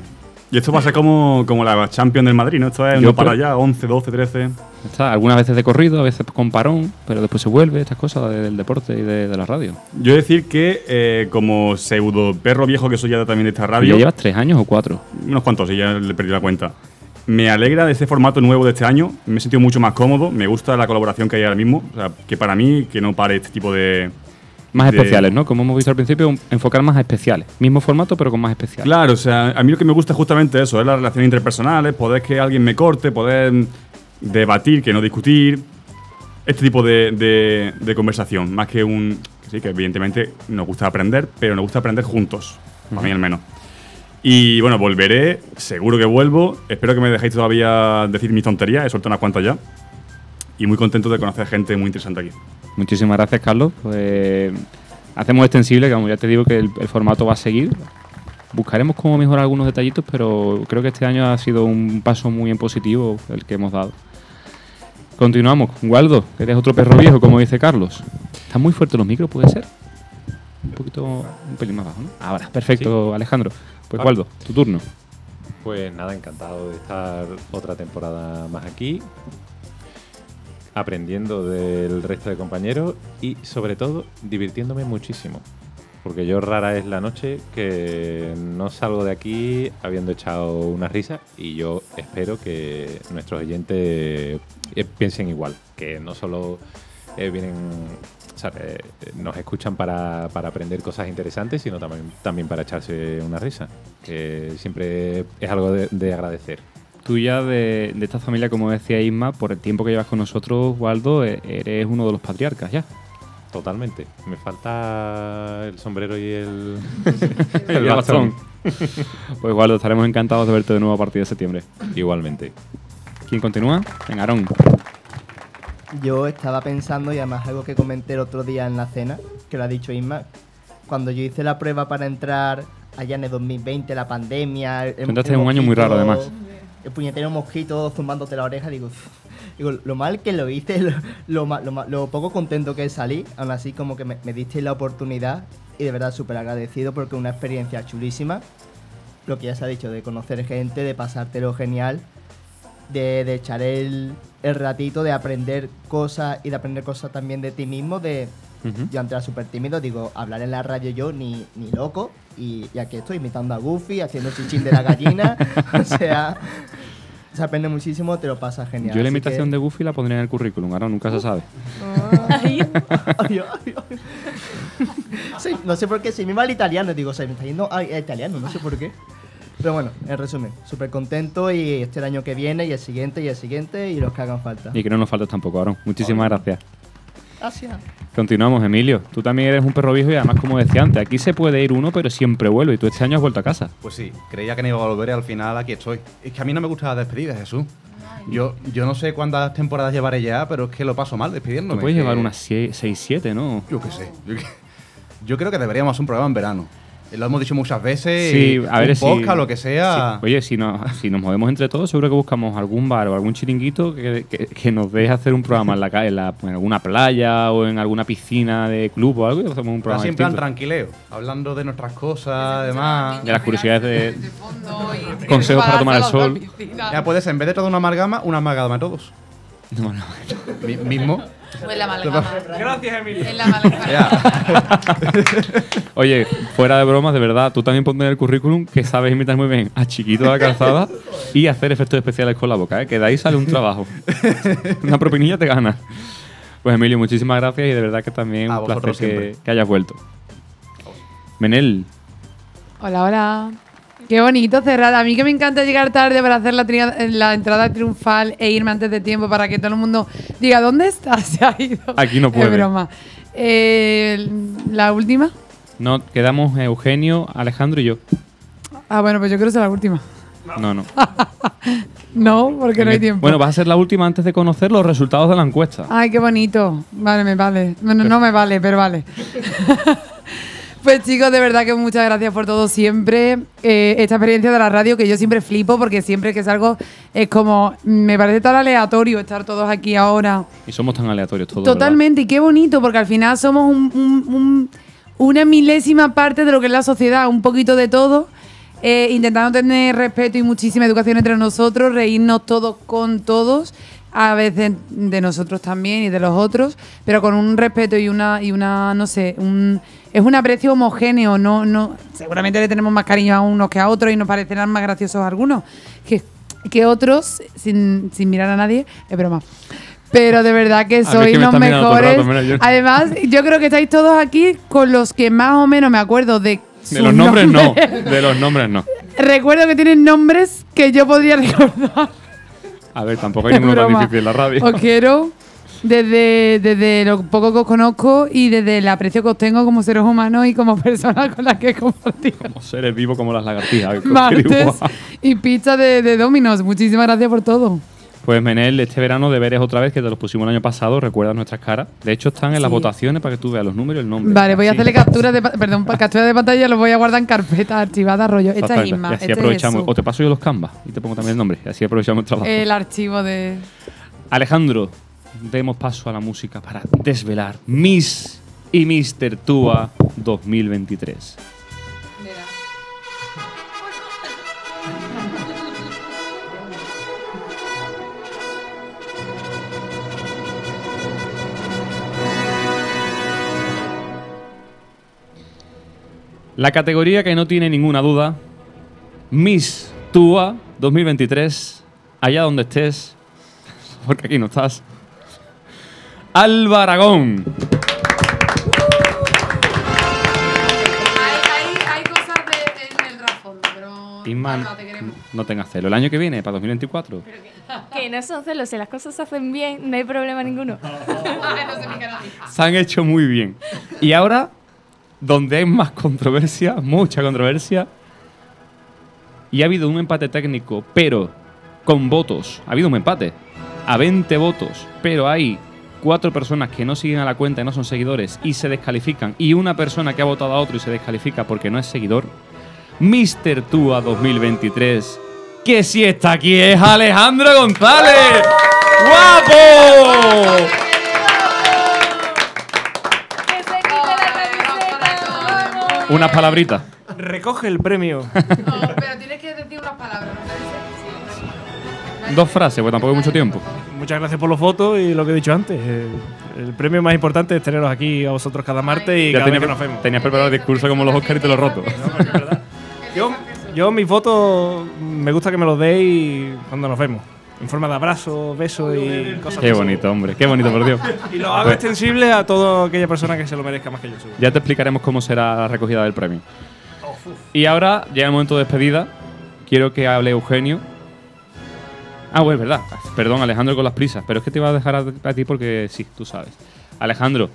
Y esto va a ser como, como la Champions del Madrid, ¿no? Esto es Yo no para allá, 11, 12, 13. Está, algunas veces de corrido, a veces con parón, pero después se vuelve, estas cosas de- del deporte y de, de la radio. Yo he de decir que, eh, como pseudo perro viejo que soy ya también de esta ¿Ya radio, llevas tres años o cuatro? unos cuantos, y ya le perdí la cuenta. Me alegra de este formato nuevo de este año, me he sentido mucho más cómodo, me gusta la colaboración que hay ahora mismo, o sea, que para mí, que no pare este tipo de... Más de- especiales, ¿no? Como hemos visto al principio, un- enfocar más a especiales. Mismo formato, pero con más especiales. Claro, o sea, a mí lo que me gusta es justamente eso, es las relaciones interpersonales, poder que alguien me corte, poder debatir, que no discutir, este tipo de, de- de conversación, más que un... que sí, que evidentemente nos gusta aprender, pero nos gusta aprender juntos, para mí al menos. Y bueno, volveré, seguro que vuelvo, espero que me dejéis todavía decir mis tonterías, he soltado unas cuantas ya, y muy contento de conocer gente muy interesante aquí. Muchísimas gracias, Carlos. Pues hacemos extensible, que como ya te digo que el, el formato va a seguir. Buscaremos cómo mejorar algunos detallitos, pero creo que este año ha sido un paso muy en positivo el que hemos dado. Continuamos. Waldo, que eres otro perro viejo, como dice Carlos. ¿Están muy fuertes los micros, puede ser? Un poquito, un pelín más bajo, ¿no? Ahora, perfecto, Alejandro. Pues Vale. Waldo, tu turno. Pues nada, encantado de estar otra temporada más aquí, aprendiendo del resto de compañeros y sobre todo divirtiéndome muchísimo. Porque yo rara es la noche que no salgo de aquí habiendo echado una risa y yo espero que nuestros oyentes eh, piensen igual, que no solo eh, vienen, nos escuchan para, para aprender cosas interesantes, sino también, también para echarse una risa, que siempre es algo de agradecer. Tú ya de, de esta familia, como decía Isma, por el tiempo que llevas con nosotros, Waldo, e- eres uno de los patriarcas ya. Totalmente. Me falta el sombrero y el, (laughs) El bastón. (laughs) Pues Waldo, estaremos encantados de verte de nuevo a partir de septiembre. Igualmente. ¿Quién continúa? Venga, Aarón. Yo estaba pensando, y además algo que comenté el otro día en la cena, que lo ha dicho Isma, cuando yo hice la prueba para entrar allá en el 2020, la pandemia... el- entraste en un año muy raro, además. El puñetero mosquito zumbándote la oreja, digo, digo, lo mal que lo hice, (laughs) lo, lo, poco contento que salí, aún así como que me, me diste la oportunidad y de verdad súper agradecido porque una experiencia chulísima. Lo que ya se ha dicho, de conocer gente, de pasártelo genial, de, de echar el, el ratito, de aprender cosas y de aprender cosas también de ti mismo, de... Yo antes era súper tímido, digo, hablar en la radio yo ni, ni loco, y, y aquí estoy imitando a Goofy, haciendo chichín de la gallina, (laughs) o sea, se aprende muchísimo, te lo pasa genial. Yo la imitación que- de Goofy la pondría en el currículum, ahora nunca se sabe. Ay, (laughs) ay, ay. Sí, no sé por qué, me va el italiano, digo, se me está yendo a italiano, no sé por qué. Pero bueno, en resumen, súper contento y este el año que viene y el siguiente y el siguiente y los que hagan falta. Y que no nos faltes tampoco, Aarón. Muchísimas gracias. Gracias. Continuamos, Emilio. Tú también eres un perro viejo y además, como decía antes, aquí se puede ir uno, pero siempre vuelve. Y tú este año has vuelto a casa. Pues sí, creía que no iba a volver y al final aquí estoy. Es que a mí no me gusta la despedida, Jesús. Yo, yo no sé cuántas temporadas llevaré ya, pero es que lo paso mal despidiéndome. Tú puedes que- llevar unas 6-7, ¿no? Yo qué sé. Yo, que- yo creo que deberíamos hacer un programa en verano. Lo hemos dicho muchas veces. Sí, y a ver un si. podcast, lo que sea. sí. Oye, si nos, si nos movemos entre todos, seguro que buscamos algún bar o algún chiringuito que, que- que nos deje hacer un programa en la calle, en, la- en alguna playa o en alguna piscina de club o algo y hacemos un programa Así en plan tranquileo, hablando de nuestras cosas, además. De las curiosidades (laughs) de. Consejos para tomar el sol. Ya puede ser, en vez de toda una amalgama, una amalgama de todos. Mi- mismo. O en la amalgama. Gracias, Emilio. En la amalgama. (laughs) Oye, fuera de bromas, de verdad, tú también ponte en el currículum que sabes imitar muy bien a Chiquito de la Calzada y hacer efectos especiales con la boca, ¿eh? que de ahí sale un trabajo. Una propinilla te gana. Pues Emilio, muchísimas gracias y de verdad que también A un placer que hayas vuelto. Menel, Hola, hola. Qué bonito cerrar. A mí que me encanta llegar tarde para hacer la, entrada triunfal e irme antes de tiempo para que todo el mundo diga, ¿dónde estás? (laughs) Se ha ido. Aquí no puede. Es broma. Eh, la última. no, quedamos Eugenio, Alejandro y yo. Ah, bueno, pues yo creo que es la última. No, no. (laughs) No, porque no hay tiempo. Bueno, vas a ser la última antes de conocer los resultados de la encuesta. Ay, qué bonito. Vale, me vale. Bueno, no me vale, pero vale. (laughs) pues chicos, de verdad que muchas gracias por todo siempre. Eh, esta experiencia de la radio que yo siempre flipo porque siempre que salgo es como, me parece tan aleatorio estar todos aquí ahora. Y somos tan aleatorios todos. ¿verdad? Totalmente, y qué bonito porque al final somos un- un- un- una milésima parte de lo que es la sociedad, un poquito de todo. eh, intentando tener respeto y muchísima educación entre nosotros, reírnos todos con todos, a veces de nosotros también y de los otros, pero con un respeto y una, y una no sé, un, es un aprecio homogéneo, no, no, seguramente le tenemos más cariño a unos que a otros y nos parecerán más graciosos algunos que, que otros, sin, sin mirar a nadie, es broma. Pero de verdad que sois que me los mejores. rato, menos yo. Además, yo creo que estáis todos aquí con los que más o menos me acuerdo de De los nombres no. De los nombres no. Recuerdo que tienen nombres que yo podría (laughs) recordar. A ver, tampoco hay Es ninguno tan difícil en la radio. Os quiero desde, desde lo poco que os conozco y desde el aprecio que os tengo como seres humanos y como (laughs) personas con las que he compartido Como seres vivos como las lagartijas. martes y pizza de, de Dominos. Muchísimas gracias por todo. Pues Menel, este verano deberes otra vez, que te los pusimos el año pasado, recuerdas nuestras caras. De hecho, están en las votaciones para que tú veas los números y el nombre. Vale, voy a hacerle captura de, perdón, captura de pantalla, los voy a guardar en carpeta archivada, rollo. Esta es Exactamente. Inma, Y así este es aprovechamos. Jesús. o te paso yo los canvas y te pongo también el nombre. Y así aprovechamos el trabajo. el archivo de... Alejandro, demos paso a la música para desvelar Miss y Mr. Tua 2023. La categoría que no tiene ninguna duda, Miss Tua 2023, allá donde estés, (laughs) porque aquí no estás. Alba Aragón. Hay, cosas en el trasfondo, pero... Isman, no tengas celo. El año que viene, para 2024. Que no son celos, si las cosas se hacen bien, no hay problema ninguno. (laughs) Se han hecho muy bien. Y ahora, donde hay más controversia, mucha controversia, y ha habido un empate técnico, pero con votos. Ha habido un empate a 20 votos, pero hay cuatro personas que no siguen a la cuenta y no son seguidores y se descalifican, y una persona que ha votado a otro y se descalifica porque no es seguidor. Mr. Tua 2023, que si está aquí es Alejandro González. ¡Guapo! Unas palabritas. Recoge el premio. pero tienes que decir unas palabras. Dos frases, pues tampoco hay mucho tiempo. Muchas gracias por los votos y lo que he dicho antes. El, el premio más importante es teneros aquí a vosotros cada martes y Ya cada tenía, vez que nos vemos. tenías preparado el discurso como los Oscar y te lo roto. Yo, yo mis votos me gusta que me los deis cuando nos vemos. En forma de abrazo, besos y cosas Qué así. bonito, hombre, qué bonito, por Dios. Y lo hago Pues, extensible a toda aquella persona que se lo merezca más que yo. seguro. ya te explicaremos cómo será la recogida del premio. Y ahora llega el momento de despedida. Quiero que hable Eugenio. Ah, bueno, es verdad. Perdón, Alejandro, con las prisas. Pero es que te iba a dejar a, a ti porque sí, tú sabes. Alejandro,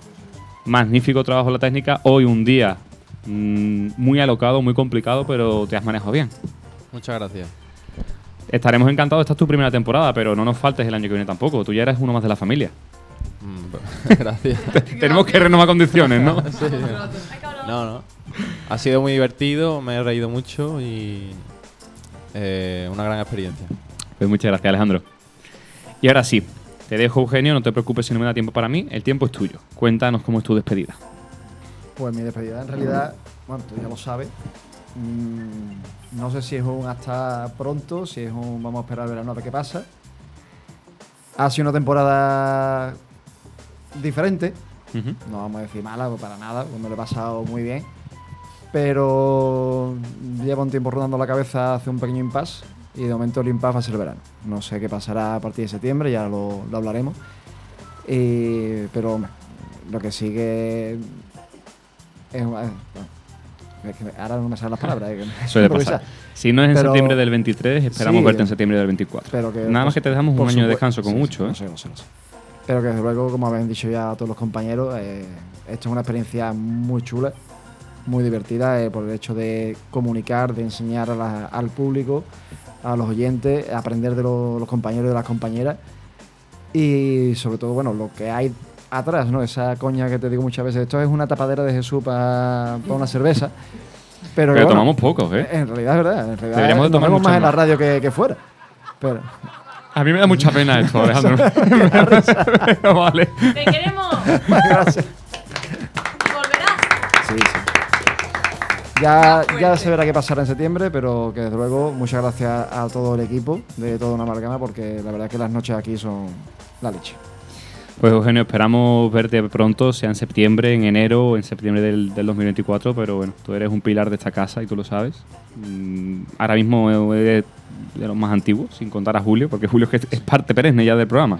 magnífico trabajo en la técnica. Hoy un día mm, muy alocado, muy complicado, pero te has manejado bien. Muchas gracias. Estaremos encantados. Esta es tu primera temporada, pero no nos faltes el año que viene tampoco. Tú ya eres uno más de la familia. Mm, (laughs) Gracias. (laughs) Tenemos que renovar condiciones, ¿no? (laughs) Sí. No, no. Ha sido muy divertido, me he reído mucho y eh, una gran experiencia. Pues muchas gracias, Alejandro. Y ahora sí, te dejo, Eugenio, no te preocupes si no me da tiempo para mí, el tiempo es tuyo. Cuéntanos cómo es tu despedida. Pues mi despedida en realidad, bueno, tú ya lo sabes. Mm, no sé si es un hasta pronto, si es un vamos a esperar el verano a ver qué pasa. Ha sido una temporada diferente. No vamos a decir mala, pues para nada, pues me lo he pasado muy bien. Pero lleva un tiempo rodando la cabeza hace un pequeño impasse y de momento el impasse va a ser el verano. No sé qué pasará a partir de septiembre, ya lo, lo hablaremos. Y- pero hombre, lo que sigue es... eh, bueno, es que ahora no me salen las palabras. es que- Suele (laughs) pasar. Si no es en Pero- septiembre del 23, esperamos Sí, verte en septiembre del 24. pero que, Nada más que te dejamos un año de descanso con sí, mucho, sí, ¿eh? lo sé, lo sé. Pero que desde luego, como habían dicho ya todos los compañeros, eh, esto es una experiencia muy chula, muy divertida eh, por el hecho de comunicar, de enseñar la- al público, a los oyentes, aprender de lo- los compañeros y de las compañeras y sobre todo, bueno, lo que hay atrás, ¿no? Esa coña que te digo muchas veces, esto es una tapadera de Jesús para una cerveza. Pero, Pero que, bueno, tomamos pocos, ¿eh? En realidad es verdad, en realidad Deberíamos de tomar más muchas en la más. radio que, que fuera. Pero, A mí me da mucha pena esto, (laughs) Alejandro. Me da risa. (laughs) vale. ¡Te queremos! Gracias. Ya, ya se verá qué pasará en septiembre, pero que desde luego muchas gracias a todo el equipo de toda una amalgama porque la verdad es que las noches aquí son la leche. Pues Eugenio, esperamos verte pronto, sea en septiembre, en enero o en septiembre del, del 2024, pero bueno, tú eres un pilar de esta casa y tú lo sabes. Mm, ahora mismo eres de los más antiguos, sin contar a Julio, porque Julio es parte perenne ya del programa.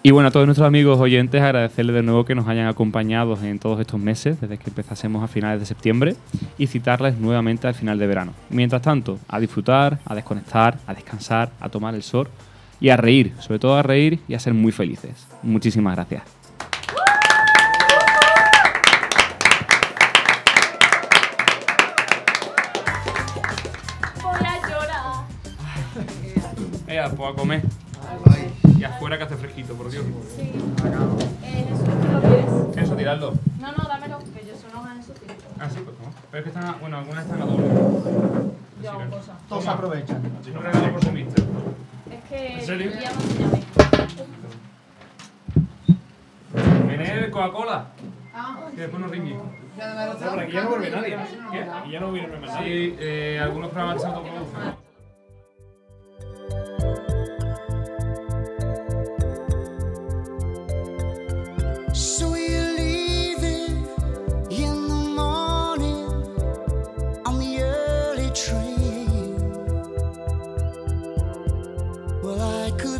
Y bueno, a todos nuestros amigos oyentes, agradecerles de nuevo que nos hayan acompañado en todos estos meses, desde que empezásemos a finales de septiembre, y citarles nuevamente al final de verano. Mientras tanto, a disfrutar, a desconectar, a descansar, a tomar el sol y a reír, sobre todo a reír y a ser muy felices. Muchísimas gracias. Voy a llorar. Ea, pues a comer. Y afuera que hace fresquito, por Dios. Sí. Eh, Jesús, ¿tú lo quieres? Eso, tirarlo. No, no, dámelo, que yo soy una en su tiempo. Ah, sí, pues no. Pero es que están, a- bueno, algunas están a doble. Yo hago cosas. Todos se aprovechan. Un regalo por su mister. Es que ¿En serio? ya no enséñame. ¿Tener Coca-Cola? Ah, Que después nos ringue. No, por aquí ya no vuelve nadie. ¿Qué? Aquí ya no viene más nadie. Sí, eh, algunos programas se autoproducen. So